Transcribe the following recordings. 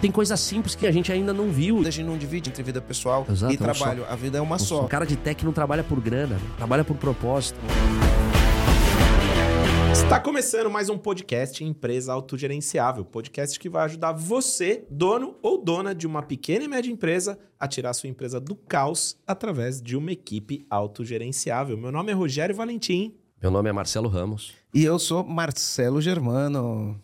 Tem coisa simples que a gente ainda não viu. A gente não divide entre vida pessoal Exato, e é trabalho. A vida é uma só. O cara de tech não trabalha por grana, trabalha por propósito. Está começando mais um podcast Empresa Autogerenciável, podcast que vai ajudar você, dono ou dona de uma pequena e média empresa, a tirar sua empresa do caos através de uma equipe autogerenciável. Meu nome é Rogério Valentim. Meu nome é Marcelo Ramos. E eu sou Marcelo Germano.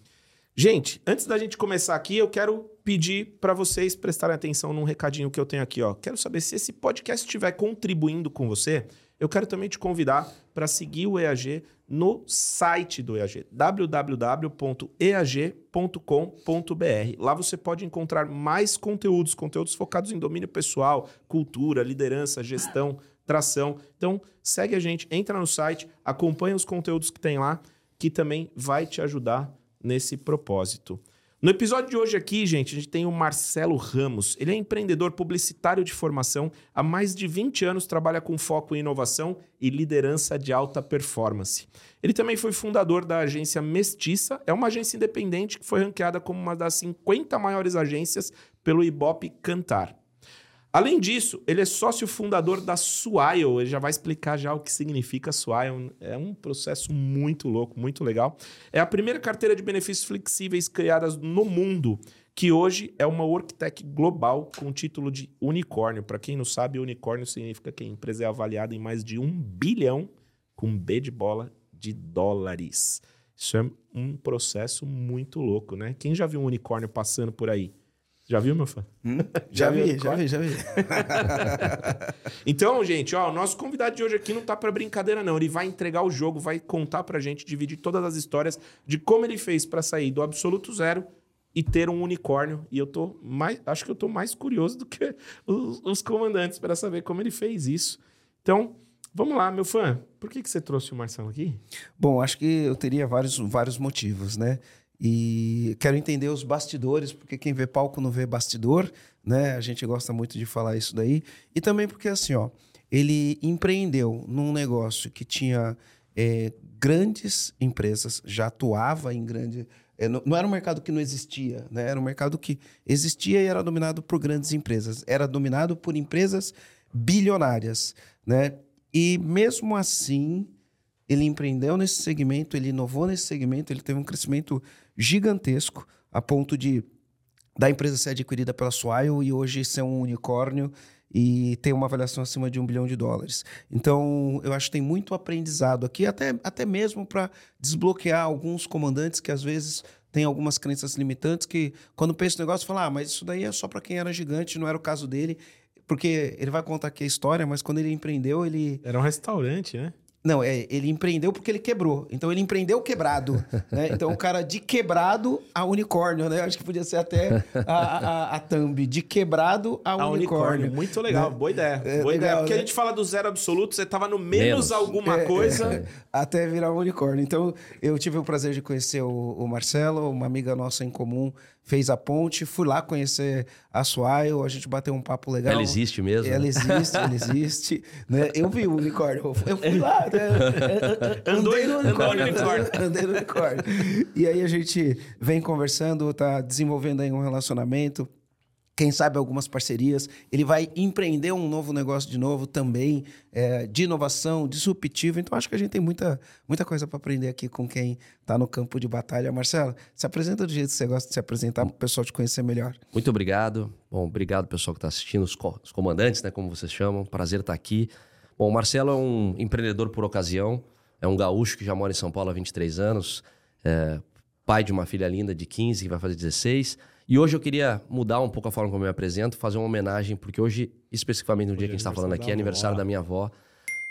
Gente, antes da gente começar aqui, eu quero pedir para vocês prestarem atenção num recadinho que eu tenho aqui, ó. Quero saber se esse podcast estiver contribuindo com você. Eu quero também te convidar para seguir o EAG no site do EAG, www.eag.com.br. Lá você pode encontrar mais conteúdos, conteúdos focados em domínio pessoal, cultura, liderança, gestão, tração. Então, segue a gente, entra no site, acompanha os conteúdos que tem lá, que também vai te ajudar nesse propósito. No episódio de hoje aqui, gente, a gente tem o Marcelo Ramos. Ele é empreendedor publicitário de formação, há mais de 20 anos trabalha com foco em inovação e liderança de alta performance. Ele também foi fundador da agência Mestiça, é uma agência independente que foi ranqueada como uma das 50 maiores agências pelo Ibope Cantar. Além disso, ele é sócio fundador da Swile. Ele já vai explicar já o que significa Swile. É um processo muito louco, muito legal. É a primeira carteira de benefícios flexíveis criadas no mundo, que hoje é uma worktech global com o título de unicórnio. Para quem não sabe, unicórnio significa que a empresa é avaliada em mais de um bilhão, com B de bola, de dólares. Isso é um processo muito louco, né? Quem já viu um unicórnio passando por aí? Já viu, meu fã? Hum? Já, já, vi, já vi, já vi, então, gente, ó, o nosso convidado de hoje aqui não tá para brincadeira, não. Ele vai entregar o jogo, vai contar pra gente, dividir todas as histórias de como ele fez para sair do absoluto zero e ter um unicórnio. E eu tô mais. Acho que eu tô mais curioso do que os, os comandantes para saber como ele fez isso. Então, vamos lá, meu fã. Por que, que você trouxe o Marcelo aqui? Bom, acho que eu teria vários, vários motivos, né? E quero entender os bastidores, porque quem vê palco não vê bastidor, né? A gente gosta muito de falar isso daí. E também porque, assim, ó, ele empreendeu num negócio que tinha é, grandes empresas, já atuava em grande. É, não, não, era um mercado que não existia, né? Era um mercado que existia e era dominado por grandes empresas. Era dominado por empresas bilionárias, né? E mesmo assim, ele empreendeu nesse segmento, ele inovou nesse segmento, ele teve um crescimento gigantesco, a ponto de da empresa ser adquirida pela Swile e hoje ser um unicórnio e ter uma avaliação acima de um bilhão de dólares. Então, eu acho que tem muito aprendizado aqui, até, até mesmo para desbloquear alguns comandantes que às vezes têm algumas crenças limitantes que, quando pensa no negócio, falam: ah, mas isso daí é só para quem era gigante, não era o caso dele. Porque ele vai contar aqui a história, mas quando ele empreendeu, ele. Era um restaurante, né? Não, é, ele empreendeu porque ele quebrou. Então ele empreendeu quebrado. né? Então o cara de quebrado a unicórnio, né? Acho que podia ser até a, a, a thumb. De quebrado a, a unicórnio. unicórnio. Muito legal, né? boa ideia. É, boa legal, ideia. Porque né? a gente fala do zero absoluto, você tava no menos, menos. alguma é, coisa. É, até virar um unicórnio. Então eu tive o prazer de conhecer o, o Marcelo, uma amiga nossa em comum fez a ponte, fui lá conhecer a Swile, a gente bateu um papo legal. Ela existe mesmo? Ela existe, ela existe. né? Eu vi o unicórnio, eu fui lá, né? andei no unicórnio. Andei no unicórnio. E aí a gente vem conversando, tá desenvolvendo aí um relacionamento quem sabe algumas parcerias. Ele vai empreender um novo negócio de novo também, é, de inovação, disruptivo. Então, acho que a gente tem muita, muita coisa para aprender aqui com quem está no campo de batalha. Marcelo, se apresenta do jeito que você gosta de se apresentar para o pessoal te conhecer melhor. Muito obrigado. Bom, obrigado pessoal que está assistindo, os, co os, comandantes, né, como vocês chamam. Prazer estar tá aqui. Bom, o Marcelo é um empreendedor por ocasião, é um gaúcho que já mora em São Paulo há 23 anos, é pai de uma filha linda de 15, que vai fazer 16 e hoje eu queria mudar um pouco a forma como eu me apresento, fazer uma homenagem, porque hoje, especificamente no dia que a gente está falando aqui, é aniversário da minha avó.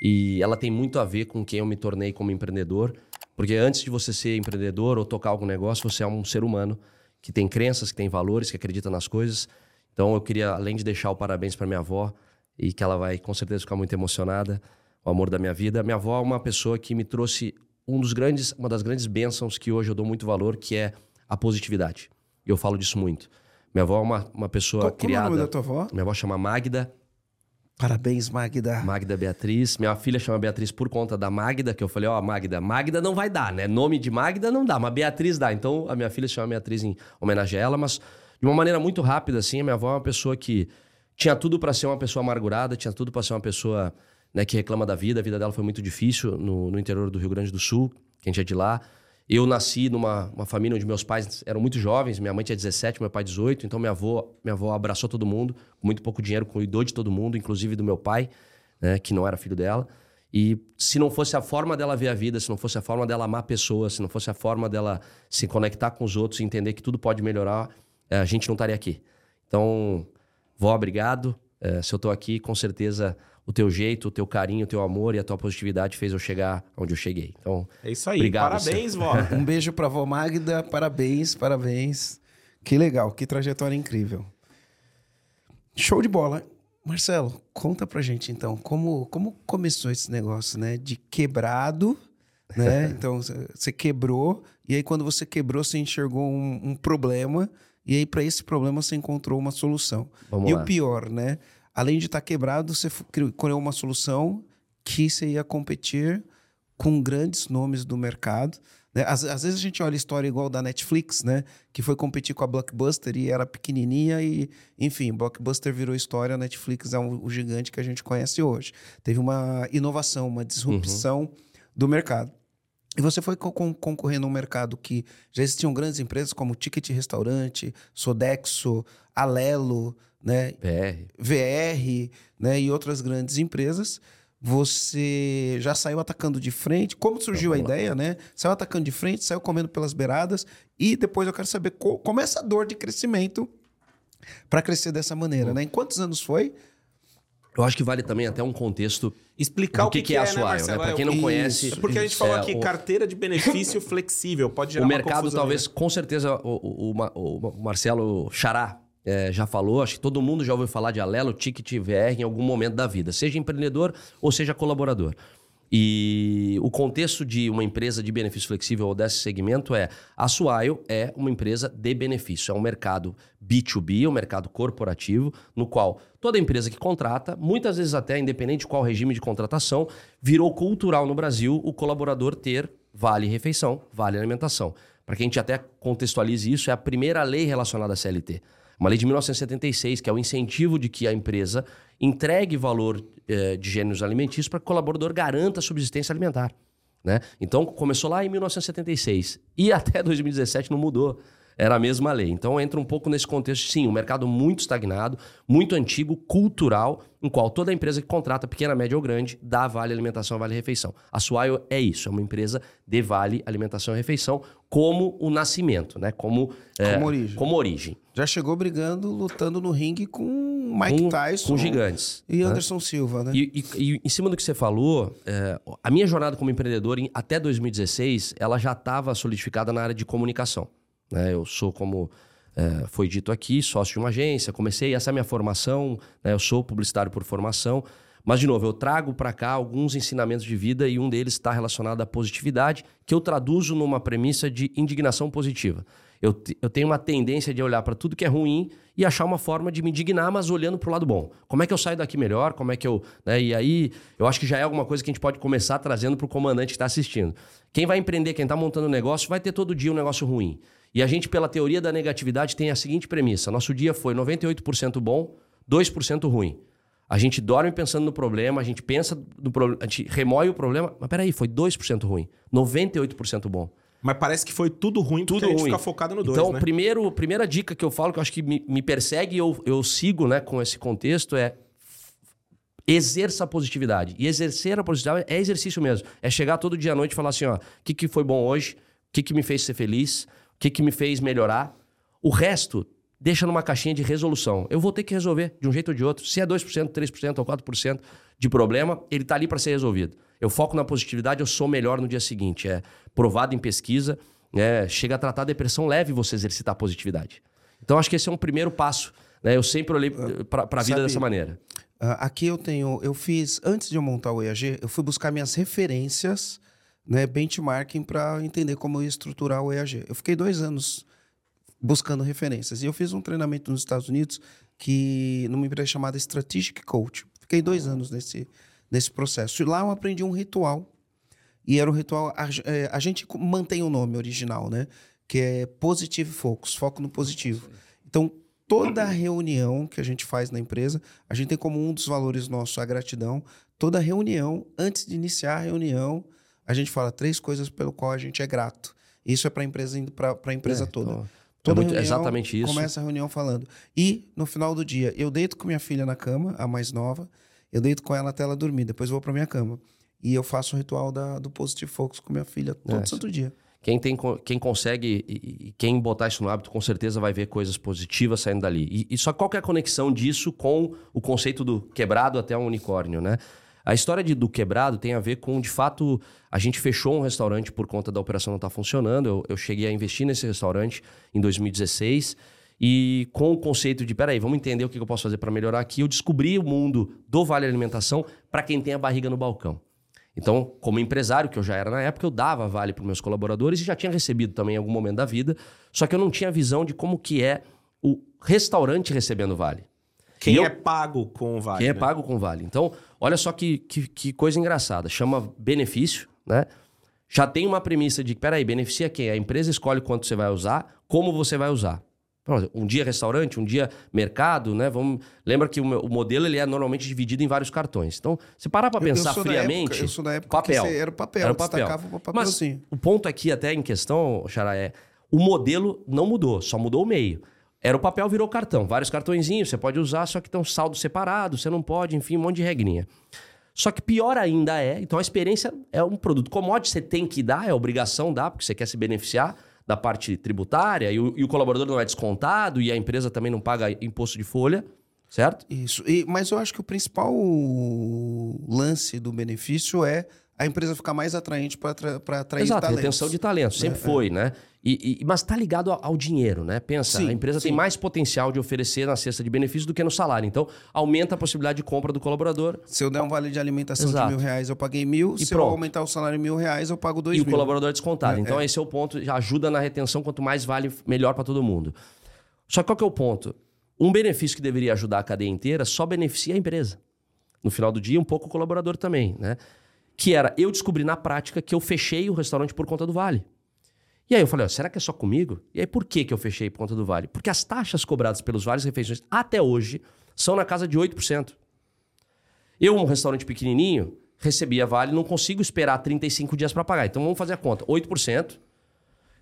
E ela tem muito a ver com quem eu me tornei como empreendedor. Porque antes de você ser empreendedor ou tocar algum negócio, você é um ser humano que tem crenças, que tem valores, que acredita nas coisas. Então eu queria, além de deixar o parabéns para minha avó, e que ela vai com certeza ficar muito emocionada, o amor da minha vida. Minha avó é uma pessoa que me trouxe um dos grandes, uma das grandes bênçãos que hoje eu dou muito valor, que é a positividade. E eu falo disso muito. Minha avó é uma, uma pessoa Qual, criada. Qual é o nome da tua avó? Minha avó chama Magda. Parabéns, Magda. Magda Beatriz. Minha filha chama Beatriz por conta da Magda, que eu falei, ó, oh, Magda, Magda não vai dar, né? Nome de Magda não dá, mas Beatriz dá. Então a minha filha chama Beatriz em homenagem a ela, mas de uma maneira muito rápida, assim, a minha avó é uma pessoa que tinha tudo para ser uma pessoa amargurada, tinha tudo para ser uma pessoa né, que reclama da vida. A vida dela foi muito difícil no, no interior do Rio Grande do Sul, que a gente é de lá. Eu nasci numa uma família onde meus pais eram muito jovens, minha mãe tinha 17, meu pai 18, então minha avó, minha avó abraçou todo mundo, com muito pouco dinheiro, cuidou de todo mundo, inclusive do meu pai, né, que não era filho dela. E se não fosse a forma dela ver a vida, se não fosse a forma dela amar pessoas, se não fosse a forma dela se conectar com os outros e entender que tudo pode melhorar, eh, a gente não estaria aqui. Então, vó, obrigado. É, se eu estou aqui, com certeza o teu jeito, o teu carinho, o teu amor e a tua positividade fez eu chegar onde eu cheguei. Então, é isso aí. Obrigado, parabéns, vó. um beijo para vó Magda, parabéns, parabéns. Que legal, que trajetória incrível. Show de bola. Marcelo, conta pra gente então, como, como começou esse negócio, né? De quebrado, né? Então, você quebrou, e aí quando você quebrou, você enxergou um, um problema, e aí para esse problema você encontrou uma solução. Vamos e lá. o pior, né? Além de estar tá quebrado, você criou uma solução que você ia competir com grandes nomes do mercado. Né? Às, às, vezes a gente olha a história igual da Netflix, né? Que foi competir com a Blockbuster e era pequenininha e, enfim, Blockbuster virou história, a Netflix é um, o gigante que a gente conhece hoje. Teve uma inovação, uma disrupção uhum. do mercado. E você foi con concorrer num mercado que já existiam grandes empresas como Ticket Restaurante, Sodexo, Alelo, né? VR. VR, né? E outras grandes empresas você já saiu atacando de frente. Como surgiu a ideia, né? Saiu atacando de frente, saiu comendo pelas beiradas. E depois eu quero saber co como é essa dor de crescimento para crescer dessa maneira, uhum. né? Em quantos anos foi? Eu acho que vale também até um contexto. Explicar o que, que, que é, é a Swile, né? Para quem não isso. conhece. Porque a gente falou é, aqui, o... carteira de benefício flexível, pode gerar O mercado, talvez, com certeza, o, o, o Marcelo Xará é, já falou, acho que todo mundo já ouviu falar de Alelo, Ticket VR em algum momento da vida, seja empreendedor ou seja colaborador. E o contexto de uma empresa de benefício flexível ou desse segmento é a Swile é uma empresa de benefício, é um mercado B2B, um mercado corporativo, no qual toda empresa que contrata, muitas vezes até independente de qual regime de contratação, virou cultural no Brasil o colaborador ter vale refeição, vale alimentação. Para que a gente até contextualize isso, é a primeira lei relacionada à CLT. Uma lei de 1976, que é o incentivo de que a empresa entregue valor eh, de gêneros alimentícios para que o colaborador garanta a subsistência alimentar. Né? Então, começou lá em 1976 e até 2017 não mudou. Era a mesma lei. Então entra um pouco nesse contexto, sim, um mercado muito estagnado, muito antigo, cultural, em qual toda empresa que contrata, pequena, média ou grande, dá vale alimentação, vale refeição. A Swile é isso, é uma empresa de vale alimentação e refeição, como o nascimento, né? Como, é, como origem. Como origem. Já chegou brigando, lutando no ringue com Mike com, Tyson. Com gigantes. E Anderson né? Silva, né? E, e, e, em cima do que você falou, é, a minha jornada como empreendedor em, até 2016, ela já estava solidificada na área de comunicação. Né? Eu sou, como é, foi dito aqui, sócio de uma agência, comecei, essa é a minha formação, né? eu sou publicitário por formação. Mas, de novo, eu trago para cá alguns ensinamentos de vida e um deles está relacionado à positividade, que eu traduzo numa premissa de indignação positiva. Eu, eu tenho uma tendência de olhar para tudo que é ruim e achar uma forma de me indignar, mas olhando para o lado bom. Como é que eu saio daqui melhor? Como é que eu. Né? E aí, eu acho que já é alguma coisa que a gente pode começar trazendo para o comandante que está assistindo. Quem vai empreender, quem está montando um negócio, vai ter todo dia um negócio ruim. E a gente, pela teoria da negatividade, tem a seguinte premissa: nosso dia foi 98% bom, 2% ruim. A gente dorme pensando no problema, a gente pensa no problema, a gente remoe o problema, mas peraí, foi 2% ruim, 98% bom. Mas parece que foi tudo ruim tudo porque a gente ruim. fica focado no 2, Então, né? primeiro, primeira dica que eu falo, que eu acho que me, me persegue e eu, eu sigo né, com esse contexto é exerça a positividade. E exercer a positividade é exercício mesmo. É chegar todo dia à noite e falar assim, ó, o que, que foi bom hoje? O que, que me fez ser feliz? O que, que me fez melhorar? O resto, deixa numa caixinha de resolução. Eu vou ter que resolver de um jeito ou de outro. Se é 2%, 3% ou 4% de problema, ele está ali para ser resolvido. Eu foco na positividade, eu sou melhor no dia seguinte. É provado em pesquisa. É, chega a tratar a depressão leve você exercitar a positividade. Então, acho que esse é um primeiro passo. Né? Eu sempre olhei para a vida Sabe, dessa maneira. Uh, aqui eu tenho... Eu fiz... Antes de eu montar o EAG, eu fui buscar minhas referências, né, benchmarking, para entender como eu ia estruturar o EAG. Eu fiquei dois anos buscando referências. E eu fiz um treinamento nos Estados Unidos que numa empresa chamada Strategic Coach. Fiquei dois anos nesse, nesse processo. E lá eu aprendi um ritual. E era um ritual. A, é, a gente mantém o nome original, né? Que é Positive Focus, foco no positivo. Então, toda reunião que a gente faz na empresa, a gente tem como um dos valores nossos a gratidão. Toda reunião, antes de iniciar a reunião, a gente fala três coisas pelo qual a gente é grato. Isso é para a empresa, para a empresa É, toda. Toda é muito- exatamente isso. Começa a reunião falando. E no final do dia, eu deito com minha filha na cama, a mais nova, eu deito com ela até ela dormir, depois vou para minha cama. E eu faço o ritual da, do Positive Focus com minha filha todo É, santo dia. Quem, tem, quem consegue e, e quem botar isso no hábito, com certeza vai ver coisas positivas saindo dali. E, e só qual é a conexão disso com o conceito do quebrado até um unicórnio, né? A história de- do quebrado tem a ver com, de fato, a gente fechou um restaurante por conta da operação não estar funcionando. Eu, eu cheguei a investir nesse restaurante em 2016 e com o conceito de, peraí, vamos entender o que eu posso fazer para melhorar aqui. Eu descobri o mundo do Vale Alimentação para quem tem a barriga no balcão. Então, como empresário, que eu já era na época, eu dava vale para meus colaboradores e já tinha recebido também em algum momento da vida, só que eu não tinha visão de como que é o restaurante recebendo vale. Quem eu- é pago com o vale. Quem é né? pago com vale. Então, olha só que, que, que coisa engraçada. Chama benefício, né? Já tem uma premissa de, peraí, beneficia quem? A empresa escolhe quanto você vai usar, como você vai usar. Exemplo, Um dia restaurante, um dia mercado, né? Vamos... Lembra que o, meu- o modelo ele é normalmente dividido em vários cartões. Então, se parar para Eu- eu pensar da friamente... época- eu sou da época papel. era o papel, Era o papel. destacava o Mas papelzinho. o ponto aqui até em questão, Xará, é o modelo não mudou, só mudou o meio. Era o papel, virou cartão. Vários cartõezinhos, você pode usar, só que tem um saldo separado, você não pode, enfim, um monte de regrinha. Só que pior ainda é, então a experiência é um produto commodity, você tem que dar, é obrigação dar, porque você quer se beneficiar da parte tributária e o, e o colaborador não é descontado e a empresa também não paga imposto de folha, certo? Isso. E- mas eu acho que o principal lance do benefício é a empresa ficar mais atraente para atrair Exato, talentos. retenção de talento, sempre É, foi, né? E, e- mas tá ligado ao, ao dinheiro, né? Pensa, Sim, a empresa tem sim. mais potencial de oferecer na cesta de benefícios do que no salário. Então, aumenta a possibilidade de compra do colaborador Se eu der um vale de alimentação Exato. de mil reais, eu paguei mil. E Se eu pronto. aumentar o salário em mil reais, eu pago dois e o mil. colaborador é descontado. É, então, esse é o ponto, já ajuda na retenção, quanto mais vale, melhor para todo mundo. Só que qual que é o ponto? Um benefício que deveria ajudar a cadeia inteira só beneficia a empresa. No final do dia, um pouco o colaborador também, né? Que era, eu descobri na prática que eu fechei o restaurante por conta do Vale. E aí eu falei, ó, será que é só comigo? E aí por que, que eu fechei por conta do Vale? Porque as taxas cobradas pelos Vales Refeições até hoje são na casa de 8%. Eu, um restaurante pequenininho, recebia Vale, não consigo esperar 35 dias para pagar. Então vamos fazer a conta. 8%,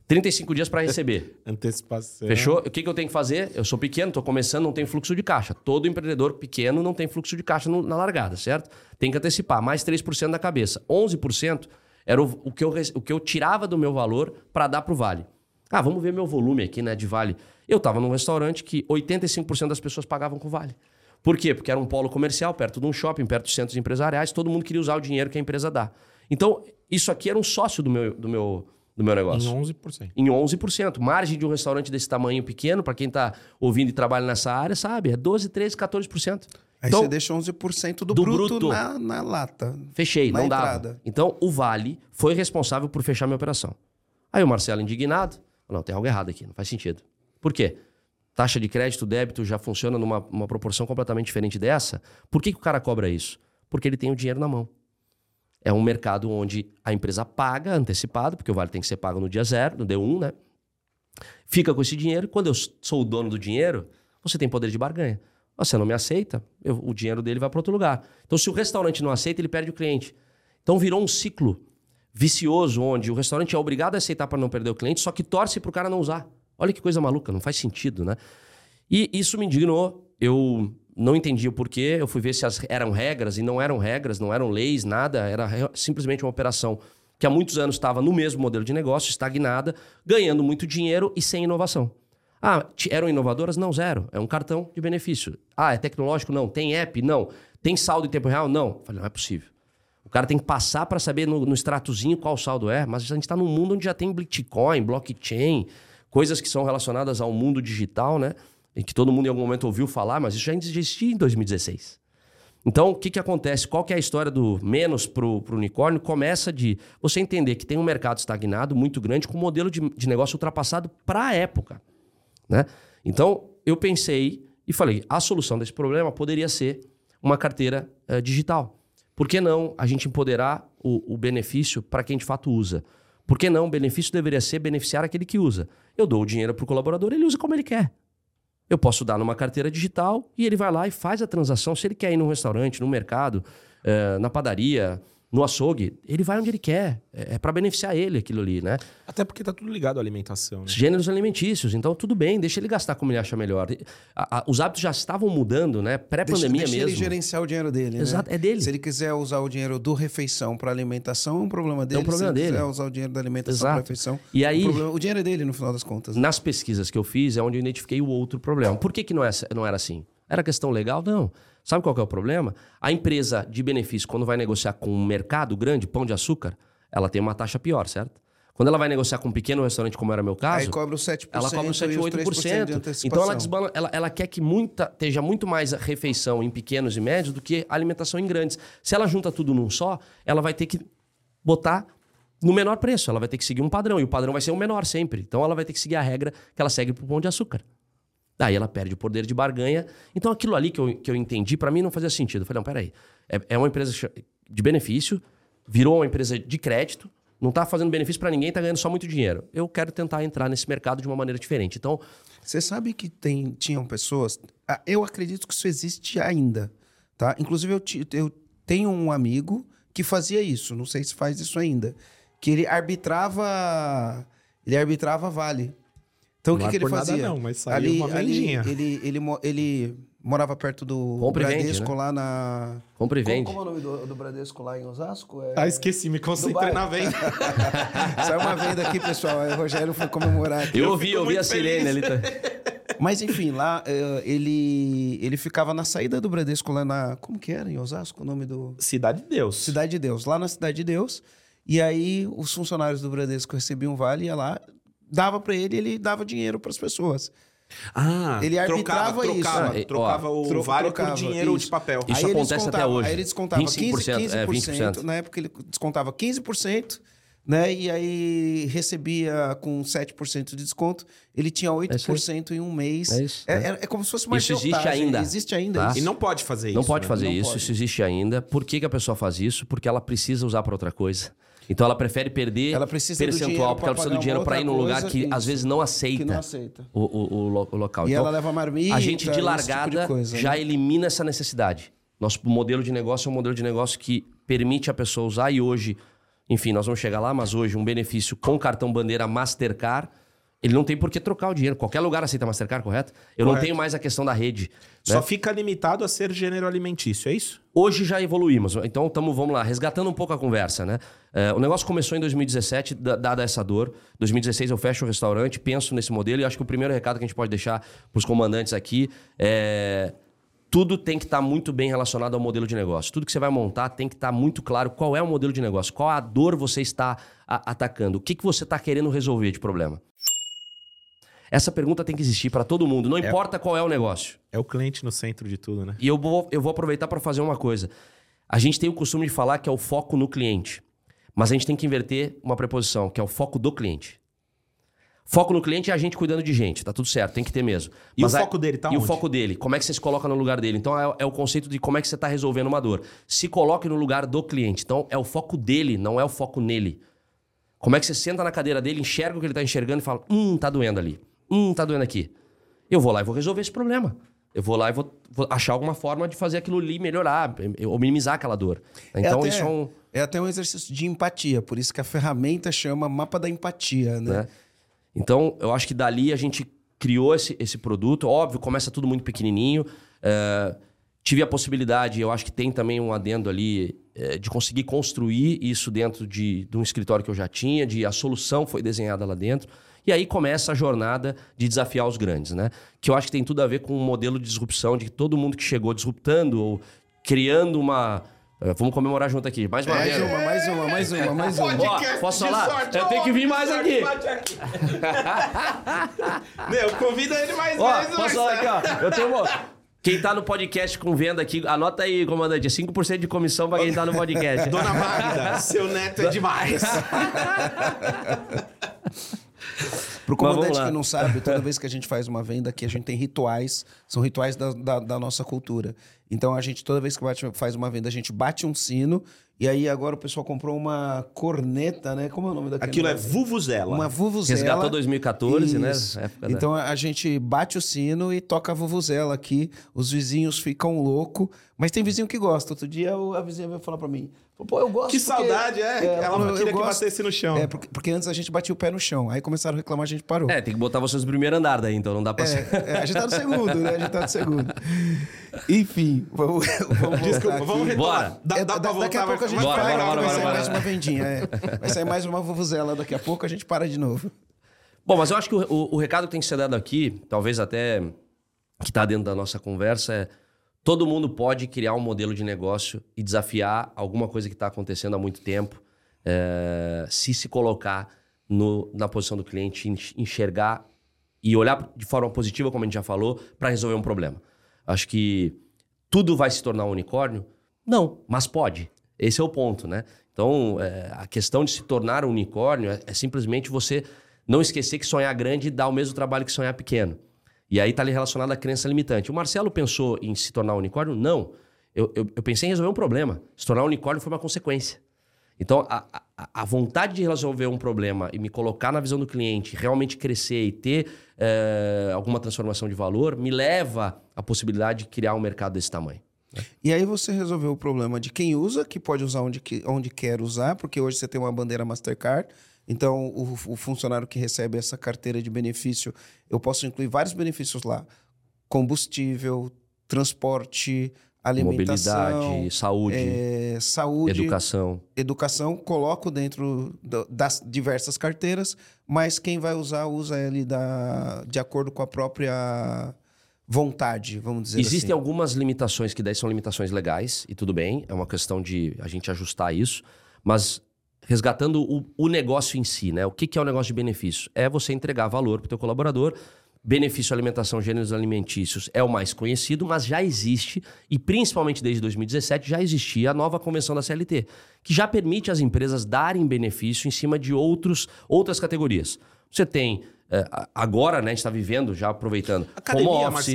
35 dias para receber. Antecipação. Fechou? O que, que eu tenho que fazer? Eu sou pequeno, estou começando, não tenho fluxo de caixa. Todo empreendedor pequeno não tem fluxo de caixa no- na largada, certo? Tem que antecipar, mais 3% da cabeça. 11% era o, o que eu, o que eu tirava do meu valor para dar para o Vale. Ah, vamos ver meu volume aqui, né, de Vale. Eu estava num restaurante que 85% das pessoas pagavam com Vale. Por quê? Porque era um polo comercial, perto de um shopping, perto de centros empresariais, todo mundo queria usar o dinheiro que a empresa dá. Então, isso aqui era um sócio do meu, do meu, do meu Em negócio um 11%. em 11%. Margem de um restaurante desse tamanho pequeno, para quem está ouvindo e trabalha nessa área, sabe? É 12, 13, 14%. Aí então, você deixa 11% do, do bruto, bruto. Na, na lata. fechei, na não entrada. dava. Então, o Vale foi responsável por fechar minha operação. Aí o Marcelo, indignado, falou, não, tem algo errado aqui, não faz sentido. Por quê? Taxa de crédito, débito já funciona numa uma proporção completamente diferente dessa. Por que, que o cara cobra isso? Porque ele tem o dinheiro na mão. É um mercado onde a empresa paga antecipado, porque o vale tem que ser pago no dia zero, no D1, né? Fica com esse dinheiro. Quando eu sou o dono do dinheiro, você tem poder de barganha. Você não me aceita, eu- o dinheiro dele vai para outro lugar. Então, se o restaurante não aceita, ele perde o cliente. Então, virou um ciclo vicioso, onde o restaurante é obrigado a aceitar para não perder o cliente, só que torce para o cara não usar. Olha que coisa maluca, não faz sentido, né? E isso me indignou. Eu não entendi o porquê. Eu fui ver se as, eram regras e não eram regras, não eram leis, nada. Era simplesmente uma operação que há muitos anos estava no mesmo modelo de negócio, estagnada, ganhando muito dinheiro e sem inovação. Ah, eram inovadoras? Não, zero. É um cartão de benefício. Ah, é tecnológico? Não. Tem app? Não. Tem saldo em tempo real? Não. Falei, não é possível. O cara tem que passar para saber no, no extratozinho qual saldo é, mas a gente está num mundo onde já tem Bitcoin, blockchain, coisas que são relacionadas ao mundo digital, né? E que todo mundo em algum momento ouviu falar, mas isso já existia em 2016. Então, o que, que acontece? Qual que é a história do menos pro, pro unicórnio? Começa de você entender que tem um mercado estagnado muito grande com um modelo de, de negócio ultrapassado para a época. Né? Então, eu pensei e falei, a solução desse problema poderia ser uma carteira eh, digital. Por que não a gente empoderar o, o benefício para quem de fato usa? Por que não o benefício deveria ser beneficiar aquele que usa? Eu dou o dinheiro para o colaborador, ele usa como ele quer. Eu posso dar numa carteira digital e ele vai lá e faz a transação. Se ele quer ir num restaurante, no mercado, eh, na padaria, no açougue, ele vai onde ele quer. É, é para beneficiar ele aquilo ali, né? Até porque tá tudo ligado à alimentação, né? Gêneros alimentícios. Então, tudo bem, deixa ele gastar como ele acha melhor. A- a- os hábitos já estavam mudando, né? Pré-pandemia deixa mesmo. ele gerenciar o dinheiro dele, né? Exato, é dele. Se ele quiser usar o dinheiro do refeição para alimentação, é um problema dele. problema Se ele dele. quiser usar o dinheiro da alimentação para Exato. refeição, E o, aí- problema- o dinheiro é dele, no final das contas. né? Nas pesquisas que eu fiz é onde eu identifiquei o outro problema. Por que, que não, é, não era assim? Era questão legal? Não. Sabe qual é o problema? A empresa de benefício, quando vai negociar com um mercado grande, pão de açúcar, ela tem uma taxa pior, certo? Quando ela vai negociar com um pequeno restaurante, como era meu caso, Aí cobra os 7%, ela cobra os 7, e os 8%. 3% de antecipação. Então ela, desbala- ela, ela quer que muita, esteja muito mais refeição em pequenos e médios do que alimentação em grandes. Se ela junta tudo num só, ela vai ter que botar no menor preço. Ela vai ter que seguir um padrão. E o padrão vai ser o menor sempre. Então ela vai ter que seguir a regra que ela segue pro pão de açúcar. Daí ela perde o poder de barganha. Então aquilo ali que eu, que eu entendi, para mim não fazia sentido. Eu falei, não, peraí. É, é uma empresa de benefício, virou uma empresa de crédito, não tá fazendo benefício para ninguém, tá ganhando só muito dinheiro. Eu quero tentar entrar nesse mercado de uma maneira diferente. Então, Você sabe que tem, tinham pessoas. ah, Eu acredito que isso existe ainda. Tá? Inclusive, eu, eu tenho um amigo que fazia isso. Não sei se faz isso ainda. Que ele arbitrava. Ele arbitrava vale. Então, o que, é que ele por nada fazia? não, mas saía uma ali, ele, ele, mo- ele morava perto do Compra e vende, Bradesco né? lá na. compra e Como, vende. como é o nome do, do Bradesco lá em Osasco? É... Ah, esqueci, me concentrei na venda. Saiu uma venda aqui, pessoal. Aí o Rogério foi comemorar aqui. Eu ouvi, eu ouvi a sirene ali. Tá? Mas enfim, lá eh, ele, ele ficava na saída do Bradesco, lá na. Como que era em Osasco o nome do. Cidade de Deus. Cidade de Deus, lá na Cidade de Deus. E aí os funcionários do Bradesco recebiam um vale, ia lá, dava pra ele, ele dava dinheiro pras pessoas. Ah, Ele arbitrava trocava, isso. Trocava, Ah, trocava o Tro- vale trocava, por dinheiro isso. de papel. Isso ele acontece até hoje. Aí ele descontava 15%, 25%, é, 15%, 20%. na época ele descontava 15%, né? E aí recebia com 7% de desconto, ele tinha 8% em um mês. É isso, É, é. é- é como se fosse uma Isso existe ainda, Existe ainda tá? isso. E não pode fazer isso. Não pode né? fazer Não isso, pode. isso existe ainda. Por que, que a pessoa faz isso? Porque ela precisa usar para outra coisa. Então ela prefere perder Ela percentual, porque ela precisa do dinheiro para ir num lugar que às vezes não aceita, não aceita. O, o- o lo- o local. E então, ela leva marmita, a gente de tipo largada de coisa, já né? elimina essa necessidade. Nosso modelo de negócio é um modelo de negócio que permite a pessoa usar e hoje, enfim, nós vamos chegar lá, mas hoje um benefício com cartão bandeira Mastercard, ele não tem por que trocar o dinheiro. Qualquer lugar aceita Mastercard, correto? Eu não Correto. tenho mais a questão da rede. Só né? fica limitado a ser gênero alimentício, é isso? Hoje já evoluímos. Então, tamo, vamos lá, resgatando um pouco a conversa, né? É, o negócio começou em 2017, da- dada essa dor. 2016 eu fecho o restaurante, penso nesse modelo e acho que o primeiro recado que a gente pode deixar para os comandantes aqui é. Tudo tem que estar muito bem relacionado ao modelo de negócio. Tudo que você vai montar tem que estar muito claro qual é o modelo de negócio, qual a dor você está atacando, o que, que você está querendo resolver de problema. Essa pergunta tem que existir para todo mundo, não importa qual é o negócio. É o cliente no centro de tudo, né? E eu vou, eu vou aproveitar para fazer uma coisa. A gente tem o costume de falar que é o foco no cliente. Mas a gente tem que inverter uma preposição, que é o foco do cliente. Foco no cliente é a gente cuidando de gente, tá tudo certo, tem que ter mesmo. E o a- foco dele tá E o onde? foco dele, como é que você se coloca no lugar dele? Então é, é o conceito de como é que você está resolvendo uma dor. Se coloque no lugar do cliente. Então é o foco dele, não é o foco nele. Como é que você senta na cadeira dele, enxerga o que ele está enxergando e fala: hum, tá doendo ali. Hum, tá doendo aqui. Eu vou lá e vou resolver esse problema. Eu vou lá e vou, vou achar alguma forma de fazer aquilo ali melhorar, ou minimizar aquela dor. Então até, isso é um. é até um exercício de empatia, por isso que a ferramenta chama mapa da empatia, né? né? Então, eu acho que dali a gente criou esse, esse produto. Óbvio, começa tudo muito pequenininho. É, tive a possibilidade, eu acho que tem também um adendo ali, é, de conseguir construir isso dentro de, de um escritório que eu já tinha, de a solução foi desenhada lá dentro. E aí começa a jornada de desafiar os grandes, né? Que eu acho que tem tudo a ver com um modelo de disrupção, de que todo mundo que chegou disruptando ou criando uma... é, Vamos comemorar junto aqui. Mais uma Mais vez. uma, mais uma, mais uma, mais uma. Posso falar? Eu tenho que vir mais aqui. Meu, convida ele mais vezes. posso falar aqui, ó. Eu tenho uma... Quem tá no podcast com venda aqui, anota aí, comandante, é 5% de comissão pra quem tá no podcast. Dona Magda, seu neto é demais. Pro comandante que não sabe, toda vez que a gente faz uma venda aqui, a gente tem rituais, são rituais da, da, da nossa cultura. Então, a gente, toda vez que bate- faz uma venda, a gente bate um sino E aí agora o pessoal comprou uma corneta, né? Como é o nome daquele? Aquilo é vuvuzela. Uma vuvuzela. Resgatou 2014, né? Isso. Da- Então a gente bate o sino e toca a vuvuzela aqui. Os vizinhos ficam loucos. Mas tem vizinho que gosta. Outro dia a vizinha veio falar pra mim: Pô, eu gosto. Que porque- saudade, é. Ela eu- não queria que gosto- batesse no chão. É, porque, porque antes a gente batia o pé no chão. Aí começaram a reclamar, a gente parou. É, tem que botar vocês no primeiro andar daí, então não dá pra ser. É, é, a gente tá no segundo, né? A gente tá no segundo. Enfim, vamos, vamos voltar Desculpa, vamos retomar. Bora. Dá, É, dá da- pra voltar, daqui a pouco a vai- gente vai Bora, para, ficar bora, vai bora, sair bora. mais uma vendinha. é. Vai sair mais uma vuvuzela daqui a pouco, a gente para de novo. Bom, mas eu acho que o, o- o recado que tem que ser dado aqui, talvez até que está dentro da nossa conversa, é todo mundo pode criar um modelo de negócio e desafiar alguma coisa que está acontecendo há muito tempo, é, se se colocar no- na posição do cliente, enx- enxergar e olhar de forma positiva, como a gente já falou, para resolver um problema. Acho que tudo vai se tornar um unicórnio? Não, mas pode. Esse é o ponto, né? Então, é, a questão de se tornar um unicórnio é, é simplesmente você não esquecer que sonhar grande dá o mesmo trabalho que sonhar pequeno. E aí está relacionado à crença limitante. O Marcelo pensou em se tornar um unicórnio? Não. Eu, eu, eu pensei em resolver um problema. Se tornar um unicórnio foi uma consequência. Então, a, a, a vontade de resolver um problema e me colocar na visão do cliente, realmente crescer e ter eh, alguma transformação de valor, me leva à possibilidade de criar um mercado desse tamanho. E aí você resolveu o problema de quem usa, que pode usar onde, onde quer usar, porque hoje você tem uma bandeira Mastercard. Então, o, o funcionário que recebe essa carteira de benefício, eu posso incluir vários benefícios lá: combustível, transporte, alimentação, Mobilidade, saúde, eh, saúde, educação. educação, coloco dentro do- das diversas carteiras, mas quem vai usar, usa ele da, de acordo com a própria vontade, vamos dizer Existem assim. algumas limitações que daí são limitações legais, e tudo bem, é uma questão de a gente ajustar isso, mas resgatando o, o negócio em si, né? O que, que é o negócio de benefício? É você entregar valor para o teu colaborador. Benefício alimentação, gêneros alimentícios é o mais conhecido, mas já existe, e principalmente desde 2017, já existia a nova convenção da CLT, que já permite às empresas darem benefício em cima de outros, outras categorias. Você tem, a- agora, né, a gente está vivendo, já aproveitando, Academia, home office,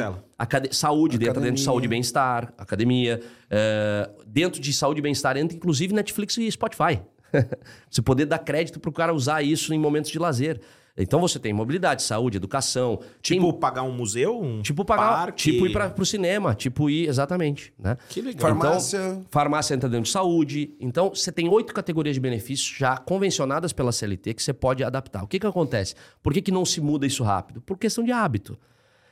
saúde, dentro, Academia. dentro de saúde e bem-estar, academia. eh, dentro de saúde e bem-estar entra inclusive Netflix e Spotify. você poder dar crédito para o cara usar isso em momentos de lazer. Então você tem mobilidade, saúde, educação. tem- Tipo, pagar um museu, um tipo pagar, parque. tipo ir para o cinema, tipo ir exatamente, né? Que legal. Farmácia. Então, farmácia entra dentro de saúde. Então, você tem oito categorias de benefícios já convencionadas pela CLT que você pode adaptar. O que, que acontece? Por que, que não se muda isso rápido? Por questão de hábito.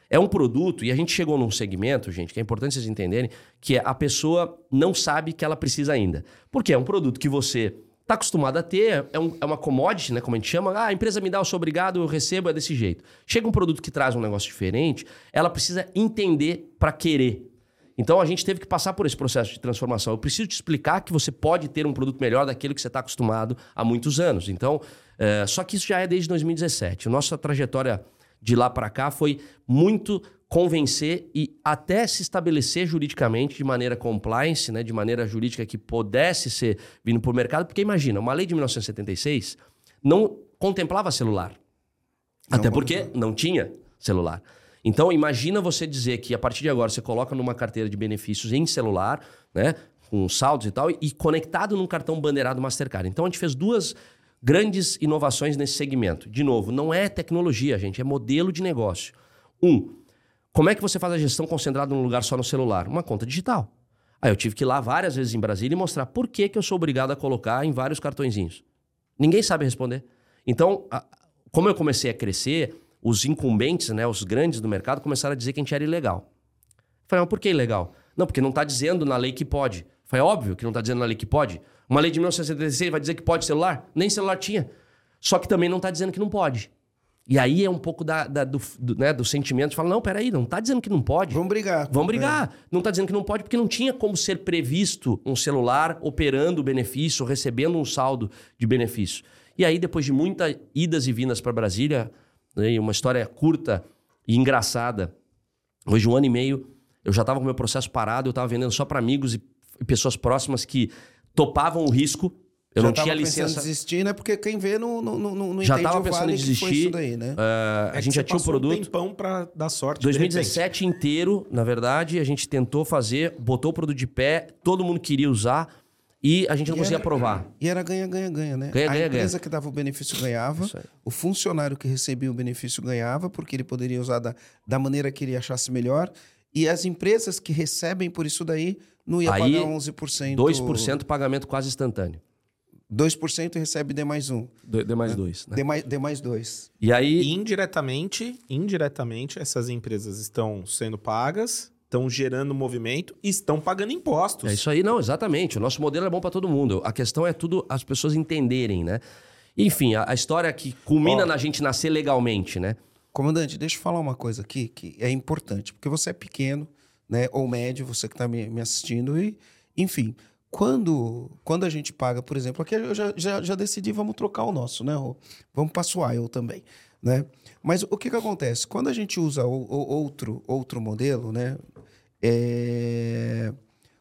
É um produto, e a gente chegou num segmento, gente, que é importante vocês entenderem, que é a pessoa não sabe que ela precisa ainda. Porque é um produto que você está acostumado a ter, é, um- é uma commodity, né, como a gente chama. Ah, a empresa me dá, eu sou obrigado, eu recebo, é desse jeito. Chega um produto que traz um negócio diferente, ela precisa entender para querer. Então a gente teve que passar por esse processo de transformação. Eu preciso te explicar que você pode ter um produto melhor daquele que você está acostumado há muitos anos. Então, é, só que isso já é desde 2017. Nossa trajetória de lá para cá foi muito convencer e até se estabelecer juridicamente de maneira compliance, né, de maneira jurídica que pudesse ser vindo por mercado, porque imagina, uma lei de 1976 não contemplava celular. Até porque não tinha celular. Então, imagina você dizer que a partir de agora você coloca numa carteira de benefícios em celular, né? Com saldos e tal, e conectado num cartão bandeirado Mastercard. Então, a gente fez duas grandes inovações nesse segmento. De novo, não é tecnologia, gente, é modelo de negócio. Um, como é que você faz a gestão concentrada num lugar só no celular? Uma conta digital. Aí eu tive que ir lá várias vezes em Brasília e mostrar por que, que eu sou obrigado a colocar em vários cartõezinhos. Ninguém sabe responder. Então, a- como eu comecei a crescer, os incumbentes, né, os grandes do mercado, começaram a dizer que a gente era ilegal. Falei, mas por que ilegal? Não, porque não está dizendo na lei que pode. Falei, óbvio que não está dizendo na lei que pode. Uma lei de 1976 vai dizer que pode celular? Nem celular tinha. Só que também não está dizendo que não pode. E aí é um pouco da, da- do, do, né, do sentimento de falar, não, peraí, não está dizendo que não pode. Vamos brigar. Vamos brigar. Não está dizendo que não pode, porque não tinha como ser previsto um celular operando benefício, recebendo um saldo de benefício. E aí, depois de muitas idas e vindas para Brasília, né, uma história curta e engraçada, de um ano e meio, eu já estava com o meu processo parado, eu estava vendendo só para amigos e pessoas próximas que topavam o risco. Eu Já não tinha licença. desistir, né? Porque quem vê não, não, não, não Já entende tava o pensando vale em que foi desistir. isso daí, né? Ah, É a que gente já tinha o passou produto. Um tempão pra dar sorte. de repente. 2017 inteiro, na verdade, a gente tentou fazer, botou o produto de pé, todo mundo queria usar. e a gente não E conseguia era- aprovar. E era ganha, ganha, ganha, né? Ganha, a ganha, empresa que dava o benefício ganhava, o funcionário que recebia o benefício ganhava, porque ele poderia usar da, da maneira que ele achasse melhor. E as empresas que recebem por isso daí não ia Aí, pagar 11%. 2% pagamento quase instantâneo. 2% e recebe D mais 1. D D mais dois, né? D mais, D mais 2. E aí, indiretamente, indiretamente, essas empresas estão sendo pagas, estão gerando movimento e estão pagando impostos. É isso aí, não, exatamente. O nosso modelo é bom para todo mundo. A questão é tudo as pessoas entenderem, né? Enfim, a, a história que culmina Ó. na gente nascer legalmente, né? Comandante, deixa eu falar uma coisa aqui que é importante, porque você é pequeno, né, ou médio, você que está me, me assistindo, e, enfim, quando, quando a gente paga, por exemplo, aqui eu já, já, já decidi, vamos trocar o nosso, né? Vamos para Swile também, né? Mas o que que acontece? Quando a gente usa o, o- outro, outro modelo, né? é,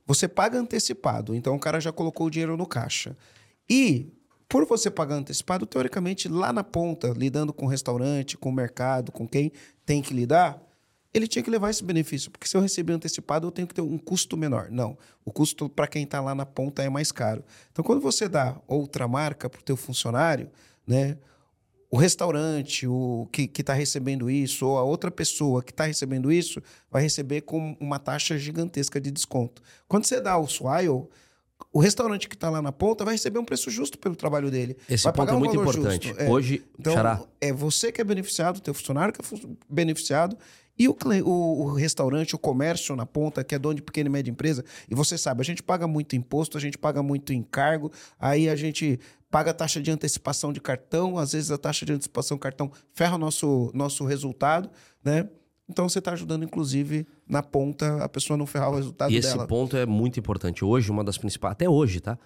Você paga antecipado, então o cara já colocou o dinheiro no caixa. E por você pagar antecipado, teoricamente, lá na ponta, lidando com o restaurante, com o mercado, com quem tem que lidar, ele tinha que levar esse benefício. Porque se eu receber antecipado, eu tenho que ter um custo menor. Não. O custo para quem está lá na ponta é mais caro. Então, quando você dá outra marca para o teu funcionário, né? O restaurante, o que está recebendo isso, ou a outra pessoa que está recebendo isso, vai receber com uma taxa gigantesca de desconto. Quando você dá o Swile, o restaurante que está lá na ponta vai receber um preço justo pelo trabalho dele. Esse vai ponto é um muito importante. É. Hoje, Então, Xará, é você que é beneficiado, teu funcionário que é beneficiado, e o, o- o restaurante, o comércio na ponta, que é dono de pequena e média empresa, e você sabe, a gente paga muito imposto, a gente paga muito encargo, aí a gente paga a taxa de antecipação de cartão, às vezes a taxa de antecipação de cartão ferra o nosso, nosso resultado, né? Então você está ajudando, inclusive, na ponta, a pessoa não ferrar o resultado E esse dela. ponto é muito importante. Hoje, uma das principais. Até hoje, tá?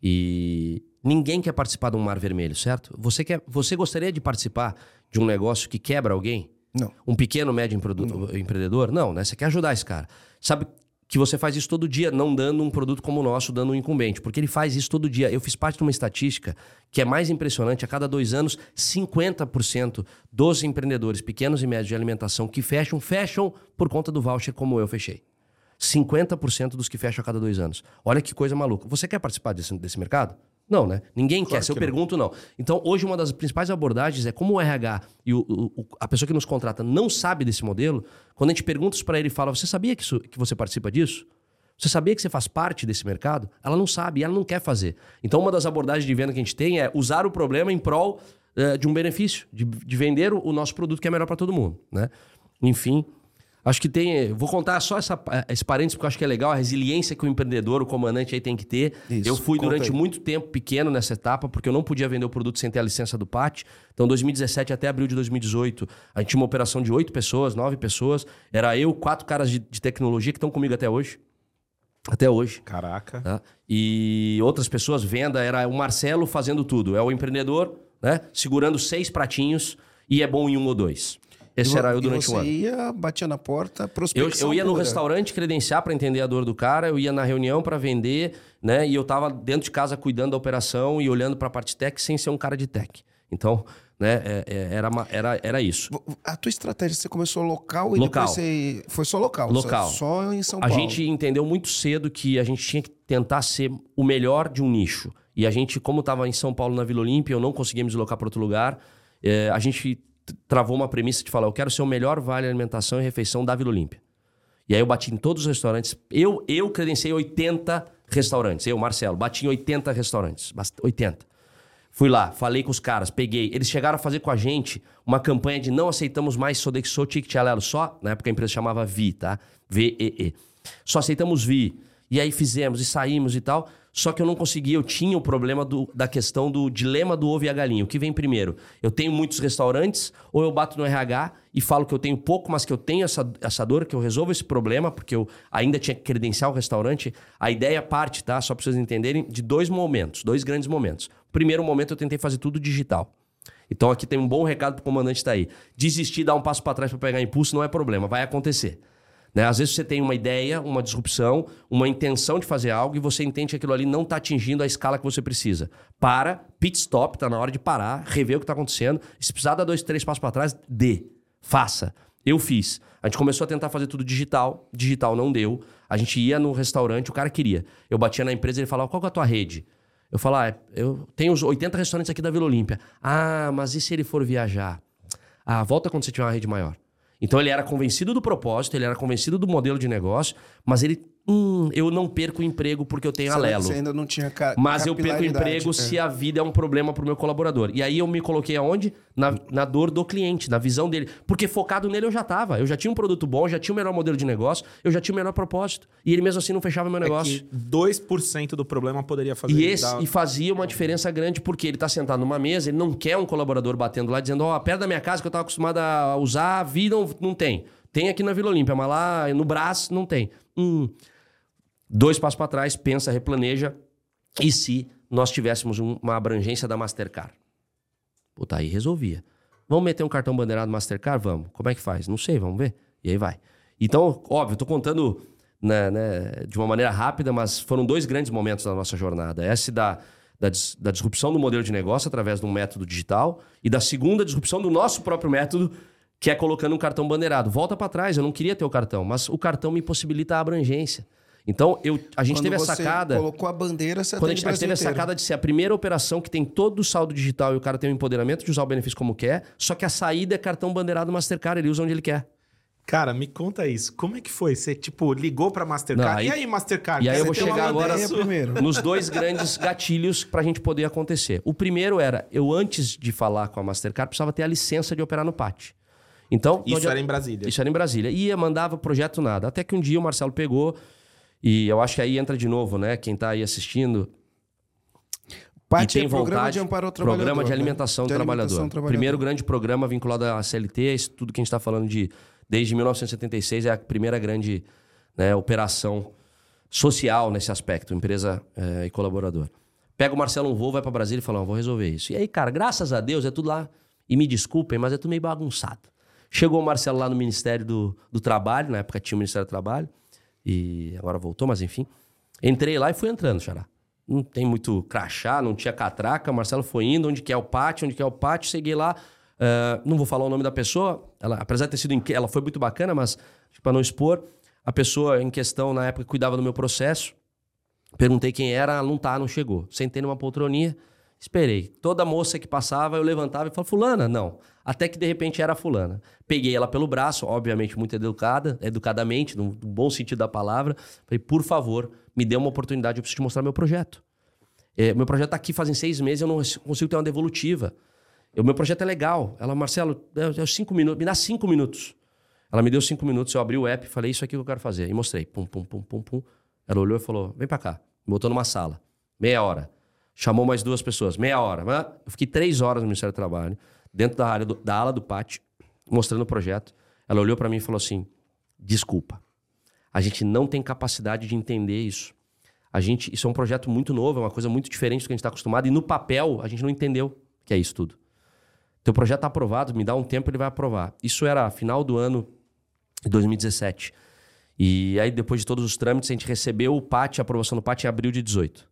E ninguém quer participar de um mar vermelho, certo? Você, quer, você gostaria de participar de um negócio que quebra alguém? Não. Um pequeno, médio empreendedor? Não, né? Você quer ajudar esse cara. Sabe que você faz isso todo dia, não dando um produto como o nosso, dando um incumbente. Porque ele faz isso todo dia. Eu fiz parte de uma estatística que é mais impressionante. A cada dois anos, 50% dos empreendedores pequenos e médios de alimentação que fecham, fecham por conta do voucher como eu fechei. 50% dos que fecham a cada dois anos. Olha que coisa maluca. Você quer participar desse, desse mercado? Não, né? Ninguém quer. Se eu não. pergunto, não. Então, hoje, uma das principais abordagens é como o RH e o- o- a pessoa que nos contrata não sabe desse modelo. Quando a gente pergunta isso para ele e fala: Você sabia que, isso- que você participa disso? Você sabia que você faz parte desse mercado? Ela não sabe e ela não quer fazer. Então, uma das abordagens de venda que a gente tem é usar o problema em prol eh, de um benefício, de, de vender o, o nosso produto que é melhor para todo mundo, né? Enfim, acho que tem. Vou contar só essa, esse parênteses porque eu acho que é legal a resiliência que o empreendedor, o comandante aí tem que ter. Isso, eu fui durante aí. muito tempo pequeno nessa etapa, porque eu não podia vender o produto sem ter a licença do PAT. Então, 2017 até abril de 2018, a gente tinha uma operação de oito pessoas, nove pessoas. Era eu, quatro caras de, de tecnologia que estão comigo até hoje. Até hoje. Caraca. Tá? E outras pessoas, venda, era o Marcelo fazendo tudo. É o empreendedor, né? Segurando seis pratinhos e é bom em um ou dois. Esse E era eu durante você o ano. ia, batia na porta, Eu, prospecção eu ia no restaurante credenciar para entender a dor do cara, eu ia na reunião para vender, né? E eu tava dentro de casa cuidando da operação e olhando para a parte tech sem ser um cara de tech. Então, né, é- é- era, era, era isso. A tua estratégia, você começou local e Local. depois você... Foi só local? só- Local. Só, em São A Paulo? gente entendeu muito cedo que a gente tinha que tentar ser o melhor de um nicho. E a gente, como estava em São Paulo na Vila Olímpia, eu não conseguia me deslocar para outro lugar, eh, a gente travou uma premissa de falar: eu quero ser o melhor vale alimentação e refeição da Vila Olímpia. E aí eu bati em todos os restaurantes. Eu, eu credenciei 80 restaurantes. Eu, Marcelo, bati em 80 restaurantes. Bast- 80. Fui lá, falei com os caras, peguei. Eles chegaram a fazer com a gente uma campanha de não aceitamos mais Sodexo Ticket Alelo. Só, na época a empresa chamava Vi, tá? V-E-E. Só aceitamos Vi. E aí fizemos e saímos e tal. Só que eu não conseguia, eu tinha o problema do- da questão do dilema do ovo e a galinha. O que vem primeiro? Eu tenho muitos restaurantes, ou eu bato no RH e falo que eu tenho pouco, mas que eu tenho essa, essa dor, que eu resolvo esse problema, porque eu ainda tinha que credenciar o restaurante. A ideia parte, tá? Só para vocês entenderem, de dois momentos, dois grandes momentos. Primeiro momento, eu tentei fazer tudo digital. Então aqui tem um bom recado pro comandante tá aí. Desistir, dar um passo para trás para pegar impulso não é problema, vai acontecer. Né? Às vezes você tem uma ideia, uma disrupção, uma intenção de fazer algo e você entende que aquilo ali não está atingindo a escala que você precisa. Para, pit stop, tá na hora de parar, rever o que está acontecendo. Se precisar dar dois, três passos para trás, dê. Faça. Eu fiz. A gente começou a tentar fazer tudo digital, digital não deu. A gente ia no restaurante, o cara queria. Eu batia na empresa e ele falava: qual é a tua rede? Eu falava: ah, eu tenho os 80 restaurantes aqui da Vila Olímpia. Ah, mas e se ele for viajar? Ah, volta quando você tiver uma rede maior. Então ele era convencido do propósito, ele era convencido do modelo de negócio, mas ele Hum, eu não perco o emprego porque eu tenho alelo. Você ainda não tinha ca Mas eu perco o emprego é. se a vida é um problema pro meu colaborador. E aí eu me coloquei aonde? Na, na dor do cliente, na visão dele. Porque focado nele eu já tava. Eu já tinha um produto bom, já tinha o melhor modelo de negócio, eu já tinha o melhor propósito. E ele mesmo assim não fechava meu É negócio. que 2% do problema poderia fazer E, esse, dar- e fazia uma diferença grande porque ele tá sentado numa mesa, ele não quer um colaborador batendo lá dizendo, ó, perto da minha casa que eu tava acostumado a usar, vi, não, não tem. Tem aqui na Vila Olímpia, mas lá no Brás não tem. Hum. Dois passos para trás, pensa, replaneja. E se nós tivéssemos um- uma abrangência da Mastercard? Puta, aí resolvia. Vamos meter um cartão bandeirado Mastercard? Vamos. Como é que faz? Não sei, vamos ver. E aí vai. Então, óbvio, tô contando né, né, de uma maneira rápida, mas foram dois grandes momentos da nossa jornada. Esse da, da, dis- da disrupção do modelo de negócio através de um método digital e da segunda disrupção do nosso próprio método, que é colocando um cartão bandeirado. Volta para trás, eu não queria ter o cartão, mas o cartão me possibilita a abrangência. Então, eu, a gente Quando teve a você sacada. colocou a bandeira, você Quando a gente, a gente teve a sacada de ser a primeira operação que tem todo o saldo digital e o cara tem o empoderamento de usar o benefício como quer, só que a saída é cartão bandeirado Mastercard, ele usa onde ele quer. Cara, me conta isso. Como é que foi? Você, tipo, ligou pra Mastercard? Não, aí- E aí, Mastercard? E aí eu vou chegar agora nos dois grandes gatilhos para a gente poder acontecer. O primeiro era, eu antes de falar com a Mastercard, precisava ter a licença de operar no PAT. Então, Isso onde- era em Brasília. Isso era em Brasília. Ia, mandava projeto nada. Até que um dia o Marcelo pegou, e eu acho que aí entra de novo, né? Quem tá aí assistindo, PAT e tem é Programa vontade, de Amparo ao Trabalhador. Programa de né? alimentação do De trabalhador. alimentação do trabalhador. Primeiro grande programa vinculado à CLT, isso tudo que a gente está falando de desde 1976 é a primeira grande né, operação social nesse aspecto, empresa eh, e colaborador. Pega o Marcelo um voo, vai para Brasília e fala, "Não, vou resolver isso. E aí, cara, graças a Deus é tudo lá. E me desculpem, mas é tudo meio bagunçado. Chegou o Marcelo lá no Ministério do, do Trabalho, na época tinha o Ministério do Trabalho, e agora voltou, mas enfim. Entrei lá e fui entrando, Xará. Não tem muito crachá, não tinha catraca. Marcelo foi indo, onde que é o pátio, onde que é o pátio. Cheguei lá, eh, não vou falar o nome da pessoa. Ela, apesar de ter sido... Ela foi muito bacana, mas para não expor, a pessoa em questão, na época, cuidava do meu processo. Perguntei quem era, não tá, não chegou. Sentei numa poltroninha, esperei. Toda moça que passava, eu levantava e falava, fulana? Não. Até que, de repente, era fulana. Peguei ela pelo braço, obviamente muito educada, educadamente, no, bom sentido da palavra. Falei, por favor, me dê uma oportunidade, eu preciso te mostrar meu projeto. É, meu projeto tá aqui fazem seis meses, eu não consigo ter uma devolutiva. O meu projeto é legal. Ela, Marcelo, é, é cinco minutos, me dá cinco minutos. Ela me deu cinco minutos, eu abri o app, falei, isso aqui que eu quero fazer. E mostrei. Pum, pum, pum, pum, pum. Ela olhou e falou, vem pra cá. Me botou numa sala. Meia hora. Chamou mais duas pessoas. Meia hora. Mas Eu fiquei três horas no Ministério do Trabalho, dentro da, área do- da ala do pátio, mostrando o projeto. Ela olhou pra mim e falou assim, desculpa. A gente não tem capacidade de entender isso. A gente, isso é um projeto muito novo, é uma coisa muito diferente do que a gente está acostumado. E no papel, a gente não entendeu que é isso tudo. Teu projeto está aprovado, me dá um tempo, ele vai aprovar. Isso era final do ano de 2017. E aí, depois de todos os trâmites, a gente recebeu o PAT, a aprovação do PAT em abril de 18.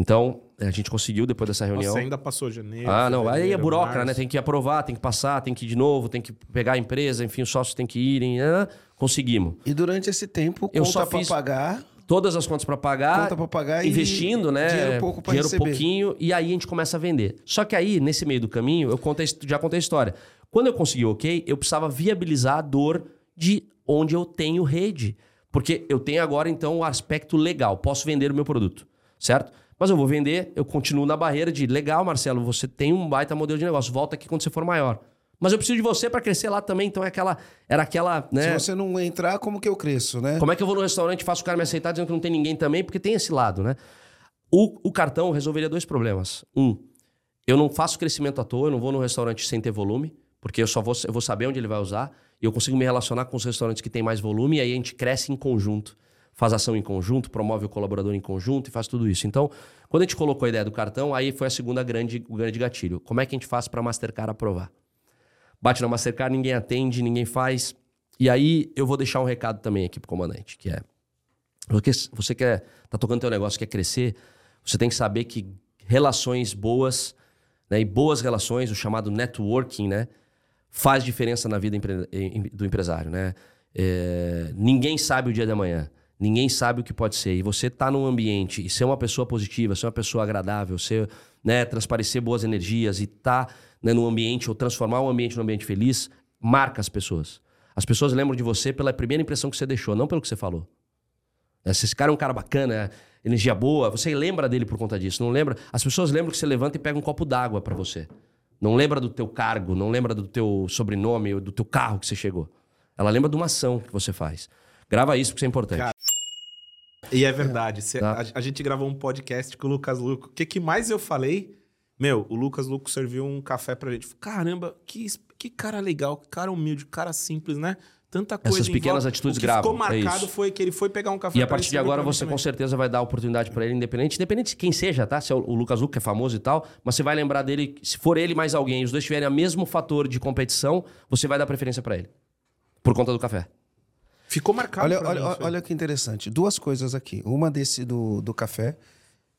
Então, a gente conseguiu, depois dessa reunião. Nossa, ainda passou janeiro. Ah, não. Aí é burocrata, né? Tem que aprovar, tem que passar, tem que ir de novo, tem que pegar a empresa, enfim, os sócios têm que irem. né? Conseguimos. E durante esse tempo, Eu conta só pra fiz- pagar, Todas as contas para pagar, conta pra pagar e investindo, né? dinheiro pouco pra dinheiro receber. pouquinho, e aí a gente começa a vender. Só que aí, nesse meio do caminho, eu contei, já contei a história. Quando eu consegui o ok, eu precisava viabilizar a dor de onde eu tenho rede. Porque eu tenho agora, então, o aspecto legal. Posso vender o meu produto, certo? Mas eu vou vender, eu continuo na barreira de legal, Marcelo, você tem um baita modelo de negócio, volta aqui quando você for maior. Mas eu preciso de você para crescer lá também, então é aquela, era aquela, né? se você não entrar, como que eu cresço, né? Como é que eu vou no restaurante e faço o cara me aceitar dizendo que não tem ninguém também? Porque tem esse lado, né? O, o cartão resolveria dois problemas. Um, eu não faço crescimento à toa, eu não vou no restaurante sem ter volume, porque eu só vou, eu vou saber onde ele vai usar, e eu consigo me relacionar com os restaurantes que têm mais volume, e aí a gente cresce em conjunto. Faz ação em conjunto, promove o colaborador em conjunto e faz tudo isso. Então, quando a gente colocou a ideia do cartão, aí foi a segunda grande, o grande gatilho. Como é que a gente faz para a Mastercard aprovar? Bate na Mastercard, ninguém atende, ninguém faz. E aí eu vou deixar um recado também aqui pro comandante, que é porque você quer tá tocando teu negócio, quer crescer, você tem que saber que relações boas, né, e boas relações, o chamado networking, né, faz diferença na vida do empresário, né? É, ninguém sabe o dia da manhã. Ninguém sabe o que pode ser. E você tá num ambiente e ser uma pessoa positiva, ser uma pessoa agradável, ser, né, transparecer boas energias e tá né, num ambiente ou transformar um ambiente num ambiente feliz, marca as pessoas. As pessoas lembram de você pela primeira impressão que você deixou, não pelo que você falou. Né, Se esse cara é um cara bacana, energia boa, você lembra dele por conta disso. Não lembra? As pessoas lembram que você levanta e pega um copo d'água pra você. Não lembra do teu cargo, não lembra do teu sobrenome, do teu carro que você chegou. Ela lembra de uma ação que você faz. Grava isso porque isso é importante. Cara, E é verdade. cê- Tá. a, a gente gravou um podcast com o Lucas Luco. O que, que mais eu falei? Meu, o Lucas Luco serviu um café pra gente. Caramba, que, que cara legal, que cara humilde, que cara simples, né? Tanta coisa. Essas pequenas volta. atitudes o que gravam, ficou é marcado isso. foi que ele foi pegar um café E a partir de agora você também. com certeza vai dar oportunidade pra ele, independente, independente de quem seja, tá? Se é o o Lucas Luco, que é famoso e tal, mas você vai lembrar dele, se for ele mais alguém, os dois tiverem o mesmo fator de competição, você vai dar preferência pra ele. Por conta do café. Ficou marcado. Olha, olha, mim, olha que interessante. Duas coisas aqui. Uma desse do, do café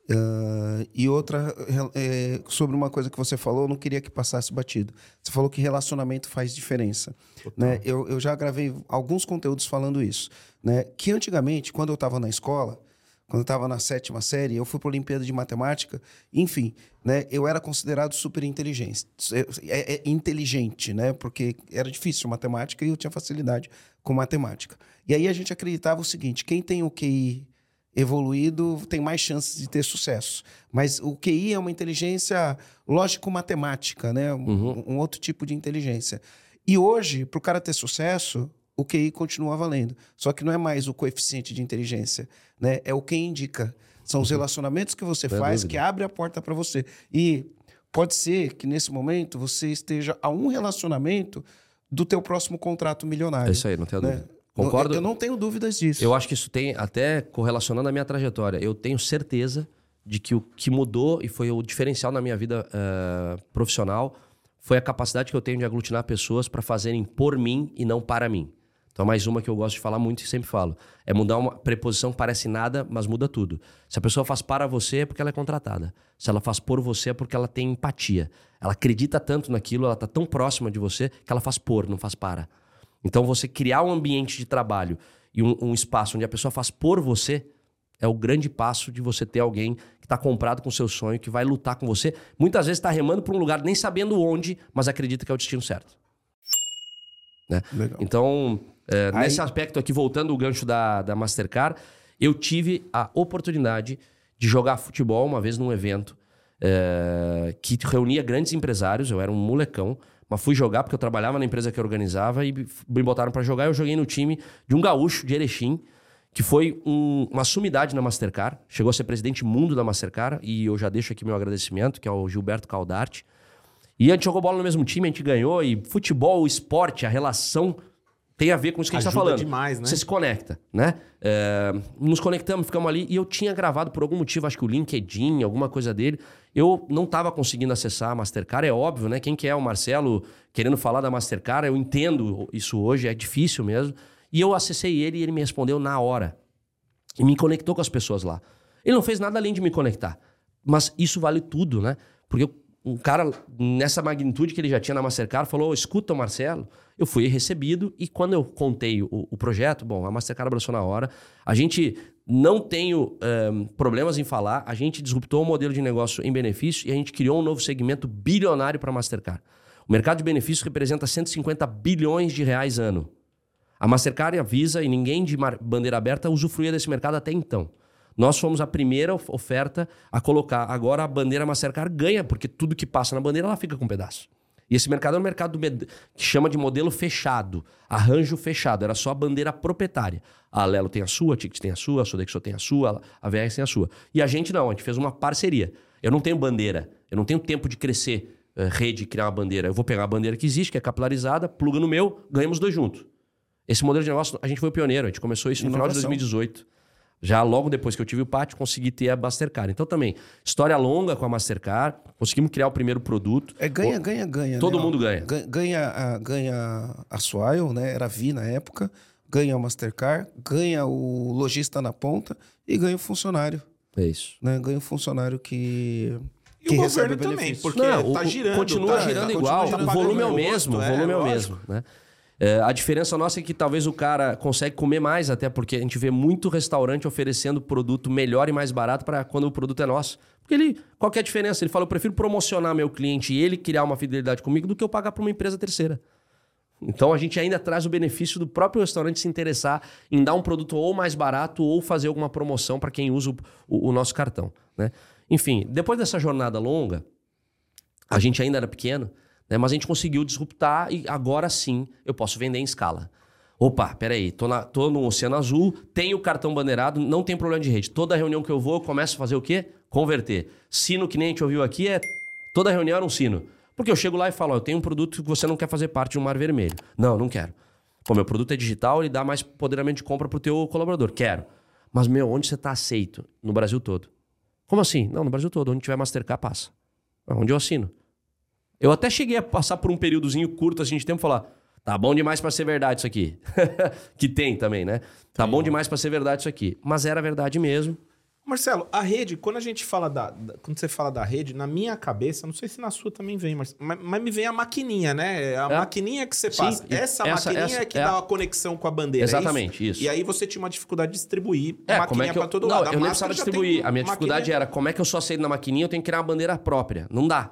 ah, e outra eh, sobre uma coisa que você falou, eu não queria que passasse batido. Você falou que relacionamento faz diferença. Né? Eu, eu já gravei alguns conteúdos falando isso. Né? Que antigamente, quando eu estava na escola, quando eu estava na sétima série, eu fui para a Olimpíada de Matemática, enfim, né? eu era considerado super inteligente. É, é inteligente, né? Porque era difícil matemática e eu tinha facilidade com matemática. E aí a gente acreditava o seguinte: quem tem o QI evoluído tem mais chances de ter sucesso. Mas o QI é uma inteligência lógico-matemática, né? Um, um outro tipo de inteligência. E hoje, para o cara ter sucesso, o QI continua valendo. Só que não é mais o coeficiente de inteligência, né? É o que indica. São os relacionamentos que você Sem faz dúvida. que abre a porta para você. E pode ser que nesse momento você esteja a um relacionamento do teu próximo contrato milionário. É isso aí, não tenho né? dúvida. Concordo. Eu, não tenho dúvidas disso. Eu acho que isso tem, até correlacionando a minha trajetória, eu tenho certeza de que o que mudou e foi o diferencial na minha vida eh, profissional foi a capacidade que eu tenho de aglutinar pessoas para fazerem por mim e não para mim. Então, mais uma que eu gosto de falar muito e sempre falo. É mudar uma preposição que parece nada, mas muda tudo. Se a pessoa faz para você, é porque ela é contratada. Se ela faz por você, é porque ela tem empatia. Ela acredita tanto naquilo, ela está tão próxima de você, que ela faz por, não faz para. Então, você criar um ambiente de trabalho e um, um espaço onde a pessoa faz por você é o grande passo de você ter alguém que está comprado com o seu sonho, que vai lutar com você. Muitas vezes está remando para um lugar nem sabendo onde, mas acredita que é o destino certo. Né? Legal. Então, é, Aí- nesse aspecto aqui, voltando o gancho da, da Mastercard, eu tive a oportunidade de jogar futebol uma vez num evento é, que reunia grandes empresários. Eu era um molecão, mas fui jogar porque eu trabalhava na empresa que organizava e me botaram para jogar. Eu joguei no time de um gaúcho de Erechim, que foi um- uma sumidade na Mastercard. Chegou a ser presidente mundo da Mastercard e eu já deixo aqui meu agradecimento, que é o Gilberto Caldarte. E a gente jogou bola no mesmo time, a gente ganhou. E futebol, esporte, a relação tem a ver com isso que a gente está Ajuda falando. demais, né? Você se conecta, né? É, nos conectamos, ficamos ali. E eu tinha gravado por algum motivo, acho que o LinkedIn, alguma coisa dele. Eu não estava conseguindo acessar a Mastercard, é óbvio, né? Quem que é o Marcelo querendo falar da Mastercard, eu entendo isso hoje, é difícil mesmo. E eu acessei ele e ele me respondeu na hora. E me conectou com as pessoas lá. Ele não fez nada além de me conectar. Mas isso vale tudo, né? Porque um cara, nessa magnitude que ele já tinha na Mastercard, falou: escuta, Marcelo. Eu fui recebido e quando eu contei o, o projeto, bom, a Mastercard abraçou na hora. A gente não tem problemas em falar, a gente disruptou o modelo de negócio em benefício e a gente criou um novo segmento bilionário para a Mastercard. O mercado de benefícios representa 150 bilhões de reais ano. A Mastercard e a Visa e ninguém de bandeira aberta usufruía desse mercado até então. Nós fomos a primeira of- oferta a colocar. Agora a bandeira Mastercard ganha, porque tudo que passa na bandeira ela fica com um pedaço. E esse mercado é um mercado que chama de modelo fechado, arranjo fechado. Era só a bandeira proprietária. A Alelo tem a sua, a Ticket tem a sua, a Sodexo tem a sua, a VRS tem a sua. E a gente não, a gente fez uma parceria. Eu não tenho bandeira, eu não tenho tempo de crescer eh, rede, criar uma bandeira. Eu vou pegar a bandeira que existe, que é capilarizada, pluga no meu, ganhamos dois juntos. Esse modelo de negócio, a gente foi o pioneiro. A gente começou isso no final de Inovação. 2018. Já logo depois que eu tive o pátio, consegui ter a Mastercard. Então também, história longa com a Mastercard. Conseguimos criar o primeiro produto. É ganha, ganha, ganha. Todo né? mundo ganha. Gan- Ganha a, ganha a Swile, né? Era a Vi na época. Ganha a Mastercard, ganha o lojista na ponta e ganha o funcionário. É isso. Né? Ganha o funcionário que, E que o recebe governo também, porque Não, tá o- girando. Continua tá- girando continua igual. girando o volume é o mesmo. o volume é, o lógico. mesmo, né? É, a diferença nossa é que talvez o cara consegue comer mais, até porque a gente vê muito restaurante oferecendo produto melhor e mais barato para quando o produto é nosso. Porque ele, qual é a diferença? Ele fala, eu prefiro promocionar meu cliente e ele criar uma fidelidade comigo do que eu pagar para uma empresa terceira. Então a gente ainda traz o benefício do próprio restaurante se interessar em dar um produto ou mais barato ou fazer alguma promoção para quem usa o, o- o nosso cartão. Né? Enfim, depois dessa jornada longa, a gente ainda era pequeno, né? mas a gente conseguiu disruptar e agora sim eu posso vender em escala. Opa, peraí, tô, na, tô no Oceano Azul, tenho o cartão bandeirado, não tem problema de rede. Toda reunião que eu vou, eu começo a fazer o quê? Converter. Sino que nem a gente ouviu aqui é. Toda reunião era um sino. Porque eu chego lá e falo, ó, eu tenho um produto que você não quer fazer parte de um mar vermelho. Não, não quero. Pô, meu produto é digital, ele dá mais poderamento de compra pro teu colaborador. Quero. Mas, meu, onde você tá aceito? No Brasil todo. Como assim? Não, no Brasil todo. Onde tiver Mastercard, passa. Onde eu assino. Eu até cheguei a passar por um períodozinho curto assim de tempo e falar: tá bom demais pra ser verdade isso aqui. que tem também, né? Tá bom demais pra ser verdade isso aqui. Mas era verdade mesmo. Marcelo, a rede, quando a gente fala da, da- Quando você fala da rede, na minha cabeça, não sei se na sua também vem, mas, mas, mas me vem a maquininha, né? A É. maquininha que você Sim, passa. Essa, essa- maquininha essa é que é dá a- a conexão com a bandeira. é Exatamente, isso. E aí você tinha uma dificuldade de distribuir É, maquininha como é que eu. pra todo não, lado. A eu nem precisava distribuir. tem A minha dificuldade maquininha- era como é que eu só aceito na maquininha, eu tenho que criar uma bandeira própria. Não dá.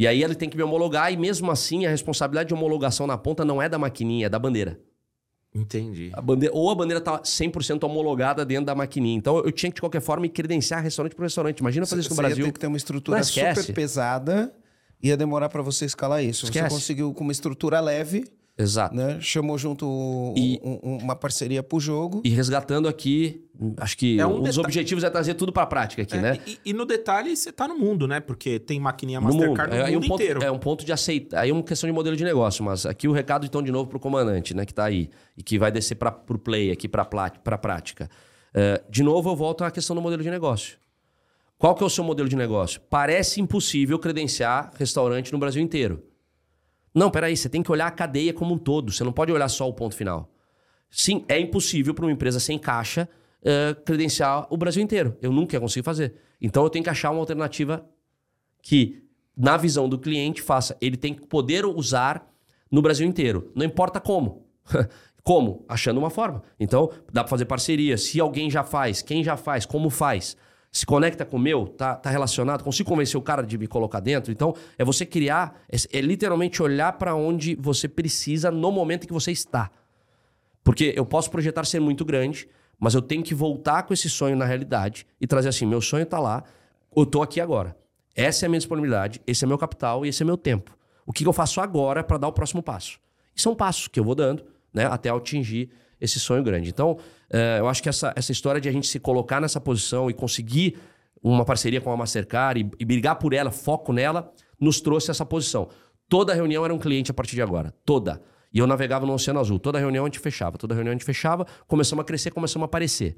E aí ele tem que me homologar, e mesmo assim, a responsabilidade de homologação na ponta não é da maquininha, é da bandeira. Entendi. A bandeira, ou a bandeira tá 100% homologada dentro da maquininha. Então eu tinha que, de qualquer forma, me credenciar restaurante por restaurante. Imagina fazer isso no Você Brasil. ia ter que ter uma estrutura super pesada. Ia demorar para você escalar isso. Você Esquece. conseguiu com uma estrutura leve, Exato. né? Chamou junto um- E- um- uma parceria pro jogo. E resgatando aqui, acho que É um um dos objetivos é trazer tudo pra prática aqui, É, né? e, e no detalhe, você tá no mundo, né? Porque tem maquininha No mundo. Mastercard no É, mundo um ponto, inteiro. é um ponto de aceitar. Aí é uma questão de modelo de negócio, mas aqui o recado então de novo pro comandante, né, que tá aí e que vai descer para pro play aqui para para prática. É, de novo eu volto à questão do modelo de negócio. Qual que é o seu modelo de negócio? Parece impossível credenciar restaurante no Brasil inteiro. Não, peraí, você tem que olhar a cadeia como um todo. Você não pode olhar só o ponto final. Sim, é impossível para uma empresa sem caixa eh, credenciar o Brasil inteiro. Eu nunca ia conseguir fazer. Então eu tenho que achar uma alternativa que, na visão do cliente, faça. Ele tem que poder usar no Brasil inteiro. Não importa como. como? Achando uma forma. Então, dá para fazer parceria. Se alguém já faz, quem já faz, como faz. Se conecta com o meu, tá, tá relacionado, consigo convencer o cara de me colocar dentro. Então, é você criar, é, é literalmente olhar para onde você precisa no momento em que você está. Porque eu posso projetar ser muito grande, mas eu tenho que voltar com esse sonho na realidade e trazer assim: meu sonho tá lá, eu tô aqui agora. Essa é a minha disponibilidade, esse é meu capital e esse é meu tempo. O que que eu faço agora para dar o próximo passo? E são passos que eu vou dando, né, até atingir esse sonho grande. Então, eu acho que essa, essa história de a gente se colocar nessa posição e conseguir uma parceria com a Mastercard e, e brigar por ela, foco nela, nos trouxe essa posição. Toda reunião era um cliente a partir de agora. Toda. E eu navegava no Oceano Azul. Toda reunião a gente fechava. Toda reunião a gente fechava. Começamos a crescer, começamos a aparecer.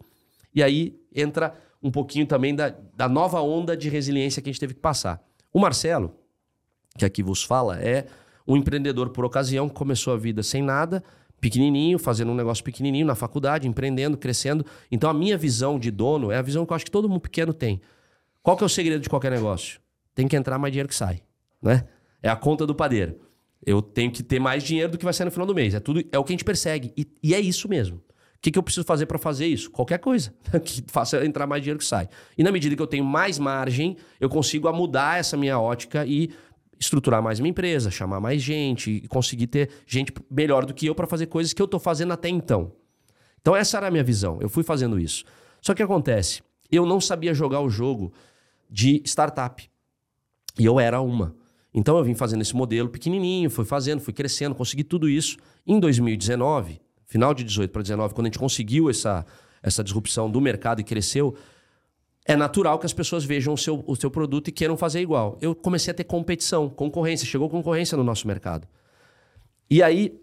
E aí entra um pouquinho também da, da nova onda de resiliência que a gente teve que passar. O Marcelo, que aqui vos fala, é um empreendedor por ocasião começou a vida sem nada, pequenininho, fazendo um negócio pequenininho na faculdade, empreendendo, crescendo. Então a minha visão de dono é a visão que eu acho que todo mundo pequeno tem. Qual que é o segredo de qualquer negócio? Tem que entrar mais dinheiro que sai, né? É a conta do padeiro. Eu tenho que ter mais dinheiro do que vai sair no final do mês. É tudo, é o que a gente persegue. E, e é isso mesmo. O que, que eu preciso fazer para fazer isso? Qualquer coisa que faça entrar mais dinheiro que sai. E na medida que eu tenho mais margem, eu consigo mudar essa minha ótica e estruturar mais minha empresa, chamar mais gente conseguir ter gente melhor do que eu para fazer coisas que eu estou fazendo até então. Então essa era a minha visão. Eu fui fazendo isso. Só que acontece, eu não sabia jogar o jogo de startup. E eu era uma. Então eu vim fazendo esse modelo pequenininho, fui fazendo, fui crescendo, consegui tudo isso. Em 2019, final de 18 para 19, quando a gente conseguiu essa, essa disrupção do mercado e cresceu, é natural que as pessoas vejam o seu, o seu produto e queiram fazer igual. Eu comecei a ter competição, concorrência, chegou concorrência no nosso mercado. E aí,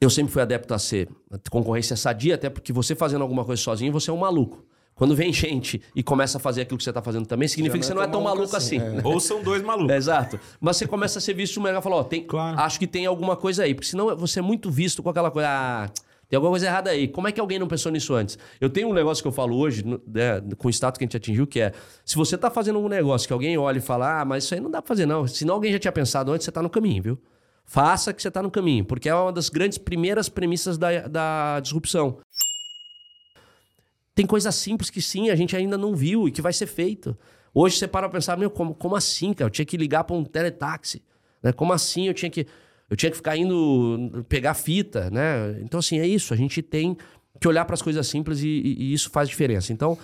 eu sempre fui adepto a ser concorrência sadia, até porque você fazendo alguma coisa sozinho, você é um maluco. Quando vem gente e começa a fazer aquilo que você está fazendo também, significa que você não é tão maluco assim. né? Ou são dois malucos. Exato. Mas você começa a ser visto no mercado e fala, ó, tem, Claro. acho que tem alguma coisa aí. Porque senão você é muito visto com aquela coisa, ah, Tem alguma coisa errada aí. Como é que alguém não pensou nisso antes? Eu tenho um negócio que eu falo hoje, né, com o status que a gente atingiu, que é: se você está fazendo um negócio que alguém olha e fala, ah, mas isso aí não dá para fazer, não. Se não alguém já tinha pensado antes, você está no caminho, viu? Faça que você está no caminho, porque é uma das grandes primeiras premissas da, da disrupção. Tem coisas simples que sim, a gente ainda não viu e que vai ser feito. Hoje você para pra pensar, meu, como, como assim, cara? Eu tinha que ligar para um teletaxi. Né? Como assim eu tinha que eu tinha que ficar indo pegar fita, né? Então, assim, é isso. A gente tem que olhar para as coisas simples e, e, isso faz diferença. Então,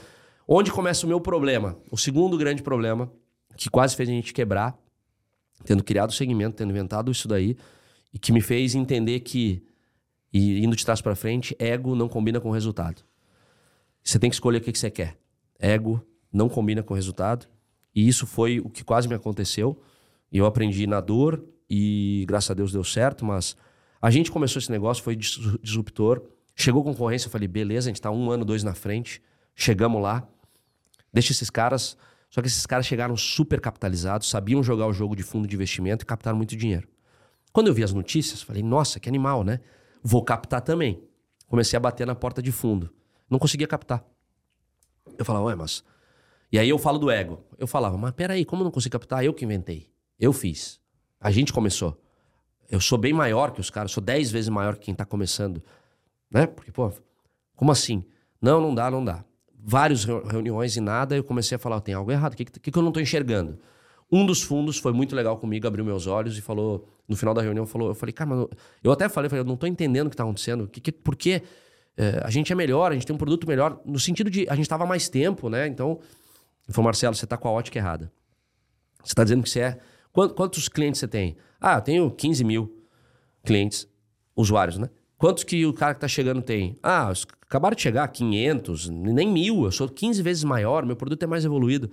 onde começa o meu problema? O segundo grande problema, que quase fez a gente quebrar, tendo criado o segmento, tendo inventado isso daí, e que me fez entender que, e indo de trás para frente, ego não combina com resultado. Você tem que escolher o que, que você quer. Ego não combina com resultado. E isso foi o que quase me aconteceu. E eu aprendi na dor, e graças a Deus deu certo, mas a gente começou esse negócio, foi disruptor. Chegou concorrência, eu falei, beleza, a gente tá um ano, dois na frente, chegamos lá, deixa esses caras. Só que esses caras chegaram super capitalizados, sabiam jogar o jogo de fundo de investimento e captaram muito dinheiro. Quando eu vi as notícias, falei, nossa, que animal, né? Vou captar também. Comecei a bater na porta de fundo. Não conseguia captar. Eu falava, ué, mas. E aí eu falo do ego. Eu falava, mas peraí, como não consigo captar? Eu que inventei. Eu fiz. A gente começou. Eu sou bem maior que os caras, sou 10 vezes maior que quem tá começando. Né? Porque, pô, como assim? Não, não dá, não dá. Várias reuniões e nada, eu comecei a falar: tem algo errado, o que, que, que eu não tô enxergando? Um dos fundos foi muito legal comigo, abriu meus olhos e falou, no final da reunião, falou, eu falei, cara, mano, eu até falei, eu, falei, eu não tô entendendo o que tá acontecendo. Que, que, por quê? É, a gente é melhor, a gente tem um produto melhor, no sentido de a gente tava mais tempo, né? Então, ele falou, Marcelo, você tá com a ótica errada. Você tá dizendo que você é Quantos clientes você tem? Ah, eu tenho 15 mil clientes, usuários, né? Quantos que o cara que está chegando tem? Ah, acabaram de chegar, 500, nem mil. Eu sou 15 vezes maior, meu produto é mais evoluído.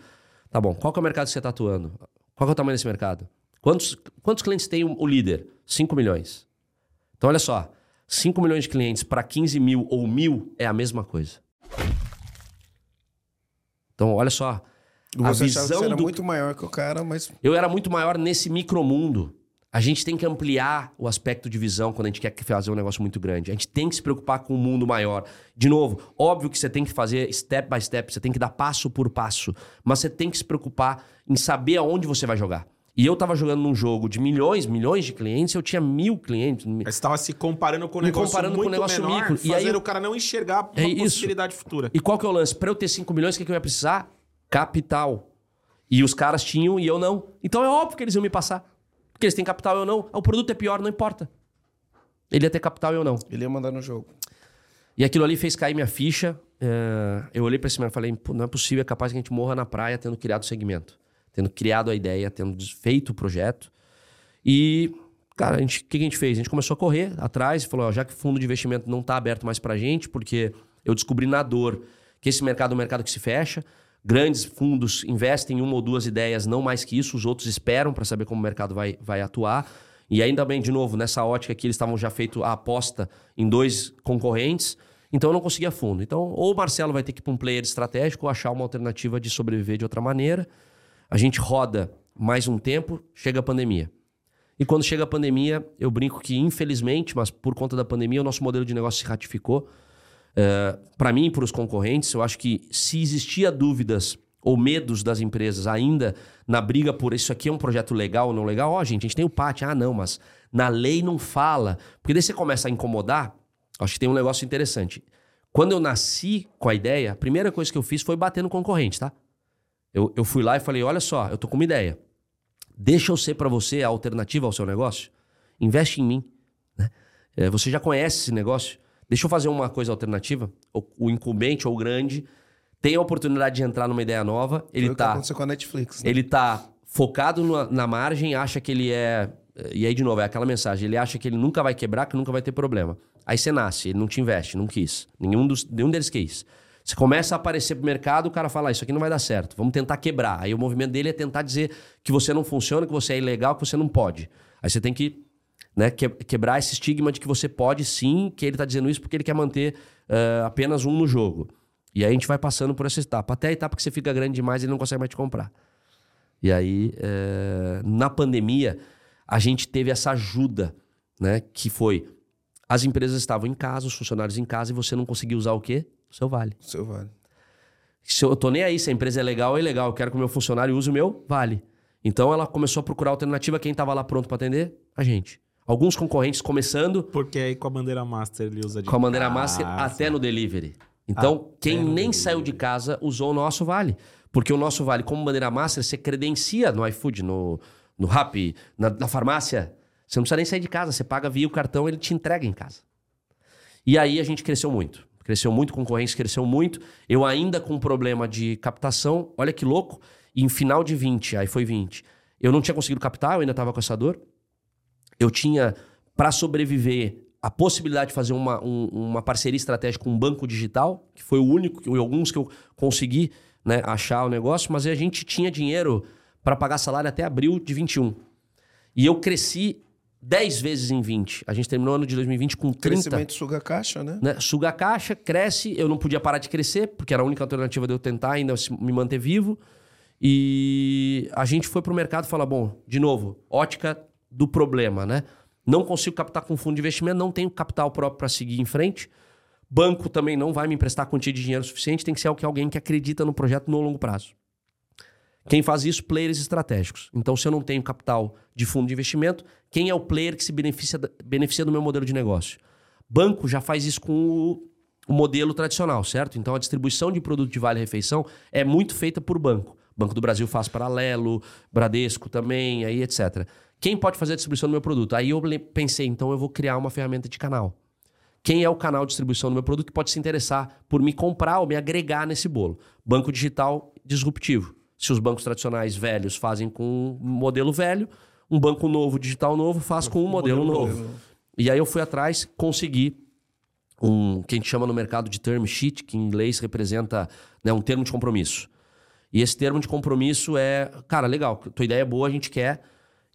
Tá bom, qual que é o mercado que você está atuando? Qual é o tamanho desse mercado? Quantos, quantos clientes tem o, líder? 5 milhões. Então, olha só. 5 milhões de clientes para 15 mil ou mil é a mesma coisa. Então, olha só. Você a visão você era do... muito maior que o cara, mas. Eu era muito maior nesse micromundo. A gente tem que ampliar o aspecto de visão quando a gente quer fazer um negócio muito grande. A gente tem que se preocupar com o um mundo maior. De novo, óbvio que você tem que fazer step by step, você tem que dar passo por passo, mas você tem que se preocupar em saber aonde você vai jogar. E eu tava jogando num jogo de milhões, milhões de clientes, eu tinha mil clientes. Mas você tava se comparando com o negócio comparando muito com o negócio menor, micro. E aí o cara não enxergar uma é possibilidade isso. futura. E qual que é o lance? Para eu ter 5 milhões, o que, que eu ia precisar? Capital. E os caras tinham e eu não. Então é óbvio que eles iam me passar. Porque eles têm capital eu não. O produto é pior, não importa. Ele ia ter capital eu não. Ele ia mandar no jogo. E aquilo ali fez cair minha ficha. É... Eu olhei para cima e falei: não é possível, é capaz que a gente morra na praia tendo criado o segmento, tendo criado a ideia, tendo feito o projeto. E, cara, o que a gente fez? A gente começou a correr atrás e falou: ó, já que o fundo de investimento não está aberto mais para gente, porque eu descobri na dor que esse mercado é um mercado que se fecha. Grandes fundos investem em uma ou duas ideias, não mais que isso, os outros esperam para saber como o mercado vai, vai atuar. E ainda bem, de novo, nessa ótica aqui, eles estavam já feito a aposta em dois concorrentes, então eu não conseguia fundo. Então, ou o Marcelo vai ter que ir para um player estratégico ou achar uma alternativa de sobreviver de outra maneira. A gente roda mais um tempo, chega a pandemia. E quando chega a pandemia, eu brinco que, infelizmente, mas por conta da pandemia, o nosso modelo de negócio se ratificou. É, para mim e para os concorrentes, eu acho que se existia dúvidas ou medos das empresas ainda na briga por isso aqui é um projeto legal ou não legal, ó, oh, gente, a gente tem o PAT, ah, não, mas na lei não fala. Porque daí você começa a incomodar, acho que tem um negócio interessante. Quando eu nasci com a ideia, a primeira coisa que eu fiz foi bater no concorrente, tá? Eu, eu fui lá e falei: olha só, eu tô com uma ideia. Deixa eu ser para você a alternativa ao seu negócio. Investe em mim. Né? É, você já conhece esse negócio. Deixa eu fazer uma coisa alternativa. O, o incumbente ou o grande tem a oportunidade de entrar numa ideia nova. Ele Foi tá. aconteceu com a Netflix. Né? Ele tá focado na, na margem, acha que ele é. E aí, de novo, é aquela mensagem. Ele acha que ele nunca vai quebrar, que nunca vai ter problema. Aí você nasce, ele não te investe, não quis. Nenhum, dos, nenhum deles quis. Você começa a aparecer pro mercado, o cara fala: ah, Isso aqui não vai dar certo, vamos tentar quebrar. Aí o movimento dele é tentar dizer que você não funciona, que você é ilegal, que você não pode. Aí você tem que né, quebrar esse estigma de que você pode sim, que ele está dizendo isso porque ele quer manter uh, apenas um no jogo. E aí a gente vai passando por essa etapa. Até a etapa que você fica grande demais e ele não consegue mais te comprar. E aí, uh, na pandemia, a gente teve essa ajuda, né? Que foi as empresas estavam em casa, os funcionários em casa, e você não conseguia usar o quê? O seu vale. O seu vale. Se eu tô nem aí, se a empresa é legal, é legal. Eu quero que o meu funcionário use o meu vale. Então ela começou a procurar alternativa. Quem estava lá pronto para atender? A gente. Alguns concorrentes começando Porque aí com a bandeira master ele usa de com a bandeira casa. master até no delivery. Então, quem no nem delivery. saiu de casa usou o nosso vale. Porque o nosso vale, como bandeira master, você credencia no iFood, no, no Rappi, na, na farmácia. Você não precisa nem sair de casa. Você paga via o cartão, ele te entrega em casa. E aí a gente cresceu muito. Cresceu muito, concorrência cresceu muito. Eu ainda com problema de captação, olha que louco. Em final de 20, aí foi 20, eu não tinha conseguido captar, eu ainda estava com essa dor. Eu tinha, para sobreviver, a possibilidade de fazer uma, um- uma parceria estratégica com um banco digital, que foi o único, e alguns que eu consegui né, achar o negócio, mas a gente tinha dinheiro para pagar salário até abril de 21. E eu cresci 10 vezes em 20. A gente terminou o ano de 2020 com 30 Crescimento suga caixa, né? né? Suga a caixa, cresce, eu não podia parar de crescer, porque era a única alternativa de eu tentar ainda me manter vivo. E a gente foi pro mercado e falou: bom, de novo, ótica do problema, né? Não consigo captar com fundo de investimento, não tenho capital próprio para seguir em frente. Banco também não vai me emprestar quantia de dinheiro suficiente, tem que ser alguém que acredita no projeto no longo prazo. Quem faz isso? Players estratégicos. Então, se eu não tenho capital de fundo de investimento, quem é o player que se beneficia, beneficia do meu modelo de negócio? Banco já faz isso com o, o modelo tradicional, certo? Então, a distribuição de produto de vale-refeição é muito feita por banco. Banco do Brasil faz paralelo, Bradesco também, aí etc. Quem pode fazer a distribuição do meu produto? Aí eu pensei, então eu vou criar uma ferramenta de canal. Quem é o canal de distribuição do meu produto que pode se interessar por me comprar ou me agregar nesse bolo? Banco digital disruptivo. Se os bancos tradicionais velhos fazem com um modelo velho, um banco novo, digital novo, faz com um modelo, novo. E aí eu fui atrás, consegui um que a gente chama no mercado de term sheet, que em inglês representa né, um termo de compromisso. E esse termo de compromisso é, cara, legal, tua ideia é boa, a gente quer.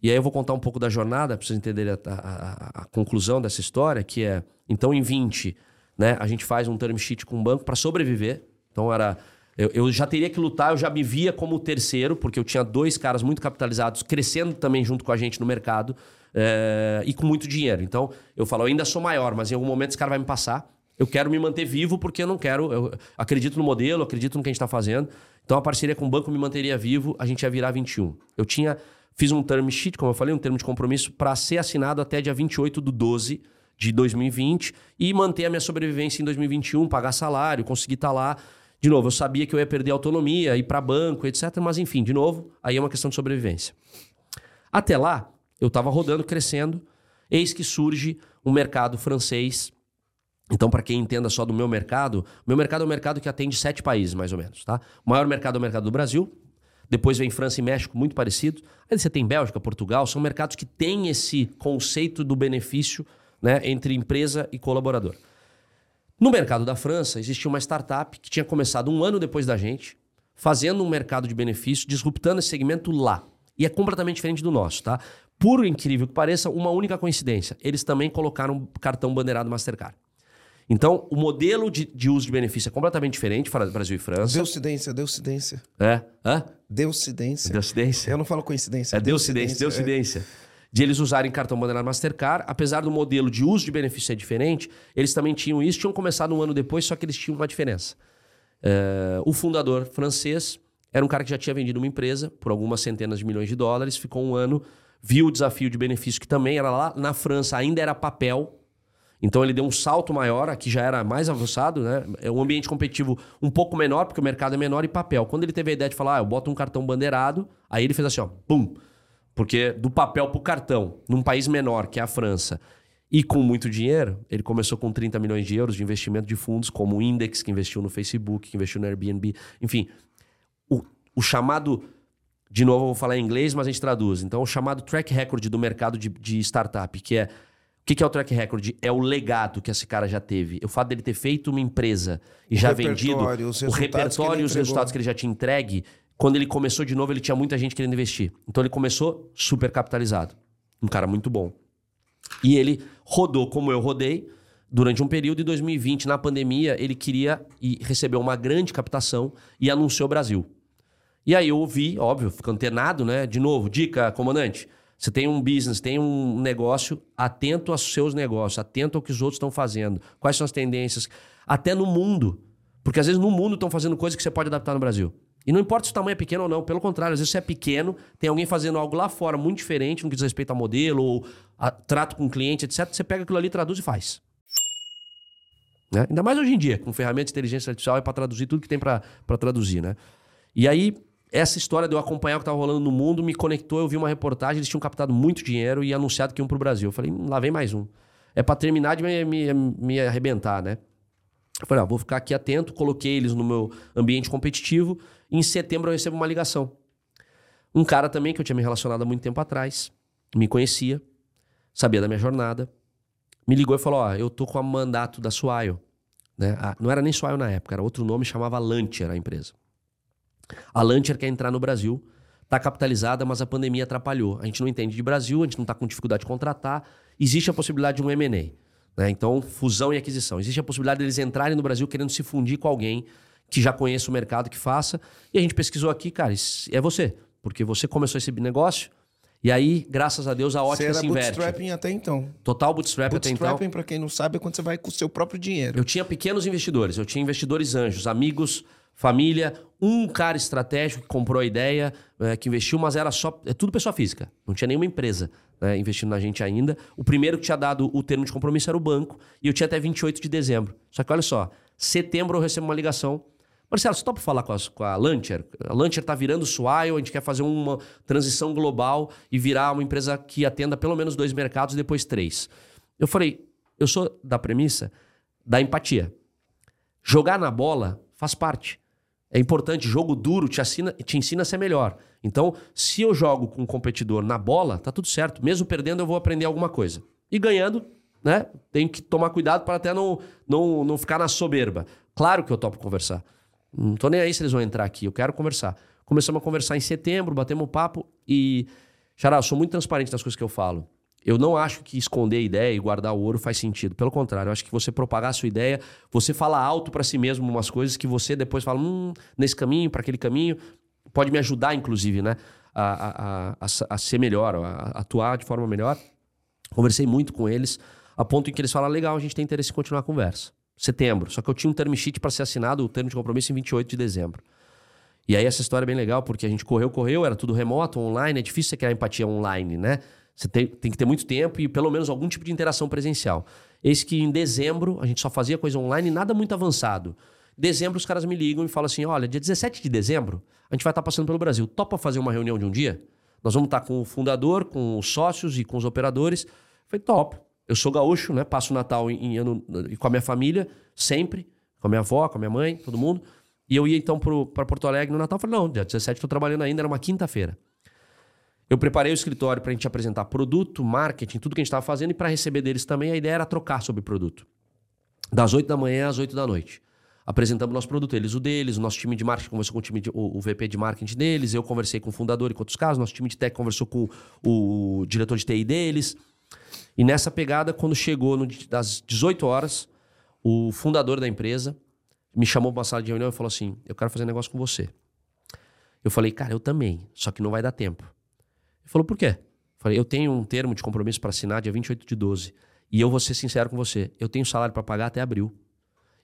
E aí eu vou contar um pouco da jornada, para vocês entenderem a, a- a- conclusão dessa história, que é, então em 20, né, a gente faz um term sheet com o banco para sobreviver. Então era, eu, eu já teria que lutar, eu já me via como o terceiro, porque eu tinha dois caras muito capitalizados, crescendo também junto com a gente no mercado, é, e com muito dinheiro. Então eu falo, eu ainda sou maior, mas em algum momento esse cara vai me passar. Eu quero me manter vivo porque eu não quero. Eu acredito no modelo, acredito no que a gente está fazendo. Então a parceria com o banco me manteria vivo, a gente ia virar 21. Eu tinha. Fiz um term sheet, como eu falei, um termo de compromisso para ser assinado até dia 28 do 12 de 2020 e manter a minha sobrevivência em 2021, pagar salário, conseguir estar lá. De novo, eu sabia que eu ia perder autonomia, ir para banco, etc. Mas enfim, de novo, aí é uma questão de sobrevivência. Até lá, eu estava rodando, crescendo. Eis que surge um mercado francês. Então, para quem entenda só do meu mercado, meu mercado é um mercado que atende sete países, mais ou menos. Tá? O maior mercado é o mercado do Brasil. Depois vem França e México, muito parecido. Aí você tem Bélgica, Portugal. São mercados que têm esse conceito do benefício né, entre empresa e colaborador. No mercado da França, existia uma startup que tinha começado um ano depois da gente, fazendo um mercado de benefício, disruptando esse segmento lá. E é completamente diferente do nosso, tá? Por incrível que pareça, uma única coincidência. Eles também colocaram cartão bandeirado Mastercard. Então, o modelo de, de uso de benefício é completamente diferente para Brasil e França. Deucidência, deucidência. É? Hã? Deucidência. Deucidência? Eu não falo coincidência. É deucidência, deucidência. De eles usarem cartão bandeirado Mastercard, apesar do modelo de uso de benefício ser diferente, eles também tinham isso, tinham começado um ano depois, só que eles tinham uma diferença. É, o fundador francês era um cara que já tinha vendido uma empresa por algumas centenas de milhões de dólares, ficou um ano, viu o desafio de benefício que também era lá na França, ainda era papel. Então ele deu um salto maior, aqui já era mais avançado, né? É um ambiente competitivo um pouco menor, porque o mercado é menor e papel. Quando ele teve a ideia de falar, ah, eu boto um cartão bandeirado, aí ele fez assim, ó, pum. Porque do papel pro cartão, num país menor, que é a França, e com muito dinheiro, ele começou com 30 milhões de euros de investimento de fundos, como o Index, que investiu no Facebook, que investiu no Airbnb, enfim. O, o chamado, de novo eu vou falar em inglês, mas a gente traduz. Então, o chamado track record do mercado de, de startup, que é. O que, que é o track record? É o legado que esse cara já teve. O fato dele ter feito uma empresa e O já vendido, o repertório e os resultados que ele já tinha entregue. Quando ele começou de novo, ele tinha muita gente querendo investir. Então ele começou super capitalizado. Um cara muito bom. E ele rodou como eu rodei durante um período. Em 2020, na pandemia, ele queria e recebeu uma grande captação e anunciou o Brasil. E aí eu ouvi, óbvio, fico antenado, né? De novo, dica, comandante. Você tem um business, tem um negócio, atento aos seus negócios, atento ao que os outros estão fazendo, quais são as tendências, até no mundo. Porque às vezes no mundo estão fazendo coisas que você pode adaptar no Brasil. E não importa se o tamanho é pequeno ou não, pelo contrário, às vezes você é pequeno, tem alguém fazendo algo lá fora muito diferente no que diz respeito a modelo ou a trato com o cliente, etc. Você pega aquilo ali, traduz e faz. Né? Ainda mais hoje em dia, com ferramentas de inteligência artificial é para traduzir tudo que tem para traduzir, né? E aí, essa história de eu acompanhar o que estava rolando no mundo me conectou. Eu vi uma reportagem, eles tinham captado muito dinheiro e anunciado que iam para o Brasil. Eu falei, hum, lá vem mais um. É para terminar de me, me, me arrebentar, né? Eu falei, ah, vou ficar aqui atento, coloquei eles no meu ambiente competitivo. Em setembro eu recebo uma ligação. Um cara também que eu tinha me relacionado há muito tempo atrás, me conhecia, sabia da minha jornada, me ligou e falou: Ó, eu tô com o mandato da Suaio. Né? Ah, não era nem Suaio na época, era outro nome, chamava Lantier a empresa. A Lantier quer entrar no Brasil, está capitalizada, mas a pandemia atrapalhou. A gente não entende de Brasil, a gente não está com dificuldade de contratar. Existe a possibilidade de um M&A. Né? Então, fusão e aquisição. Existe a possibilidade deles entrarem no Brasil querendo se fundir com alguém que já conheça o mercado, que faça. E a gente pesquisou aqui, cara, é você. Porque você começou esse negócio, e aí, graças a Deus, a ótica se inverte. bootstrapping até então. Total bootstrap até então. Bootstrapping, para quem não sabe, é quando você vai com o seu próprio dinheiro. Eu tinha pequenos investidores, eu tinha investidores anjos, amigos, família, um cara estratégico que comprou a ideia, é, que investiu, mas era só. É tudo pessoa física. Não tinha nenhuma empresa né, investindo na gente ainda. O primeiro que tinha dado o termo de compromisso era o banco, e eu tinha até 28 de dezembro. Só que olha só, setembro eu recebo uma ligação Marcelo, você topa falar com a, com a Lancher? A Lancher está virando Swile, a gente quer fazer uma transição global e virar uma empresa que atenda pelo menos dois mercados e depois três. Eu falei, eu sou da premissa da empatia. Jogar na bola faz parte. É importante, jogo duro te, assina, te ensina a ser melhor. Então, se eu jogo com um competidor na bola, tá tudo certo. Mesmo perdendo, eu vou aprender alguma coisa. E ganhando, né? Tenho que tomar cuidado para até não, não, não ficar na soberba. Claro que eu topo conversar. Não tô nem aí se eles vão entrar aqui, eu quero conversar. Começamos a conversar em setembro, batemos um papo e. Xará, eu sou muito transparente nas coisas que eu falo. Eu não acho que esconder a ideia e guardar o ouro faz sentido. Pelo contrário, eu acho que você propagar a sua ideia, você fala alto para si mesmo umas coisas que você depois fala, hum, nesse caminho, para aquele caminho, pode me ajudar, inclusive, né? A, a, a, a ser melhor, a, atuar de forma melhor. Conversei muito com eles, a ponto em que eles falaram: legal, a gente tem interesse em continuar a conversa setembro. Só que eu tinha um term sheet para ser assinado, o termo de compromisso, em 28 de dezembro. E aí essa história é bem legal, porque a gente correu, correu, era tudo remoto, online, é difícil você criar empatia online, né? Você tem, tem que ter muito tempo e pelo menos algum tipo de interação presencial. Eis que em dezembro a gente só fazia coisa online, nada muito avançado. Dezembro os caras me ligam e falam assim: olha, dia 17 de dezembro a gente vai estar passando pelo Brasil. Topa fazer uma reunião de um dia? Nós vamos estar com o fundador, com os sócios e com os operadores. Falei, top. Eu sou gaúcho, né? Passo o Natal em, em ano, com a minha família, sempre, com a minha avó, com a minha mãe, todo mundo. E eu ia então para Porto Alegre no Natal. Falei, não, dia 17 estou trabalhando ainda, era uma quinta-feira. Eu preparei o escritório para a gente apresentar produto, marketing, tudo que a gente estava fazendo e para receber deles também. A ideia era trocar sobre produto. Das 8 da manhã às 8 da noite. Apresentamos nosso produto, eles o deles, o nosso time de marketing conversou com o, time de, o, o, VP de marketing deles, eu conversei com o fundador em outros casos, nosso time de tech conversou com o, o diretor de TI deles. E nessa pegada, quando chegou no, das 18 horas, o fundador da empresa me chamou para uma sala de reunião e falou assim: Eu quero fazer um negócio com você. Eu falei, cara, eu também, só que não vai dar tempo. Ele falou, por quê? Eu falei, eu tenho um termo de compromisso para assinar dia 28 de 12. E eu vou ser sincero com você, eu tenho salário para pagar até abril.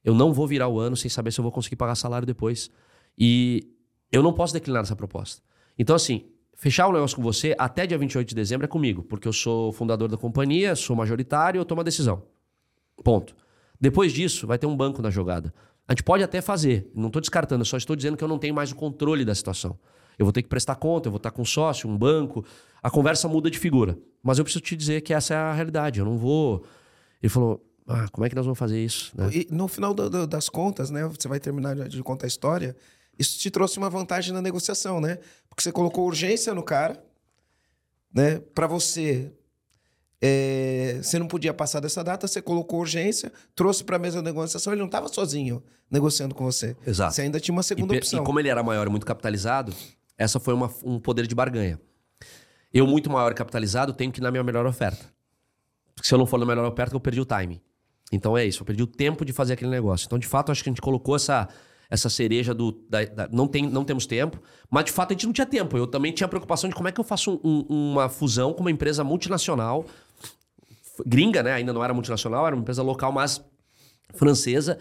Eu não vou virar o ano sem saber se eu vou conseguir pagar salário depois. E eu não posso declinar essa proposta. Então, assim, Fechar um negócio com você até dia 28 de dezembro é comigo, porque eu sou fundador da companhia, sou majoritário, eu tomo a decisão. Ponto. Depois disso, vai ter um banco na jogada. A gente pode até fazer, não estou descartando, só estou dizendo que eu não tenho mais o controle da situação. Eu vou ter que prestar conta, eu vou estar com um sócio, um banco. A conversa muda de figura. Mas eu preciso te dizer que essa é a realidade. Eu não vou. Ele falou: ah, como é que nós vamos fazer isso? Né? E no final do, do, das contas, né? Você vai terminar de contar a história. Isso te trouxe uma vantagem na negociação, né? Porque você colocou urgência no cara, né? Para você, é, você não podia passar dessa data, você colocou urgência, trouxe para a mesa da negociação, ele não estava sozinho negociando com você. Exato. Você ainda tinha uma segunda e, opção. E como ele era maior e muito capitalizado, essa foi uma, um poder de barganha. Eu, muito maior capitalizado, tenho que ir na minha melhor oferta. Porque se eu não for na melhor oferta, eu perdi o time. Então é isso, eu perdi o tempo de fazer aquele negócio. Então, de fato, acho que a gente colocou essa essa cereja do. Da, da- não, tem, não temos tempo. Mas de fato a gente não tinha tempo. Eu também tinha preocupação de como é que eu faço um- um- uma fusão com uma empresa multinacional, gringa, né? Ainda não era multinacional, era uma empresa local, mas francesa,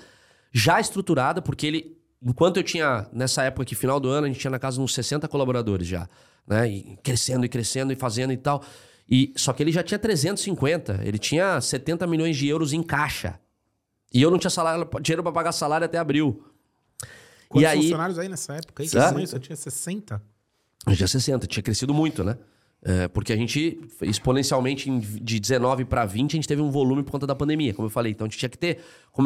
já estruturada, porque ele. Enquanto eu tinha, nessa época aqui, final do ano, a gente tinha na casa uns 60 colaboradores já, né? E crescendo e crescendo e fazendo e tal. E, só que ele já tinha 350, ele tinha 70 milhões de euros em caixa. E eu não tinha salário, dinheiro para pagar salário até abril. Quantos e aí, funcionários aí nessa época? Aí? Hã? Você você tinha 60? eu tinha 60, tinha crescido muito, né? É, porque a gente, exponencialmente, de 19 para 20, a gente teve um volume por conta da pandemia, como eu falei. Então a gente tinha que ter.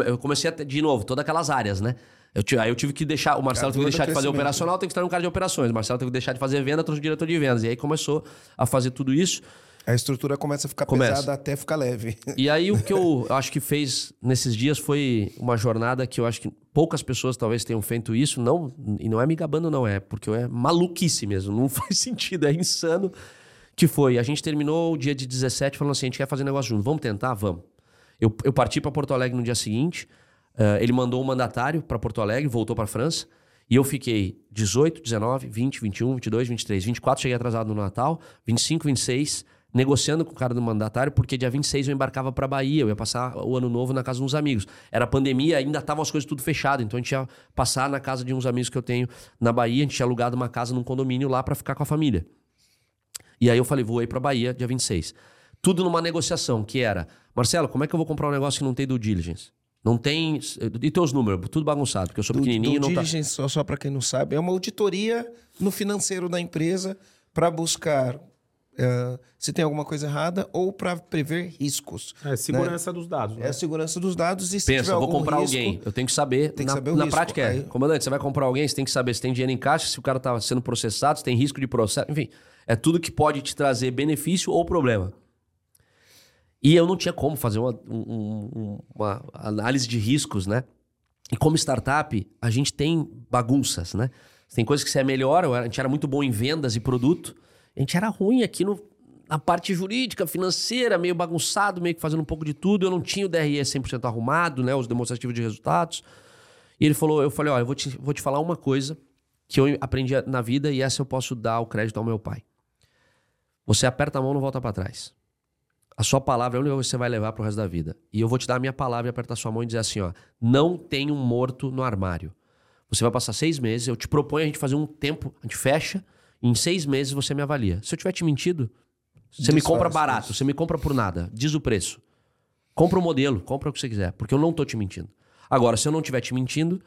Eu comecei a ter, de novo, todas aquelas áreas, né? Eu, ti- aí eu tive que deixar. O Marcelo teve que deixar de fazer operacional, tem que estar no cara de operações. O Marcelo teve que deixar de fazer venda, trouxe o diretor de vendas. E aí começou a fazer tudo isso. A estrutura começa a ficar Começa. pesada até ficar leve. E aí o que eu acho que fez nesses dias foi uma jornada que eu acho que poucas pessoas talvez tenham feito isso, não, e não é me gabando não, é porque é maluquice mesmo, não faz sentido, é insano. Que foi, a gente terminou o dia de 17 falando assim, a gente quer fazer negócio junto, vamos tentar? Vamos. Eu, eu parti para Porto Alegre no dia seguinte, eh, ele mandou um mandatário para Porto Alegre, voltou para França, e eu fiquei 18, 19, 20, 21, 22, 23, 24, cheguei atrasado no Natal, 25, 26, negociando com o cara do mandatário, porque dia 26 eu embarcava para Bahia, eu ia passar o ano novo na casa de uns amigos. Era pandemia, ainda estavam as coisas tudo fechado, então a gente ia passar na casa de uns amigos que eu tenho na Bahia, a gente tinha alugado uma casa num condomínio lá para ficar com a família. E aí eu falei, vou aí pra Bahia, dia 26. Tudo numa negociação, que era, Marcelo, como é que eu vou comprar um negócio que não tem due diligence? Não tem. E teus números, tudo bagunçado, porque eu sou pequenininho e do não tá. diligence, só, só para quem não sabe, é uma auditoria no financeiro da empresa para buscar eh, se tem alguma coisa errada ou para prever riscos. É segurança dos dados. É Né? a segurança dos dados e se Pensa, tiver eu vou algum comprar risco, alguém. Eu tenho que saber. Tem que na, saber o na risco. prática é. Aí- Comandante, você vai comprar alguém, você tem que saber se tem dinheiro em caixa, se o cara tá sendo processado, se tem risco de processo. Enfim, é tudo que pode te trazer benefício ou problema. E eu não tinha como fazer uma, um- um- uma análise de riscos, né? E como startup, a gente tem bagunças, né? Tem coisas que você é melhor, a gente era muito bom em vendas e produto. A gente era ruim aqui no, na parte jurídica, financeira, meio bagunçado, meio que fazendo um pouco de tudo. Eu não tinha o DRE 100% arrumado, né? Os demonstrativos de resultados. E ele falou, eu falei, ó, eu vou te, vou te falar uma coisa que eu aprendi na vida e essa eu posso dar o crédito ao meu pai. Você aperta a mão, não volta pra trás. A sua palavra é a única coisa que você vai levar pro resto da vida. E eu vou te dar a minha palavra e apertar a sua mão e dizer assim, ó, não tem um morto no armário. Você vai passar seis meses, eu te proponho a gente fazer um tempo, a gente fecha, e em seis meses você me avalia. Se eu tiver te mentido, você me compra barato, você me compra por nada, diz o preço. Compra o modelo, compra o que você quiser, porque eu não tô te mentindo. Agora, se eu não estiver te mentindo,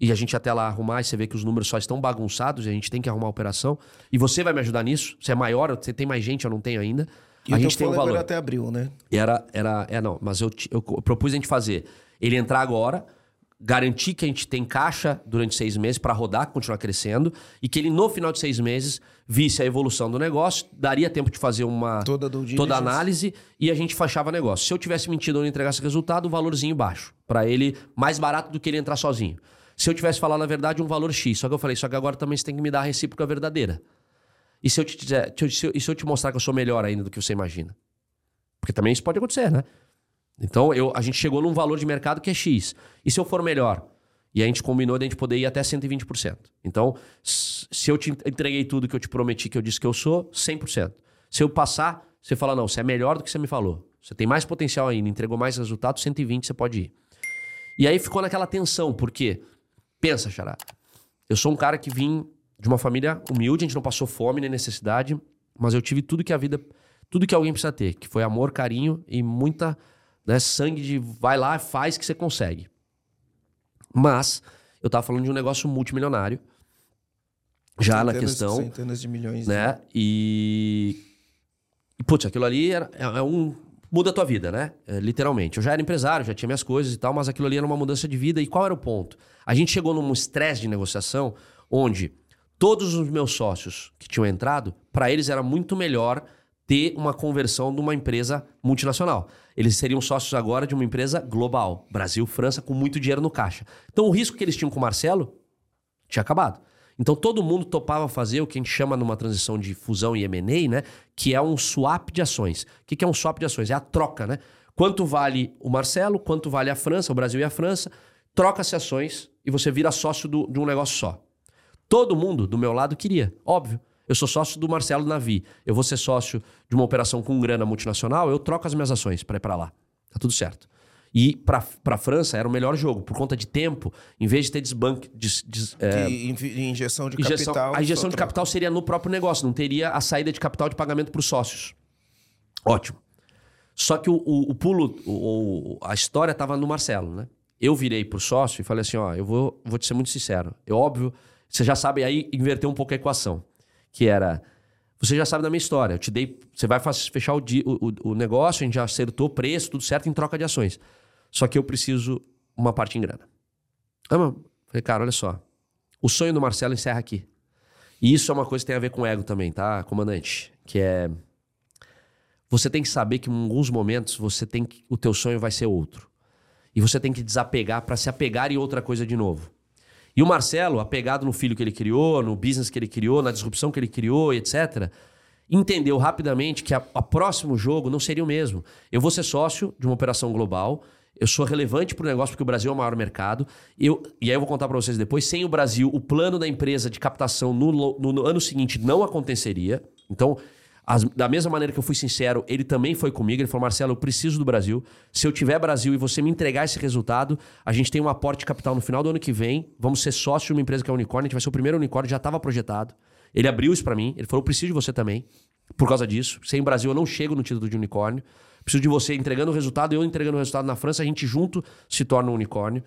e a gente até lá arrumar e você vê que os números só estão bagunçados e a gente tem que arrumar a operação, e você vai me ajudar nisso, você é maior, você tem mais gente, eu não tenho ainda, E a gente tem um valor. era até abril, né? Era, era, é não, mas eu, eu propus a gente fazer ele entrar agora, garantir que a gente tem caixa durante seis meses para rodar, continuar crescendo, e que ele no final de seis meses visse a evolução do negócio, daria tempo de fazer uma Toda toda análise e a gente fechava negócio. Se eu tivesse mentido ou não entregasse resultado, o valorzinho baixo, para ele mais barato do que ele entrar sozinho. Se eu tivesse falado na verdade um valor X, só que eu falei, só que agora também você tem que me dar a recíproca verdadeira. E se eu te dizer, se e se eu te mostrar que eu sou melhor ainda do que você imagina? Porque também isso pode acontecer, né? Então eu, a gente chegou num valor de mercado que é X. E se eu for melhor? E a gente combinou de a gente poder ir até 120%. Então, se eu te entreguei tudo que eu te prometi que eu disse que eu sou, 100%. Se eu passar, você fala, não, você é melhor do que você me falou. Você tem mais potencial ainda, entregou mais resultado, 120 você pode ir. E aí ficou naquela tensão, porque, pensa, Xará, eu sou um cara que vim de uma família humilde, a gente não passou fome nem necessidade, mas eu tive tudo que a vida, tudo que alguém precisa ter, que foi amor, carinho e muita né, sangue de vai lá, faz que você consegue. Mas eu tava falando de um negócio multimilionário, já na Centenas- questão, Centenas de milhões. né? E. e, Putz, aquilo ali era, é, é um. Muda a tua vida, né? É, literalmente. Eu já era empresário, já tinha minhas coisas e tal, mas aquilo ali era uma mudança de vida. E qual era o ponto? A gente chegou num estresse de negociação onde todos os meus sócios que tinham entrado, para eles era muito melhor ter uma conversão de uma empresa multinacional. Eles seriam sócios agora de uma empresa global, Brasil, França, com muito dinheiro no caixa. Então o risco que eles tinham com o Marcelo tinha acabado. Então todo mundo topava fazer o que a gente chama numa transição de fusão e M&A, né? Que é um swap de ações. O que é um swap de ações? É a troca, né? Quanto vale o Marcelo, quanto vale a França, o Brasil e a França, troca-se ações e você vira sócio do- de um negócio só. Todo mundo do meu lado queria, óbvio. Eu sou sócio do Marcelo Navi. Eu vou ser sócio de uma operação com grana multinacional, eu troco as minhas ações para ir para lá. Tá tudo certo. E para a França era o melhor jogo, por conta de tempo, em vez de ter desbanque. Des, des- é, injeção de injeção- capital. a injeção de capital seria no próprio negócio, não teria a saída de capital de pagamento para os sócios. Ótimo. Só que o, o- o pulo, o- o- a história estava no Marcelo, né? Eu virei pro sócio e falei assim: ó, eu vou, vou te ser muito sincero. É óbvio, você já sabe, aí inverteu um pouco a equação. Que era. Você já sabe da minha história. Eu te dei. Você vai fechar o, o, o- o negócio, a gente já acertou preço, tudo certo em troca de ações. Só que eu preciso uma parte em grana. Ah, mas- falei, cara, olha só. O sonho do Marcelo encerra aqui. E isso é uma coisa que tem a ver com ego também, tá, comandante? Que é. Você tem que saber que em alguns momentos você tem que, o teu sonho vai ser outro. E você tem que desapegar para se apegar em outra coisa de novo. E o Marcelo, apegado no filho que ele criou, no business que ele criou, na disrupção que ele criou, etc., entendeu rapidamente que a, próximo jogo não seria o mesmo. Eu vou ser sócio de uma operação global, eu sou relevante para o negócio porque o Brasil é o maior mercado. Eu, e aí eu vou contar para vocês depois, sem o Brasil, o plano da empresa de captação no, no- no ano seguinte não aconteceria. Então, as- da mesma maneira que eu fui sincero, ele também foi comigo. Ele falou: Marcelo, eu preciso do Brasil. Se eu tiver Brasil e você me entregar esse resultado, a gente tem um aporte de capital no final do ano que vem. Vamos ser sócio de uma empresa que é unicórnio. A gente vai ser o primeiro unicórnio, já estava projetado. Ele abriu isso para mim. Ele falou: eu preciso de você também. Por causa disso. Sem Brasil, eu não chego no título de unicórnio. Preciso de você entregando o resultado, eu entregando o resultado na França, a gente junto se torna um unicórnio.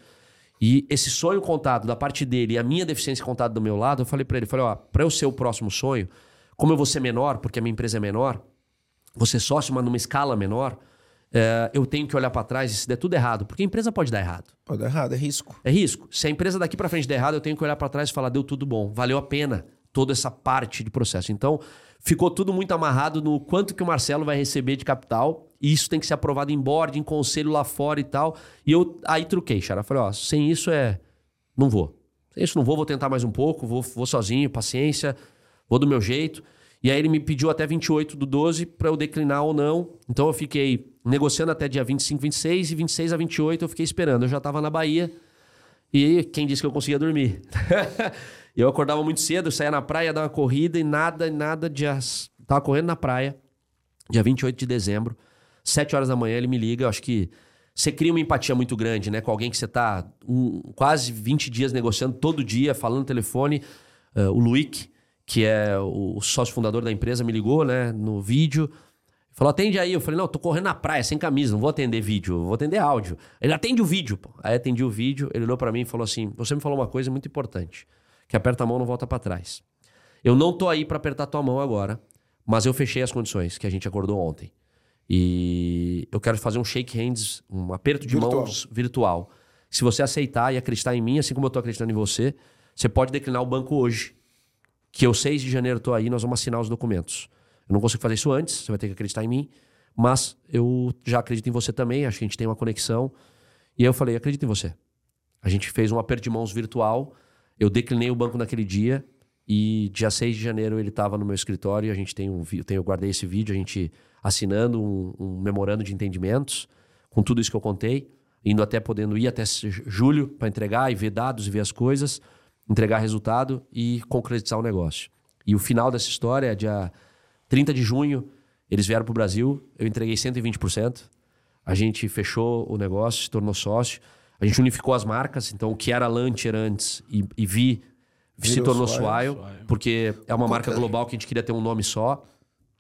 E esse sonho contado da parte dele e a minha deficiência contada do meu lado, eu falei para ele, falei, ó, para eu ser o próximo sonho, como eu vou ser menor, porque a minha empresa é menor, você sócio, mas numa escala menor, é, eu tenho que olhar para trás e se der tudo errado, porque a empresa pode dar errado. Pode dar errado, é risco. É risco. Se a empresa daqui para frente der errado, eu tenho que olhar para trás e falar, deu tudo bom, valeu a pena toda essa parte de processo. Então, ficou tudo muito amarrado no quanto que o Marcelo vai receber de capital, e isso tem que ser aprovado em board, em conselho lá fora e tal. E eu aí truquei, Xara. Falei, ó, sem isso é. Não vou. Sem isso não vou, vou tentar mais um pouco, vou, vou sozinho, paciência, vou do meu jeito. E aí ele me pediu até 28 do 12 para eu declinar ou não. Então eu fiquei negociando até dia 25, 26 e 26 a 28 eu fiquei esperando. Eu já estava na Bahia e quem disse que eu conseguia dormir? eu acordava muito cedo, saía na praia, dar uma corrida e nada, nada de. Tava correndo na praia, dia 28 de dezembro, 7 horas da manhã, ele me liga. Eu acho que você cria uma empatia muito grande, né? Com alguém que você tá um- quase 20 dias negociando todo dia, falando no telefone. Uh, o Luick, que é o, sócio fundador da empresa, me ligou, né? No vídeo. Falou, atende aí. Eu falei, não, eu tô correndo na praia, sem camisa, não vou atender vídeo, vou atender áudio. Ele atende o vídeo, pô. Aí atendi o vídeo, ele olhou pra mim e falou assim: Você me falou uma coisa muito importante, que aperta a mão não volta pra trás. Eu não tô aí pra apertar tua mão agora, mas eu fechei as condições que a gente acordou ontem. E eu quero fazer um shake hands, um aperto de Virtual. mãos virtual. Se você aceitar e acreditar em mim, assim como eu tô acreditando em você, você pode declinar o banco hoje. Que eu 6 de janeiro tô aí, nós vamos assinar os documentos. Eu não consigo fazer isso antes, você vai ter que acreditar em mim, mas eu já acredito em você também, acho que a gente tem uma conexão. E aí eu falei, acredito em você. A gente fez um aperto de mãos virtual, eu declinei o banco naquele dia e dia 6 de janeiro ele estava no meu escritório a gente tem um eu eu guardei esse vídeo, a gente assinando um, um memorando de entendimentos com tudo isso que eu contei, indo até podendo ir até julho para entregar e ver dados e ver as coisas, entregar resultado e concretizar o negócio. E o final dessa história é dia 30 de junho, eles vieram para o Brasil, eu entreguei 120%. A gente fechou o negócio, se tornou sócio. A gente unificou as marcas, então o que era Lancher antes e, e Vi se Virou tornou Swile. Porque é uma marca que é? global que a gente queria ter um nome só.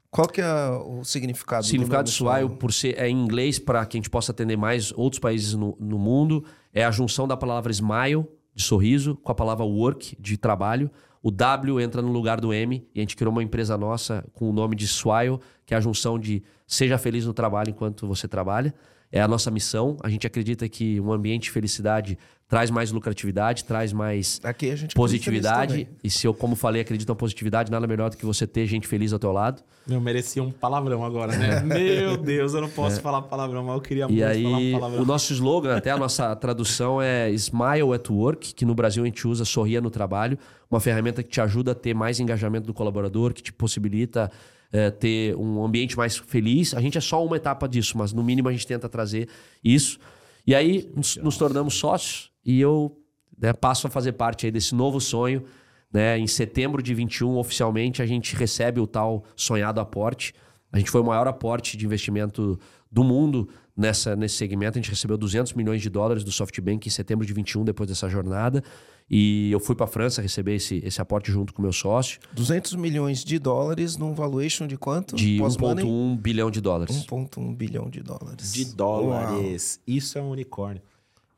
Qual que é o significado O significado do nome Swile, por ser é em inglês, para que a gente possa atender mais outros países no, no mundo, é a junção da palavra smile, de sorriso, com a palavra work, de trabalho. O W entra no lugar do M e a gente criou uma empresa nossa com o nome de Swile, que é a junção de seja feliz no trabalho enquanto você trabalha. É a nossa missão. A gente acredita que um ambiente de felicidade traz mais lucratividade, traz mais Aqui a gente acredita nisso positividade. E se eu, como falei, acredito na positividade, nada melhor do que você ter gente feliz ao teu lado. Eu merecia um palavrão agora, né? Meu Deus, eu não posso falar palavrão, mas eu queria É. E muito aí, falar um palavrão. o nosso slogan, até a nossa tradução é Smile at Work, que no Brasil a gente usa Sorria no Trabalho, uma ferramenta que te ajuda a ter mais engajamento do colaborador, que te possibilita eh, ter um ambiente mais feliz. A gente é só uma etapa disso, mas no mínimo a gente tenta trazer isso. E aí nos, nos tornamos sócios e eu né, passo a fazer parte aí desse novo sonho. Né? Em setembro de 21, oficialmente, a gente recebe o tal sonhado aporte. A gente foi o maior aporte de investimento do mundo nessa, nesse segmento. A gente recebeu 200 milhões de dólares do SoftBank em setembro de 21, depois dessa jornada. E eu fui para a França receber esse, esse aporte junto com meu sócio. 200 milhões de dólares num valuation de quanto? De 1,1 bilhão de dólares. 1,1 bilhão de dólares. De dólares. Uau. Isso é um unicórnio.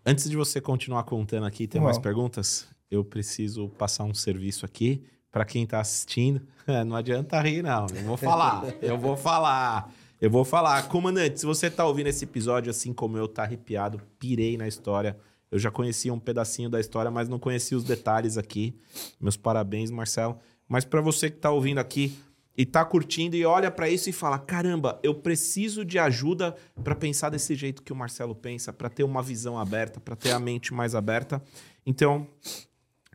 Antes de você continuar contando aqui, tem Uau. mais perguntas? Eu preciso passar um serviço aqui para quem está assistindo. Não adianta rir, não. Eu vou falar. eu vou falar. Eu vou falar. Comandante, se você está ouvindo esse episódio assim como eu, tá arrepiado, pirei na história eu já conhecia um pedacinho da história, mas não conhecia os detalhes aqui. Meus parabéns, Marcelo. Mas para você que está ouvindo aqui e está curtindo e olha para isso e fala: caramba, eu preciso de ajuda para pensar desse jeito que o Marcelo pensa, para ter uma visão aberta, para ter a mente mais aberta. Então,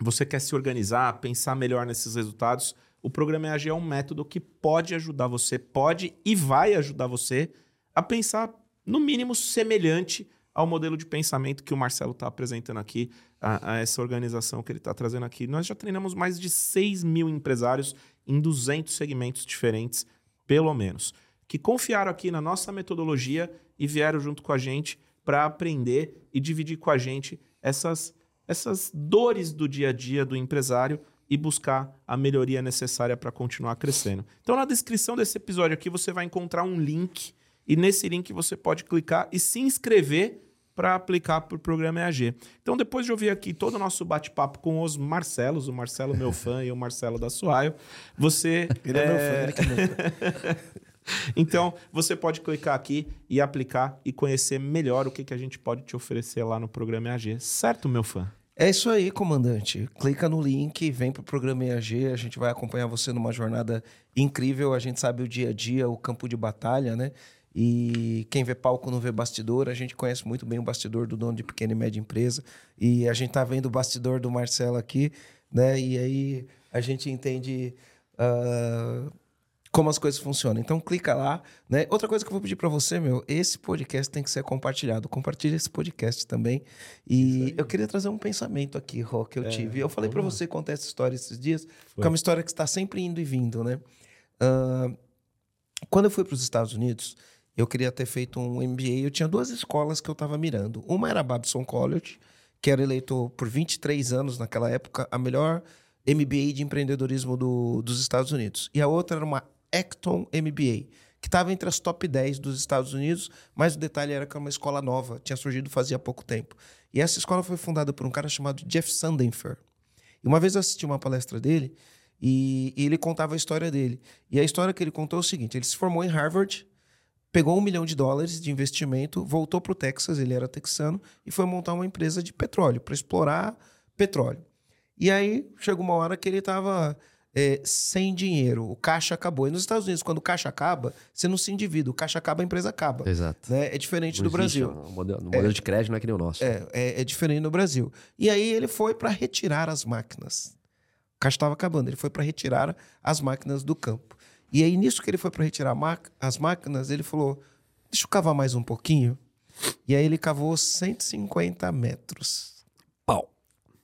você quer se organizar, pensar melhor nesses resultados. O programa EAG é um método que pode ajudar você, pode e vai ajudar você a pensar, no mínimo, semelhante ao modelo de pensamento que o Marcelo está apresentando aqui, a, a, essa organização que ele está trazendo aqui. Nós já treinamos mais de 6 mil empresários em 200 segmentos diferentes, pelo menos, que confiaram aqui na nossa metodologia e vieram junto com a gente para aprender e dividir com a gente essas, essas dores do dia a dia do empresário e buscar a melhoria necessária para continuar crescendo. Então, na descrição desse episódio aqui, você vai encontrar um link. E nesse link você pode clicar e se inscrever para aplicar para o programa EAG. Então, depois de ouvir aqui todo o nosso bate-papo com os Marcelos, o Marcelo meu fã e o Marcelo da Suaio, você... Ele é, é meu fã, ele que é meu fã. então, você pode clicar aqui e aplicar e conhecer melhor o que, que a gente pode te oferecer lá no programa EAG. Certo, meu fã? É isso aí, comandante. Clica no link, vem para o programa EAG, a gente vai acompanhar você numa jornada incrível. A gente sabe o dia a dia, o campo de batalha, né? E quem vê palco não vê bastidor. A gente conhece muito bem o bastidor do dono de pequena e média empresa. E a gente tá vendo o bastidor do Marcelo aqui, né? E aí a gente entende uh, como as coisas funcionam. Então clica lá, né? Outra coisa que eu vou pedir para você, meu, esse podcast tem que ser compartilhado. Compartilha esse podcast também. E eu queria trazer um pensamento aqui, Ró, que eu é, tive. Eu falei para você contar essa história esses dias, Foi. porque é uma história que está sempre indo e vindo, né? Uh, quando eu fui para os Estados Unidos, eu queria ter feito um MBA. Eu tinha duas escolas que eu estava mirando. Uma era a Babson College, que era eleito por 23 anos naquela época a melhor MBA de empreendedorismo do, dos Estados Unidos. E a outra era uma Acton MBA, que estava entre as top 10 dos Estados Unidos, mas o detalhe era que era uma escola nova, tinha surgido fazia pouco tempo. E essa escola foi fundada por um cara chamado Jeff Sandenfer. E uma vez eu assisti uma palestra dele e, e ele contava a história dele. E a história que ele contou é o seguinte: ele se formou em Harvard, pegou um milhão de dólares de investimento, voltou para o Texas, ele era texano, e foi montar uma empresa de petróleo, para explorar petróleo. E aí chegou uma hora que ele estava é, sem dinheiro, o caixa acabou. E nos Estados Unidos, quando o caixa acaba, você não se endivida, o caixa acaba, a empresa acaba. Exato. Né? É diferente não do Brasil. O modelo, modelo é, de crédito não é que nem o nosso. É, é, é diferente no Brasil. E aí ele foi para retirar as máquinas. O caixa estava acabando, ele foi para retirar as máquinas do campo. E aí, nisso que ele foi para retirar as máquinas, ele falou: Deixa eu cavar mais um pouquinho. E aí, ele cavou 150 metros. Pau.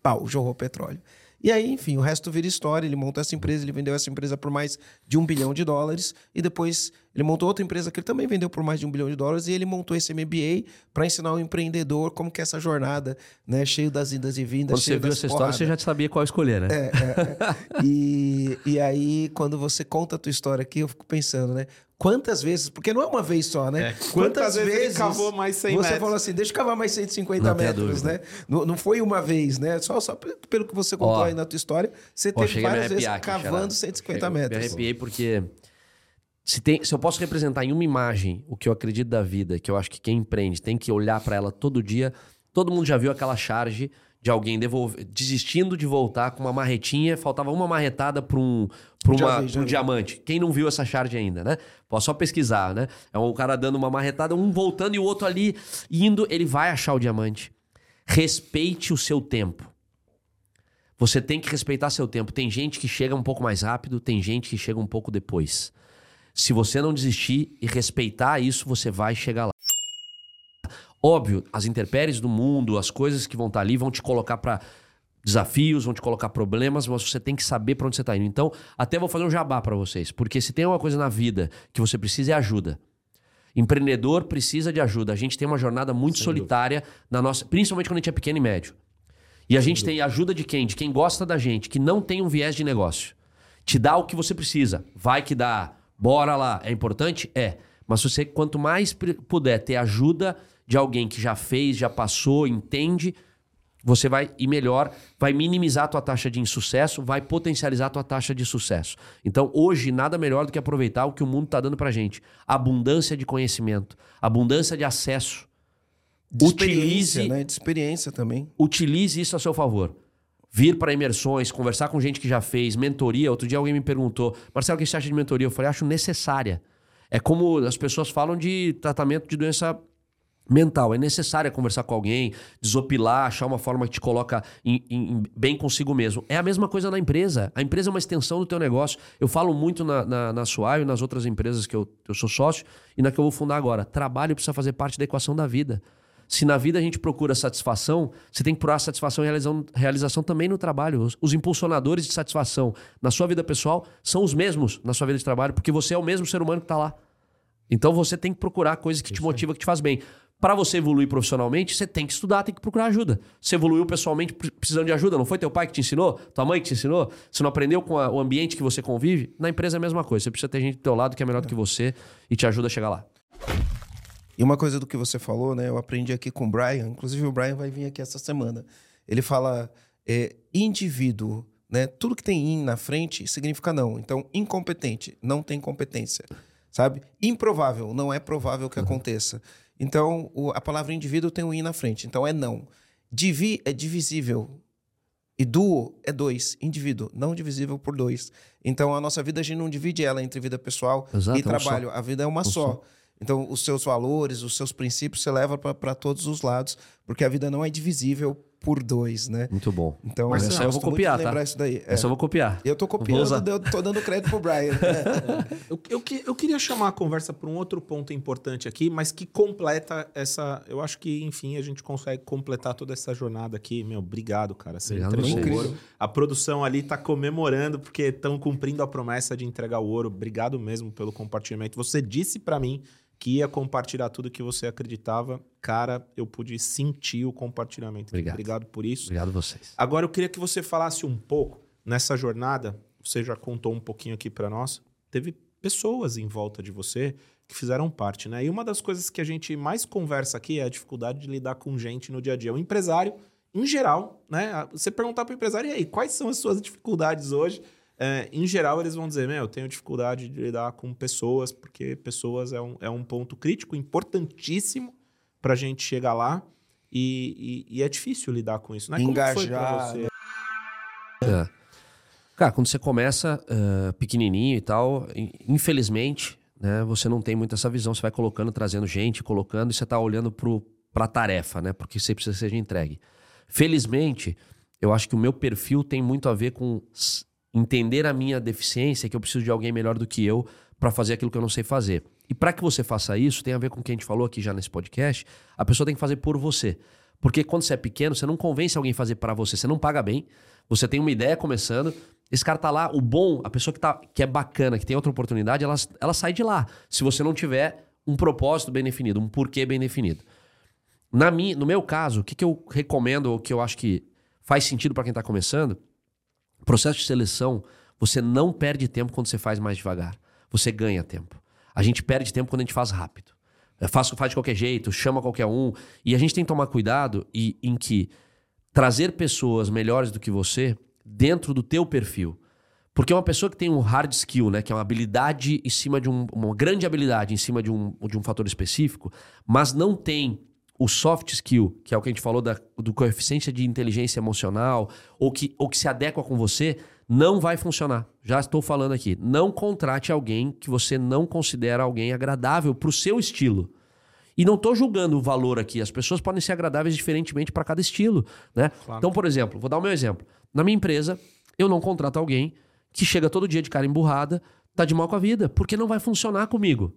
Pau, jorrou petróleo. E aí, enfim, o resto vira história. Ele montou essa empresa, ele vendeu essa empresa por mais de um bilhão de dólares. E depois ele montou outra empresa que ele também vendeu por mais de um bilhão de dólares. E ele montou esse MBA para ensinar o empreendedor como que é essa jornada, né? Cheio das idas e vindas. Quando você viu essa história, você já sabia qual escolher, né? É, é, é. e, e aí, quando você conta a tua história aqui, eu fico pensando, né? Quantas vezes, porque não é uma vez só, né? É. Quantas, Quantas vezes, vezes cavou mais 100 você metros? falou assim, deixa eu cavar mais 150 não metros, né? Não, não foi uma vez, né? Só, só pelo que você contou aí na tua história, você teve várias vezes aqui, cavando 150 chega, metros. Me arrepiei porque se, tem, se eu posso representar em uma imagem o que eu acredito da vida, que eu acho que quem empreende tem que olhar para ela todo dia, todo mundo já viu aquela charge de alguém devolver, desistindo de voltar com uma marretinha, faltava uma marretada para um, pra uma, vi, um diamante. Quem não viu essa charge ainda, né? Pode só pesquisar, né? É um cara dando uma marretada, um voltando e o outro ali indo, ele vai achar o diamante. Respeite o seu tempo. Você tem que respeitar seu tempo. Tem gente que chega um pouco mais rápido, tem gente que chega um pouco depois. Se você não desistir e respeitar isso, você vai chegar lá. Óbvio, as intempéries do mundo, as coisas que vão estar tá ali vão te colocar para desafios, vão te colocar problemas, mas você tem que saber para onde você está indo. Então, até vou fazer um jabá para vocês, porque se tem uma coisa na vida que você precisa é ajuda. Empreendedor precisa de ajuda. A gente tem uma jornada muito Sem solitária dúvida. na nossa, principalmente quando a gente é pequeno e médio. E a Sem gente dúvida. tem ajuda de quem? De quem gosta da gente, que não tem um viés de negócio. Te dá o que você precisa. Vai que dá. Bora lá. É importante? É. Mas você, quanto mais puder ter ajuda de alguém que já fez, já passou, entende, você vai ir melhor, vai minimizar a tua taxa de insucesso, vai potencializar a tua taxa de sucesso. Então, hoje, nada melhor do que aproveitar o que o mundo está dando para gente. Abundância de conhecimento, abundância de acesso. De utilize, né? De experiência também. Utilize isso a seu favor. Vir para imersões, conversar com gente que já fez, mentoria. Outro dia alguém me perguntou, Marcelo, o que você acha de mentoria? Eu falei, acho necessária. É como as pessoas falam de tratamento de doença mental. É necessário conversar com alguém, desopilar, achar uma forma que te coloca em, em, bem consigo mesmo. É a mesma coisa na empresa. A empresa é uma extensão do teu negócio. Eu falo muito na, na, na Suai e nas outras empresas que eu, eu sou sócio e na que eu vou fundar agora. Trabalho precisa fazer parte da equação da vida. Se na vida a gente procura satisfação, você tem que procurar satisfação e realização, realização também no trabalho. Os, os, impulsionadores de satisfação na sua vida pessoal são os mesmos na sua vida de trabalho, porque você é o mesmo ser humano que está lá. Então você tem que procurar coisas que Isso te motivam, que te faz bem para você evoluir profissionalmente, você tem que estudar, tem que procurar ajuda. Você evoluiu pessoalmente precisando de ajuda, não foi teu pai que te ensinou? Tua mãe que te ensinou? Você não aprendeu com a, o ambiente que você convive? Na empresa é a mesma coisa. Você precisa ter gente do teu lado que é melhor do que você e te ajuda a chegar lá. E uma coisa do que você falou, né? Eu aprendi aqui com o Brian, inclusive o Brian vai vir aqui essa semana. Ele fala é, indivíduo, né? Tudo que tem in na frente significa não. Então, incompetente, não tem competência, sabe? Improvável, não é provável que uhum. aconteça. Então, o, a palavra indivíduo tem um i na frente. Então, é não. Divi é divisível. E duo é dois. Indivíduo, não divisível por dois. Então, a nossa vida, a gente não divide ela entre vida pessoal Exato, e trabalho. Um a vida é uma um só. só. Então, os seus valores, os seus princípios, você leva para todos os lados, porque a vida não é divisível por dois, né? Muito bom. Então, Mas essa eu vou copiar, tá? Isso daí. É. Eu vou copiar. Eu tô copiando, eu tô dando crédito pro Brian. eu, eu, eu, queria chamar a conversa para um outro ponto importante aqui, mas que completa essa. Eu acho que, enfim, a gente consegue completar toda essa jornada aqui. Meu, obrigado, cara. Você obrigado entregou o ouro. A produção ali tá comemorando porque estão cumprindo a promessa de entregar o ouro. Obrigado mesmo pelo compartilhamento. Você disse para mim que ia compartilhar tudo que você acreditava. Cara, eu pude sentir o compartilhamento. Obrigado. Obrigado por isso. Obrigado a vocês. Agora eu queria que você falasse um pouco nessa jornada. Você já contou um pouquinho aqui para nós. Teve pessoas em volta de você que fizeram parte, né? E uma das coisas que a gente mais conversa aqui é a dificuldade de lidar com gente no dia a dia. O empresário, em geral, né? Você perguntar para o empresário, e aí, quais são as suas dificuldades hoje? É, em geral, eles vão dizer: Meu, eu tenho dificuldade de lidar com pessoas, porque pessoas é um, é um ponto crítico, importantíssimo para a gente chegar lá. E, e, e, é difícil lidar com isso, né? Engajar. Como é. Cara, quando você começa uh, pequenininho e tal, infelizmente, né, você não tem muito essa visão. Você vai colocando, trazendo gente, colocando, e você está olhando para a tarefa, né? Porque você precisa ser entregue. Felizmente, eu acho que o meu perfil tem muito a ver com entender a minha deficiência, que eu preciso de alguém melhor do que eu para fazer aquilo que eu não sei fazer. E para que você faça isso, tem a ver com o que a gente falou aqui já nesse podcast, a pessoa tem que fazer por você. Porque quando você é pequeno, você não convence alguém a fazer para você, você não paga bem, você tem uma ideia começando, esse cara tá lá, o bom, a pessoa que, tá, que é bacana, que tem outra oportunidade, ela, ela sai de lá. Se você não tiver um propósito bem definido, um porquê bem definido. Na minha, no meu caso, o que, que eu recomendo, ou que eu acho que faz sentido para quem está começando, Processo de seleção, você não perde tempo quando você faz mais devagar. Você ganha tempo. A gente perde tempo quando a gente faz rápido. É fácil, faz de qualquer jeito, chama qualquer um. E a gente tem que tomar cuidado e, em que trazer pessoas melhores do que você dentro do teu perfil. Porque uma pessoa que tem um hard skill, né, que é uma habilidade em cima de um, uma grande habilidade em cima de um, de um fator específico, mas não tem o soft skill, que é o que a gente falou da, do coeficiente de inteligência emocional, ou que, ou que se adequa com você, não vai funcionar. Já estou falando aqui. Não contrate alguém que você não considera alguém agradável para o seu estilo. E não estou julgando o valor aqui. As pessoas podem ser agradáveis diferentemente para cada estilo. Né? Claro. Então, por exemplo, vou dar o meu exemplo. Na minha empresa, eu não contrato alguém que chega todo dia de cara emburrada, tá de mal com a vida, porque não vai funcionar comigo.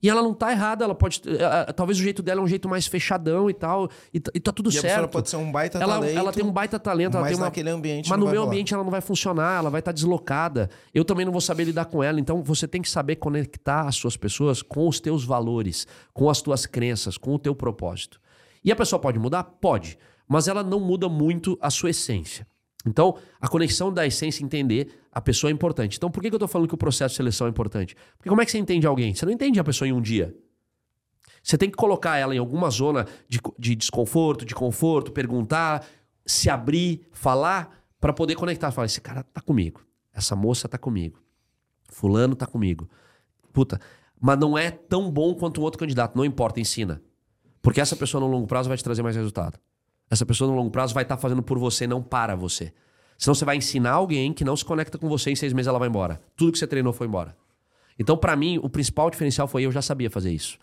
E ela não tá errada, ela pode. eh, talvez o jeito dela é um jeito mais fechadão e tal. E, tá- e tá tudo E a certo. pessoa pode ser um baita ela, talento. ela tem um baita talento, ela mas tem uma. naquele ambiente Mas no vai meu rolar. ambiente ela não vai funcionar, ela vai estar deslocada. Eu também não vou saber lidar com ela. Então você tem que saber conectar as suas pessoas com os teus valores, com as tuas crenças, com o teu propósito. E a pessoa pode mudar? Pode. Mas ela não muda muito a sua essência. Então, a conexão da essência, entender a pessoa é importante. Então, por que eu tô falando que o processo de seleção é importante? Porque como é que você entende alguém? Você não entende a pessoa em um dia. Você tem que colocar ela em alguma zona de, de desconforto, de conforto, perguntar, se abrir, falar, para poder conectar. Falar, esse cara tá comigo. Essa moça tá comigo. Fulano tá comigo. Puta, mas não é tão bom quanto o outro candidato. Não importa, ensina. Porque essa pessoa no longo prazo vai te trazer mais resultado. Essa pessoa no longo prazo vai estar fazendo por você, não para você. Senão você vai ensinar alguém que não se conecta com você e em seis meses ela vai embora. Tudo que você treinou foi embora. Então, para mim, o principal diferencial foi eu já sabia fazer isso.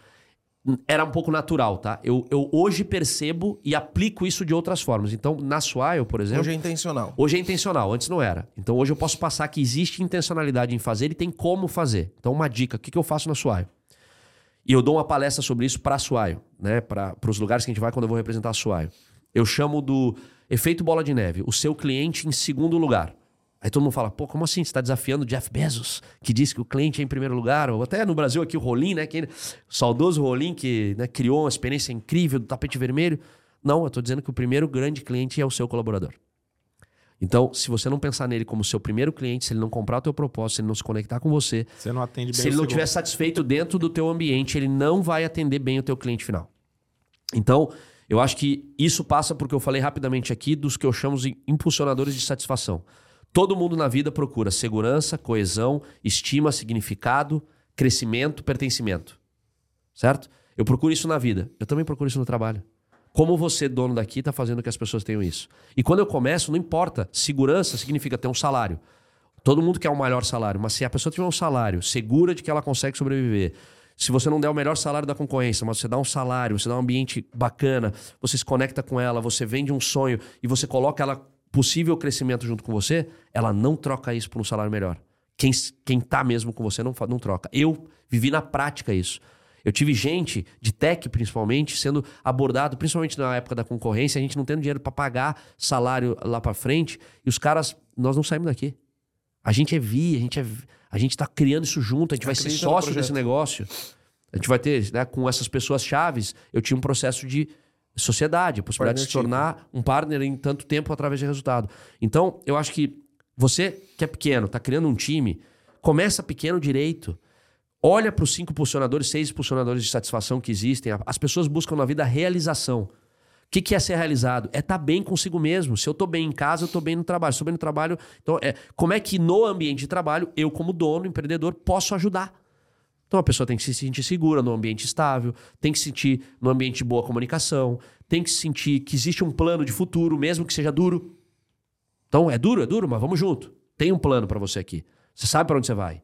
Era um pouco natural, tá? Eu, eu hoje percebo e aplico isso de outras formas. Então, na Swile, por exemplo. Hoje é intencional. Hoje é intencional, antes não era. Então hoje eu posso passar que existe intencionalidade em fazer e tem como fazer. Então, uma dica: o que, que eu faço na Suaio? E eu dou uma palestra sobre isso para a Suaio, né? Para os lugares que a gente vai quando eu vou representar a Suaio. Eu chamo do efeito bola de neve, o seu cliente em segundo lugar. Aí todo mundo fala, pô, como assim? Você está desafiando o Jeff Bezos, que disse que o cliente é em primeiro lugar? Ou até no Brasil aqui o Rolim, né? Que, o saudoso Rolim, que né, criou uma experiência incrível do tapete vermelho. Não, eu estou dizendo que o primeiro grande cliente é o seu colaborador. Então, se você não pensar nele como seu primeiro cliente, se ele não comprar o teu propósito, se ele não se conectar com você, Você não atende bem se ele não estiver satisfeito dentro do teu ambiente, ele não vai atender bem o teu cliente final. Então, eu acho que isso passa porque eu falei rapidamente aqui dos que eu chamo de impulsionadores de satisfação. Todo mundo na vida procura segurança, coesão, estima, significado, crescimento, pertencimento. Certo? Eu procuro isso na vida. Eu também procuro isso no trabalho. Como você, dono daqui, está fazendo que as pessoas tenham isso? E quando eu começo, não importa. Segurança significa ter um salário. Todo mundo quer um maior salário, mas se a pessoa tiver um salário segura de que ela consegue sobreviver, se você não der o melhor salário da concorrência, mas você dá um salário, você dá um ambiente bacana, você se conecta com ela, você vende um sonho e você coloca ela possível crescimento junto com você, ela não troca isso por um salário melhor. Quem, quem tá mesmo com você não, não troca. Eu vivi na prática isso. Eu tive gente de tech, principalmente, sendo abordado, principalmente na época da concorrência, a gente não tendo dinheiro para pagar salário lá para frente, e os caras, nós não saímos daqui. A gente é vi, a gente é, a gente tá criando isso junto, a gente vai ser sócio desse negócio. A gente vai ter, né, com essas pessoas chaves, eu tinha um processo de sociedade, a possibilidade de se tornar um partner em tanto tempo através de resultado. Então, eu acho que você que é pequeno, tá criando um time, começa pequeno direito. Olha para os cinco impulsionadores, seis impulsionadores de satisfação que existem. As pessoas buscam na vida a realização. O que, que é ser realizado? É estar bem consigo mesmo. Se eu estou bem em casa, eu estou bem no trabalho. Se estou bem no trabalho, então é como é que no ambiente de trabalho eu, como dono, empreendedor, posso ajudar? Então a pessoa tem que se sentir segura no ambiente estável, tem que se sentir no ambiente de boa comunicação, tem que se sentir que existe um plano de futuro, mesmo que seja duro. Então é duro, é duro, mas vamos junto. Tem um plano para você aqui. Você sabe para onde você vai.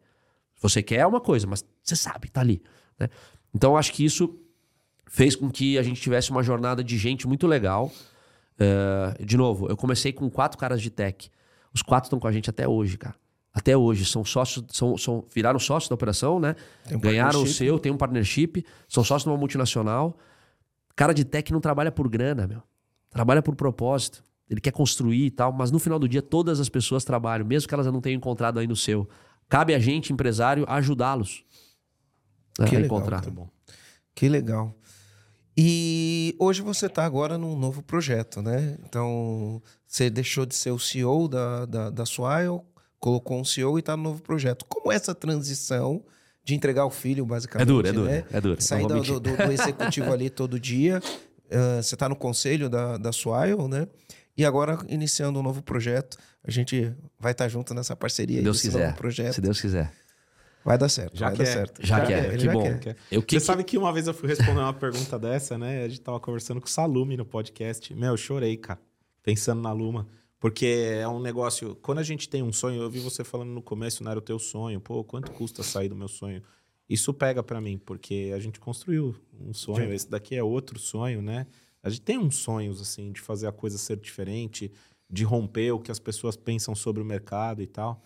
Você quer uma coisa, mas você sabe, tá ali. né? Então eu acho que isso fez com que a gente tivesse uma jornada de gente muito legal. É, de novo, eu comecei com quatro caras de tech. Os quatro estão com a gente até hoje, cara. Até hoje. São sócios, são, são, viraram sócios da operação, né? Um Ganharam o seu, tem um partnership, são sócios de uma multinacional. Cara de tech não trabalha por grana, meu. Trabalha por propósito. Ele quer construir e tal, mas no final do dia todas as pessoas trabalham, mesmo que elas não tenham encontrado aí no seu. Cabe a gente, empresário, ajudá-los né, a legal, encontrar. Que legal. E hoje você está agora num novo projeto, né? Então, você deixou de ser o CEO da, da, da Swile, colocou um CEO e está no novo projeto. Como é essa transição de entregar o filho, basicamente? É duro, é duro, né? é duro. Sair do, do- do executivo ali todo dia. ah, você está no conselho da, da Swile, né? E agora, iniciando um novo projeto, a gente vai estar junto nessa parceria Se Deus quiser. novo projeto. Se Deus quiser. Vai dar certo, Já vai quer. dar certo. Já Ele quer, ele que já bom. quer. Eu, que, Você sabe que uma vez eu fui responder uma pergunta dessa, né? A gente tava conversando com o Salume no podcast. Meu, eu chorei, cara, pensando na Luma. Porque é um negócio. Quando a gente tem um sonho, eu vi você falando no começo, não era o teu sonho. Pô, quanto custa sair do meu sonho? Isso pega pra mim, porque a gente construiu um sonho. Esse daqui é outro sonho, né? A gente tem uns sonhos, assim, de fazer a coisa ser diferente, de romper o que as pessoas pensam sobre o mercado e tal.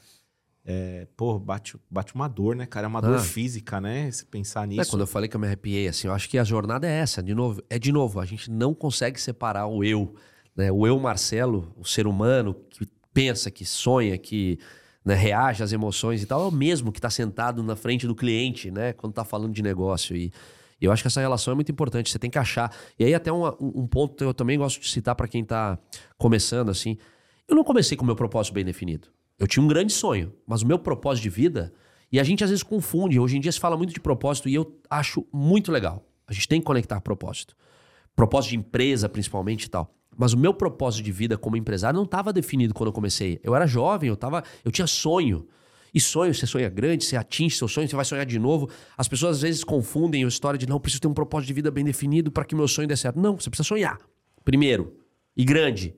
É, pô, bate, bate uma dor, né, cara? É uma dor física, né? Se pensar nisso. É, quando eu falei que eu me arrepiei, assim, eu acho que a jornada é essa. De novo, é de novo, a gente não consegue separar o eu, né? O eu, Marcelo, o ser humano que pensa, que sonha, que né, reage às emoções e tal, é o mesmo que está sentado na frente do cliente, né? Quando está falando de negócio. E eu acho que essa relação é muito importante. Você tem que achar. E aí, até um, um ponto que eu também gosto de citar para quem está começando, assim. Eu não comecei com o meu propósito bem definido. Eu tinha um grande sonho, mas o meu propósito de vida. E a gente às vezes confunde. Hoje em dia se fala muito de propósito e eu acho muito legal. A gente tem que conectar propósito. Propósito de empresa, principalmente e tal. Mas o meu propósito de vida como empresário não estava definido quando eu comecei. Eu era jovem, eu, tava, eu tinha sonho. E sonho, você sonha grande, você atinge seu sonho, você vai sonhar de novo. As pessoas às vezes confundem a história de não, preciso ter um propósito de vida bem definido para que meu sonho dê certo. Não, você precisa sonhar. Primeiro. E grande.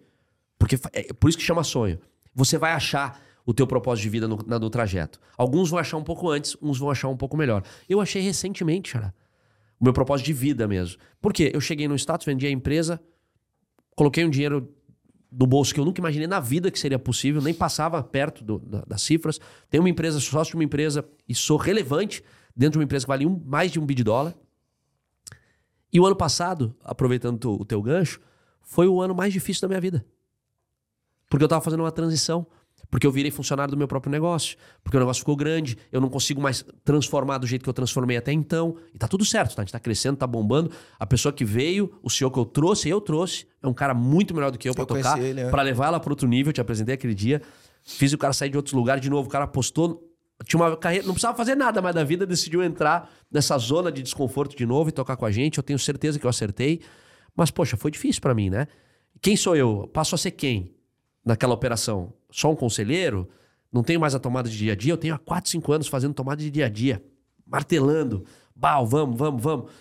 Porque é por isso que chama sonho. Você vai achar o teu propósito de vida no, no trajeto. Alguns vão achar um pouco antes, uns vão achar um pouco melhor. Eu achei recentemente, cara, o meu propósito de vida mesmo. Por quê? Eu cheguei no status, vendi a empresa, coloquei um dinheiro do bolso que eu nunca imaginei na vida que seria possível, nem passava perto do, da, das cifras. Tenho uma empresa, sócio de uma empresa e sou relevante dentro de uma empresa que vale um, mais de um bi de dólar. E o ano passado, aproveitando o teu gancho, foi o ano mais difícil da minha vida. Porque eu estava fazendo uma transição. Porque eu virei funcionário do meu próprio negócio. Porque o negócio ficou grande, eu não consigo mais transformar do jeito que eu transformei até então. E tá tudo certo, tá? A gente tá crescendo, tá bombando. A pessoa que veio, o senhor que eu trouxe, eu trouxe, é um cara muito melhor do que eu para tocar, é. para levar ela para outro nível. Eu te apresentei aquele dia. Fiz o cara sair de outros lugares de novo. O cara apostou. Tinha uma carreira, não precisava fazer nada mais da vida, decidiu entrar nessa zona de desconforto de novo e tocar com a gente. Eu tenho certeza que eu acertei. Mas, poxa, foi difícil para mim, né? Quem sou eu? Passo a ser quem? naquela operação só um conselheiro, não tenho mais a tomada de dia a dia, eu tenho há 4, 5 anos fazendo tomada de dia a dia, martelando, bal, vamos, vamos, vamos.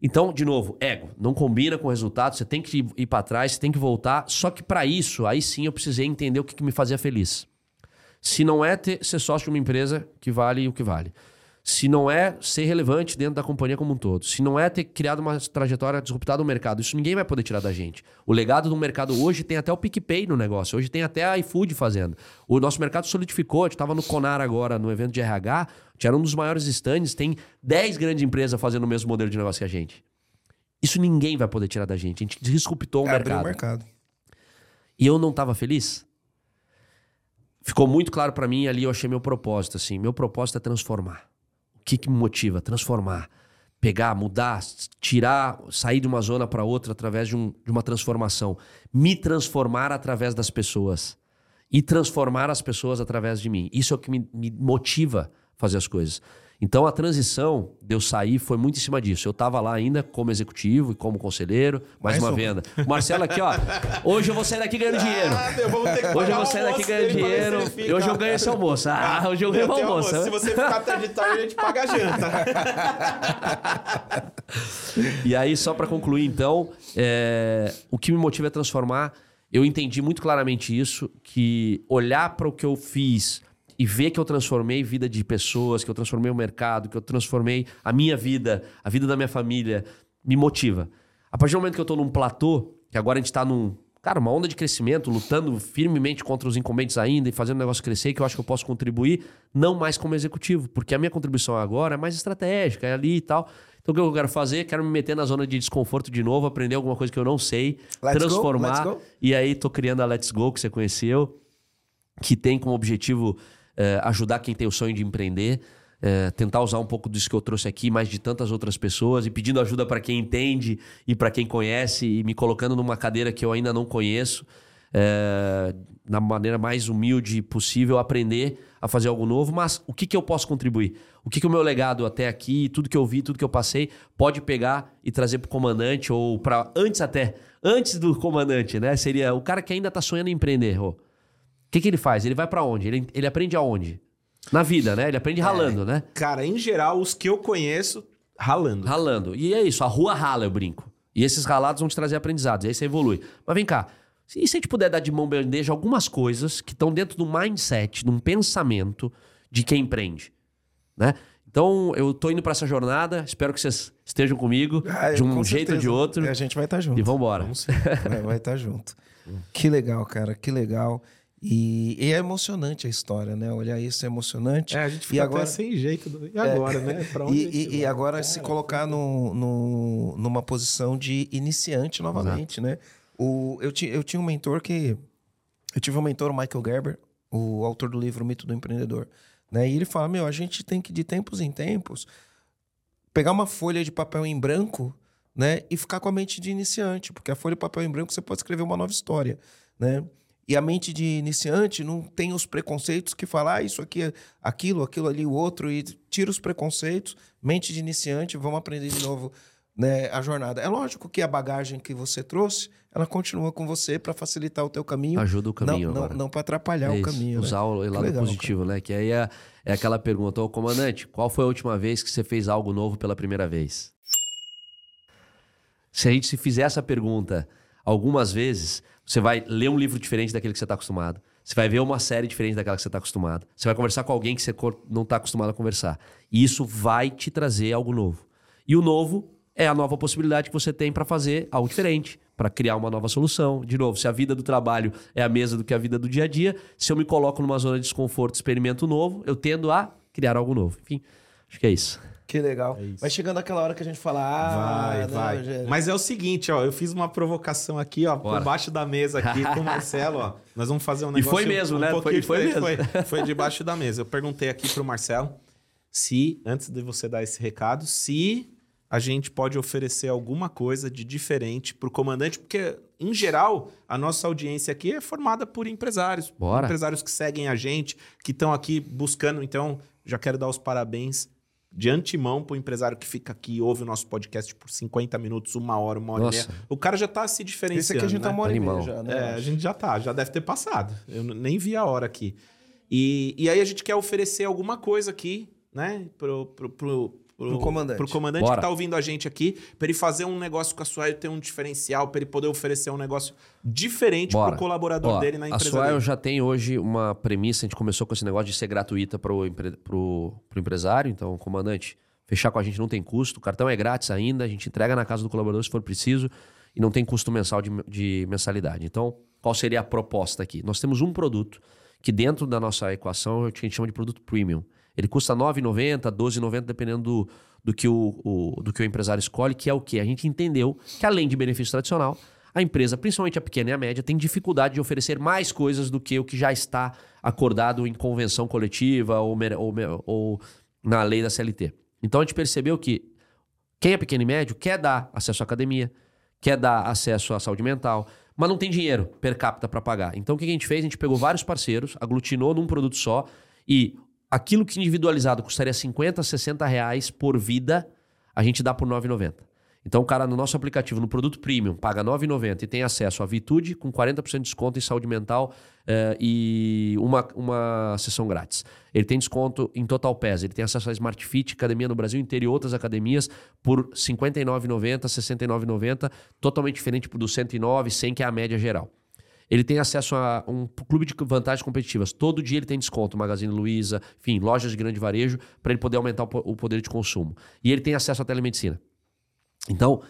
Então, de novo, ego, não combina com o resultado, você tem que ir para trás, você tem que voltar. Só que para isso, aí sim eu precisei entender o que, que me fazia feliz. Se não é ter, ser sócio de uma empresa que vale o que vale se não é ser relevante dentro da companhia como um todo, se não é ter criado uma trajetória disruptada no mercado, isso ninguém vai poder tirar da gente. O legado do mercado hoje tem até o PicPay no negócio, hoje tem até a iFood fazendo. O nosso mercado solidificou, a gente estava no Conar agora, no evento de RH, tinha um dos maiores stands, tem 10 grandes empresas fazendo o mesmo modelo de negócio que a gente. Isso ninguém vai poder tirar da gente. A gente disruptou o é mercado. o mercado. E eu não estava feliz? Ficou muito claro para mim ali, eu achei meu propósito assim, meu propósito é transformar que, que me motiva? Transformar. Pegar, mudar, tirar, sair de uma zona para outra através de, um, de uma transformação. Me transformar através das pessoas. E transformar as pessoas através de mim. Isso é o que me, me motiva fazer as coisas. Então a transição de eu sair foi muito em cima disso. Eu estava lá ainda como executivo e como conselheiro, mais, mais uma um. venda. O Marcelo aqui, ó. Hoje eu vou sair daqui ganhando dinheiro. Ah, meu, hoje eu vou sair daqui ganhando dinheiro. E hoje eu ganho esse almoço. Ah, hoje eu ganho o almoço. Se você ficar até de tarde, a gente paga a janta. e aí, só para concluir, então, é... o que me motiva a transformar, eu entendi muito claramente isso, que olhar para o que eu fiz e ver que eu transformei vida de pessoas, que eu transformei o mercado, que eu transformei a minha vida, a vida da minha família, me motiva. A partir do momento que eu estou num platô, que agora a gente está num, cara, uma onda de crescimento, lutando firmemente contra os incumbentes ainda e fazendo o negócio crescer, que eu acho que eu posso contribuir, não mais como executivo, porque a minha contribuição agora é mais estratégica, é ali e tal. Então o que eu quero fazer? Quero me meter na zona de desconforto de novo, aprender alguma coisa que eu não sei, let's transformar. Go, go. E aí tô criando a Let's Go, que você conheceu, que tem como objetivo é, ajudar quem tem o sonho de empreender. É, tentar usar um pouco disso que eu trouxe aqui, mas de tantas outras pessoas, e pedindo ajuda para quem entende e para quem conhece, e me colocando numa cadeira que eu ainda não conheço, é, na maneira mais humilde possível, aprender a fazer algo novo. Mas o que, que eu posso contribuir? O que, que o meu legado até aqui, tudo que eu vi, tudo que eu passei, pode pegar e trazer para o comandante, ou para antes até, antes do comandante, né? Seria o cara que ainda está sonhando em empreender. Oh, que, que ele faz? Ele vai para onde? Ele, ele aprende aonde? Na vida, né? Ele aprende é, ralando, é, né? Cara, em geral, os que eu conheço, ralando. Ralando. E é isso, a rua rala, eu brinco. E esses ralados vão te trazer aprendizados, e aí você evolui. Mas vem cá, e se a gente puder dar de mão bandeja algumas coisas que estão dentro do mindset, de um pensamento de quem empreende, né? Então, eu tô indo para essa jornada, espero que vocês estejam comigo, ah, de um jeito ou de outro. a gente vai estar tá junto. E vambora. Vamos vai estar tá junto. Que legal, cara, que legal. E, e é emocionante a história, né? Olhar isso é emocionante. É, a gente E fica agora- até sem jeito. do- E agora, né? Onde a E, gente e- e agora se colocar no, no- numa posição de iniciante novamente, né? O, eu, ti, eu tinha um mentor que... Eu tive um mentor, o Michael Gerber, o autor do livro O Mito do Empreendedor. Né? E ele fala, meu, a gente tem que, de tempos em tempos, pegar uma folha de papel em branco né? e ficar com a mente de iniciante. Porque a folha de papel em branco você pode escrever uma nova história, né? E a mente de iniciante não tem os preconceitos que fala ah, isso aqui, é aquilo, aquilo ali, o outro, e tira os preconceitos. Mente de iniciante, vamos aprender de novo né, a jornada. É lógico que a bagagem que você trouxe, ela continua com você para facilitar o teu caminho. Ajuda o caminho não, não, não para atrapalhar É o caminho. né? Usar o Que lado legal, positivo, né? Que aí é, é aquela pergunta, ô comandante, qual foi a última vez que você fez algo novo pela primeira vez? Se a gente se fizer essa pergunta algumas vezes, você vai ler um livro diferente daquele que você está acostumado. Você vai ver uma série diferente daquela que você está acostumado. Você vai conversar com alguém que você não está acostumado a conversar. E isso vai te trazer algo novo. E o novo é a nova possibilidade que você tem para fazer algo diferente, para criar uma nova solução. De novo, se a vida do trabalho é a mesma do que a vida do dia a dia, se eu me coloco numa zona de desconforto, experimento novo, eu tendo a criar algo novo. Enfim, acho que é isso. Que legal. É. Vai chegando aquela hora que a gente fala, ah, Vai, não, vai. já- Mas é o seguinte, ó, eu fiz uma provocação aqui, ó, Bora. por baixo da mesa aqui com o Marcelo, ó. Nós vamos fazer um E negócio foi mesmo, um né? Foi- foi diferente. Foi, foi debaixo da mesa. Eu perguntei aqui pro Marcelo se, antes de você dar esse recado, se a gente pode oferecer alguma coisa de diferente pro comandante, porque, em geral, a nossa audiência aqui é formada por empresários. Bora. Empresários que seguem a gente, que estão aqui buscando. Então, já quero dar os parabéns de antemão pro empresário que fica aqui e ouve o nosso podcast por 50 minutos, uma hora, uma hora Nossa. e meia. O cara já tá se diferenciando. Esse aqui a gente tá né? uma hora e meia já, né? É, a gente já tá, já deve ter passado. Eu nem vi a hora aqui. E, e aí a gente quer oferecer alguma coisa aqui, né? Pro, pro, pro, Pro comandante. Pro comandante Bora. que tá ouvindo a gente aqui, pra ele fazer um negócio com a Suel, ter um diferencial, pra ele poder oferecer um negócio diferente Bora. pro colaborador Ó, dele na a empresa Swile dele. já tem hoje uma premissa, a gente começou com esse negócio de ser gratuita para o empre... pro... pro empresário, então, comandante, fechar com a gente não tem custo, o cartão é grátis ainda, a gente entrega na casa do colaborador se for preciso e não tem custo mensal de, de mensalidade. Então, qual seria a proposta aqui? Nós temos um produto que dentro da nossa equação a gente chama de produto premium. Ele custa R$ 9,90, R$ 12,90, dependendo do, do, que o, o- do que o empresário escolhe, que é o quê? A gente entendeu que além de benefício tradicional, a empresa, principalmente a pequena e a média, tem dificuldade de oferecer mais coisas do que o que já está acordado em convenção coletiva ou, ou ou na lei da CLT. Então a gente percebeu que quem é pequeno e médio quer dar acesso à academia, quer dar acesso à saúde mental, mas não tem dinheiro per capita para pagar. Então o que a gente fez? A gente pegou vários parceiros, aglutinou num produto só e aquilo que individualizado custaria 50, 60 reais por vida, a gente dá por 9,90. Então o cara no nosso aplicativo, no produto premium, paga 9,90 e tem acesso à Vitude com 40% de desconto em saúde mental eh, e uma, uma sessão grátis. Ele tem desconto em Total Pass, ele tem acesso à Smart Fit, academia no Brasil inteiro e outras academias por R$ 59,90, R$ 69,90, totalmente diferente do 109, 100 que é a média geral. Ele tem acesso a um clube de vantagens competitivas. Todo dia ele tem desconto, Magazine Luiza, enfim, lojas de grande varejo, para ele poder aumentar o po- o poder de consumo. E ele tem acesso à telemedicina. Então,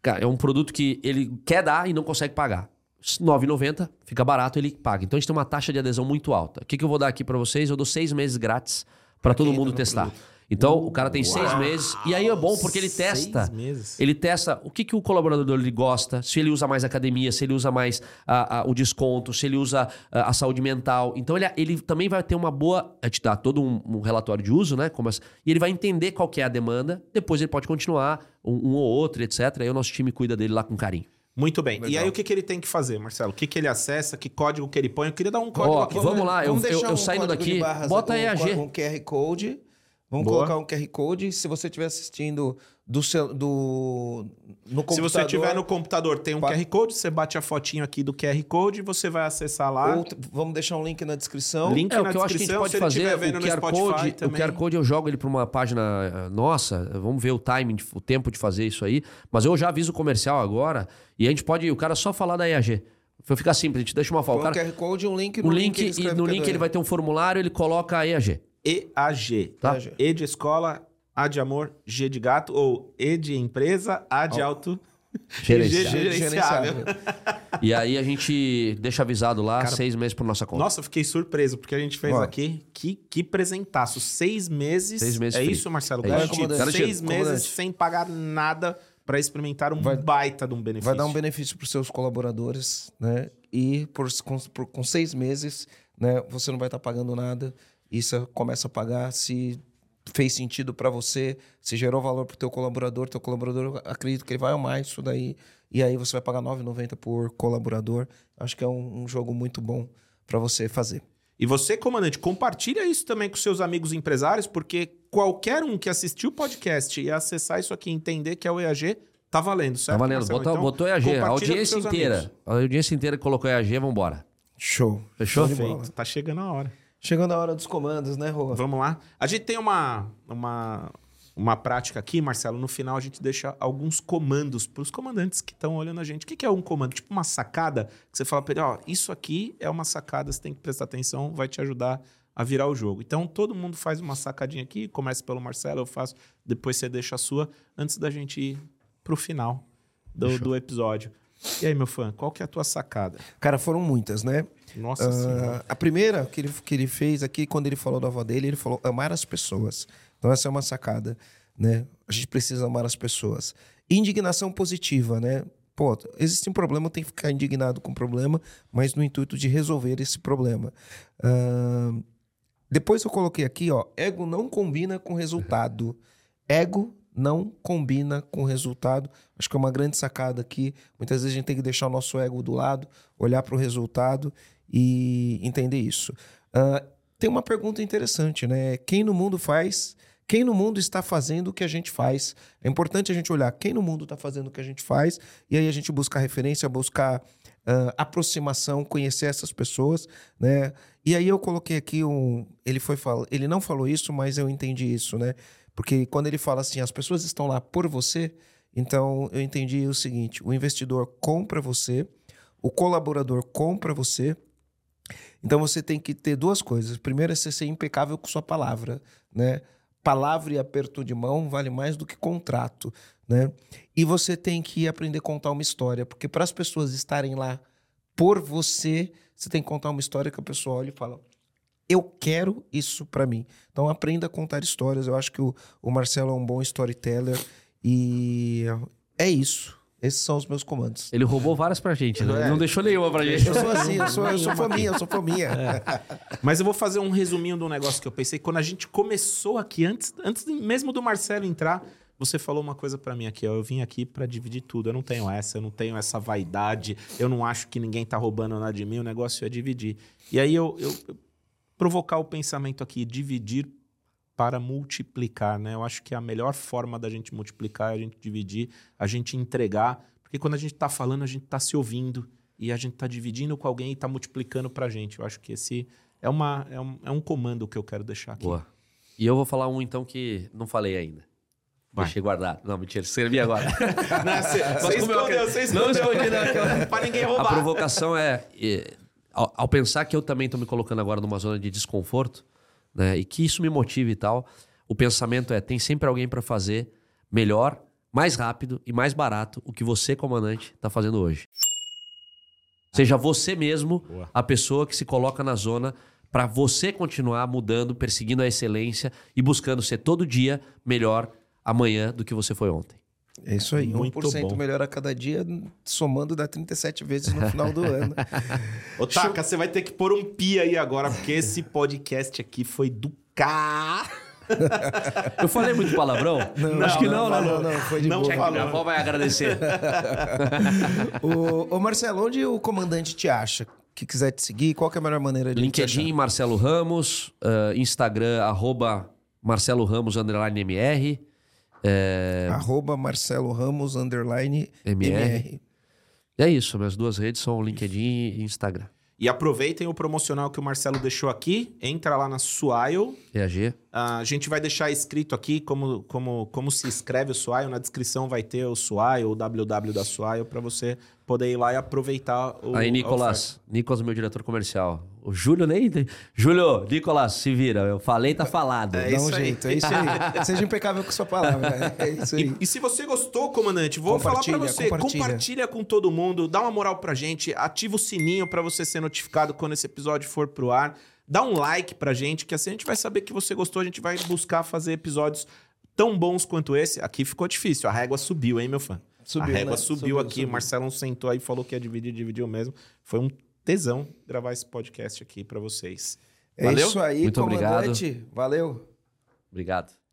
cara, é um produto que ele quer dar e não consegue pagar. R$ 9,90, fica barato, ele paga. Então a gente tem uma taxa de adesão muito alta. O que, que eu vou dar aqui para vocês? Eu dou seis meses grátis para todo mundo testar. Então o cara tem seis meses. E aí é bom porque ele Seis testa. meses. Ele testa o que, que o colaborador ele gosta, se ele usa mais academia, se ele usa mais a- a- o desconto, se ele usa a, a saúde mental. Então ele, ele também vai ter uma boa. A gente dá todo um, um relatório de uso, né? Como as- e ele vai entender qual que é a demanda. Depois ele pode continuar, um, um ou outro, etc. Aí o nosso time cuida dele lá com carinho. Muito bem. E Legal. aí o que, que ele tem que fazer, Marcelo? O que, que ele acessa? Que código que ele põe? Eu queria dar um código Ó, aqui. vamos lá, eu- Vamos deixar eu um saindo daqui, barras, bota um, EAG. Um QR Code. Vamos Boa. colocar um QR Code. Se você estiver assistindo do, seu, do no computador... Se você tiver no computador, tem um Pa- QR Code, você bate a fotinho aqui do QR Code e você vai acessar lá. ou vamos deixar um link na descrição. Link É, o na que eu acho que a gente descrição, pode se fazer, estiver o QR, Spotify Code, o. QR Code eu jogo ele para uma página eh, nossa, vamos ver o timing, o tempo de fazer isso aí, mas eu já aviso o comercial agora e a gente pode, o cara só falar da EAG. Vai ficar simples, a gente deixa uma foto. um O, cara, QR Code e um link o no link, ele e no link ele vai ter um formulário, ele coloca a EAG. EAG. Tá. EAG. E de escola, A de amor, G de gato, ou E de empresa, A de alto. Gerenciável. Gerenciável. E aí a gente deixa avisado lá, Cara, seis meses por nossa conta. Nossa, eu fiquei surpreso, porque a gente fez Ó. aqui. Que, que presentaço. Seis meses. Seis meses É free. isso, Marcelo? É isso. Garantido. Comandante. Seis Comandante. meses sem pagar nada pra experimentar um Vai- baita de um benefício. Vai dar um benefício para os seus colaboradores, né? E por, com, por- com seis meses, né? Você não vai estar pagando nada. E você começa a pagar se fez sentido para você, se gerou valor para o teu colaborador, teu colaborador, acredito que ele vai amar isso daí. E aí você vai pagar R$ 9,90 por colaborador. Acho que é um, um jogo muito bom para você fazer. E você, comandante, compartilha isso também com seus amigos empresários, porque qualquer um que assistiu o podcast e acessar isso aqui e entender que é o EAG, tá valendo, certo? Tá valendo, Marcelo? botou, Então, botou EAG. A audiência inteira. amigos. A audiência inteira que colocou EAG, vambora. Show. Fechou? Show de bola. Feito, tá chegando a hora. Chegando a hora dos comandos, né, Rô? Vamos lá. A gente tem uma, uma, uma prática aqui, Marcelo. No final, a gente deixa alguns comandos para os comandantes que estão olhando a gente. O que, que é um comando? Tipo uma sacada que você fala para ele: ó, isso aqui é uma sacada, você tem que prestar atenção, vai te ajudar a virar o jogo. Então, todo mundo faz uma sacadinha aqui. Começa pelo Marcelo, eu faço, depois você deixa a sua, antes da gente ir pro final do, do episódio. E aí, meu fã, qual que é a tua sacada? Cara, foram muitas, né? Nossa Senhora. Ah, a primeira que ele, que ele fez aqui, quando ele falou da avó dele, ele falou amar as pessoas. Então, essa é uma sacada, né? A gente precisa amar as pessoas. Indignação positiva, né? Pô, existe um problema, tem que ficar indignado com o problema, mas no intuito de resolver esse problema. Ah, depois eu coloquei aqui, ó, ego não combina com resultado. Ego não combina com resultado. Acho que é uma grande sacada aqui. Muitas vezes a gente tem que deixar o nosso ego do lado, olhar para o resultado e entender isso. Ah, tem uma pergunta interessante, né? Quem no mundo faz? Quem no mundo está fazendo o que a gente faz? É importante a gente olhar quem no mundo está fazendo o que a gente faz e aí a gente buscar referência, buscar ah, aproximação, conhecer essas pessoas, né? E aí eu coloquei aqui um, ele foi fal... ele não falou isso, mas eu entendi isso, né? Porque quando ele fala assim, as pessoas estão lá por você, então eu entendi o seguinte: o investidor compra você, o colaborador compra você. Então você tem que ter duas coisas. Primeiro é você ser impecável com sua palavra, né? Palavra e aperto de mão vale mais do que contrato, né? E você tem que aprender a contar uma história, porque para as pessoas estarem lá por você, você tem que contar uma história que a pessoa olha e fala: eu quero isso para mim. Então aprenda a contar histórias. Eu acho que o, o Marcelo é um bom storyteller e é isso. Esses são os meus comandos. Ele roubou várias pra gente, né? É. Não deixou nenhuma pra gente. Eu sou assim, eu sou, eu sou fominha, eu sou fominha. Mas eu vou fazer um resuminho de um negócio que eu pensei. Quando a gente começou aqui, antes, antes mesmo do Marcelo entrar, você falou uma coisa pra mim aqui. Ó, eu vim aqui pra dividir tudo. Eu não tenho essa, eu não tenho essa vaidade. Eu não acho que ninguém tá roubando nada de mim. O negócio é dividir. E aí eu, eu- eu provocar o pensamento aqui, dividir para multiplicar, né? Eu acho que a melhor forma da gente multiplicar é a gente dividir, a gente entregar, porque quando a gente tá falando, a gente tá se ouvindo e a gente tá dividindo com alguém e tá multiplicando pra gente. Eu acho que esse é, uma, é, um, é um comando que eu quero deixar aqui. Boa. E eu vou falar um então que não falei ainda. Vai. Deixei guardado. Não, mentira, escrevi agora. Não, Você Mas você escondeu, Não escondeu. escondi, não, aquela- pra ninguém A roubar. provocação é, é, ao, ao pensar que eu também estou me colocando agora numa zona de desconforto, né, e que isso me motive e tal, o pensamento é: tem sempre alguém para fazer melhor, mais rápido e mais barato o que você, comandante, está fazendo hoje. Seja você mesmo Boa. a pessoa que se coloca na zona para você continuar mudando, perseguindo a excelência e buscando ser todo dia melhor amanhã do que você foi ontem. É isso aí. Muito 1% bom. melhor a cada dia, somando dá 37 vezes no final do ano. Ô, Taka, você vai ter que pôr um pi aí agora, porque esse podcast aqui foi do K. Eu falei muito palavrão? Acho que não, né? Não, não, foi de Não boa. falou. Minha avó vai agradecer. Ô, ô, Marcelo, onde o comandante te acha? Que quiser te seguir, qual que é a melhor maneira de te LinkedIn, Marcelo Ramos. ah, Instagram, arroba Marcelo Ramos, underline MR. É? Arroba Marcelo Ramos, underline MR. MR. e é isso, minhas duas redes são LinkedIn e Instagram. E aproveitem o promocional que o Marcelo deixou aqui. Entra lá na Suail. EAG. Ah, a gente vai deixar escrito aqui como, como, como se escreve o Suail. Na descrição vai ter o Suail, o www da Suail, para você poder ir lá e aproveitar o. Aí, Nicolas. Nicolas, meu diretor comercial. O Júlio nem. Júlio, Nicolas, se vira. Eu falei, tá falado. É Dá isso um aí. jeito, é isso aí. Seja impecável com sua palavra. É isso aí. E, e se você gostou, comandante, vou falar pra Compartilha, você, compartilha. compartilha. com todo mundo, dá uma moral pra gente, ativa o sininho pra você ser notificado quando esse episódio for pro ar. Dá um like pra gente, que assim a gente vai saber que você gostou, a gente vai buscar fazer episódios tão bons quanto esse. Aqui ficou difícil, a régua subiu, hein, meu fã? Subiu, a régua né? subiu, Subiu, aqui, subiu. o Marcelo sentou aí e falou que ia dividir, dividiu mesmo. Foi um tesão gravar esse podcast aqui pra vocês. É Valeu? isso aí, Muito obrigado. comandante. Valeu. Obrigado.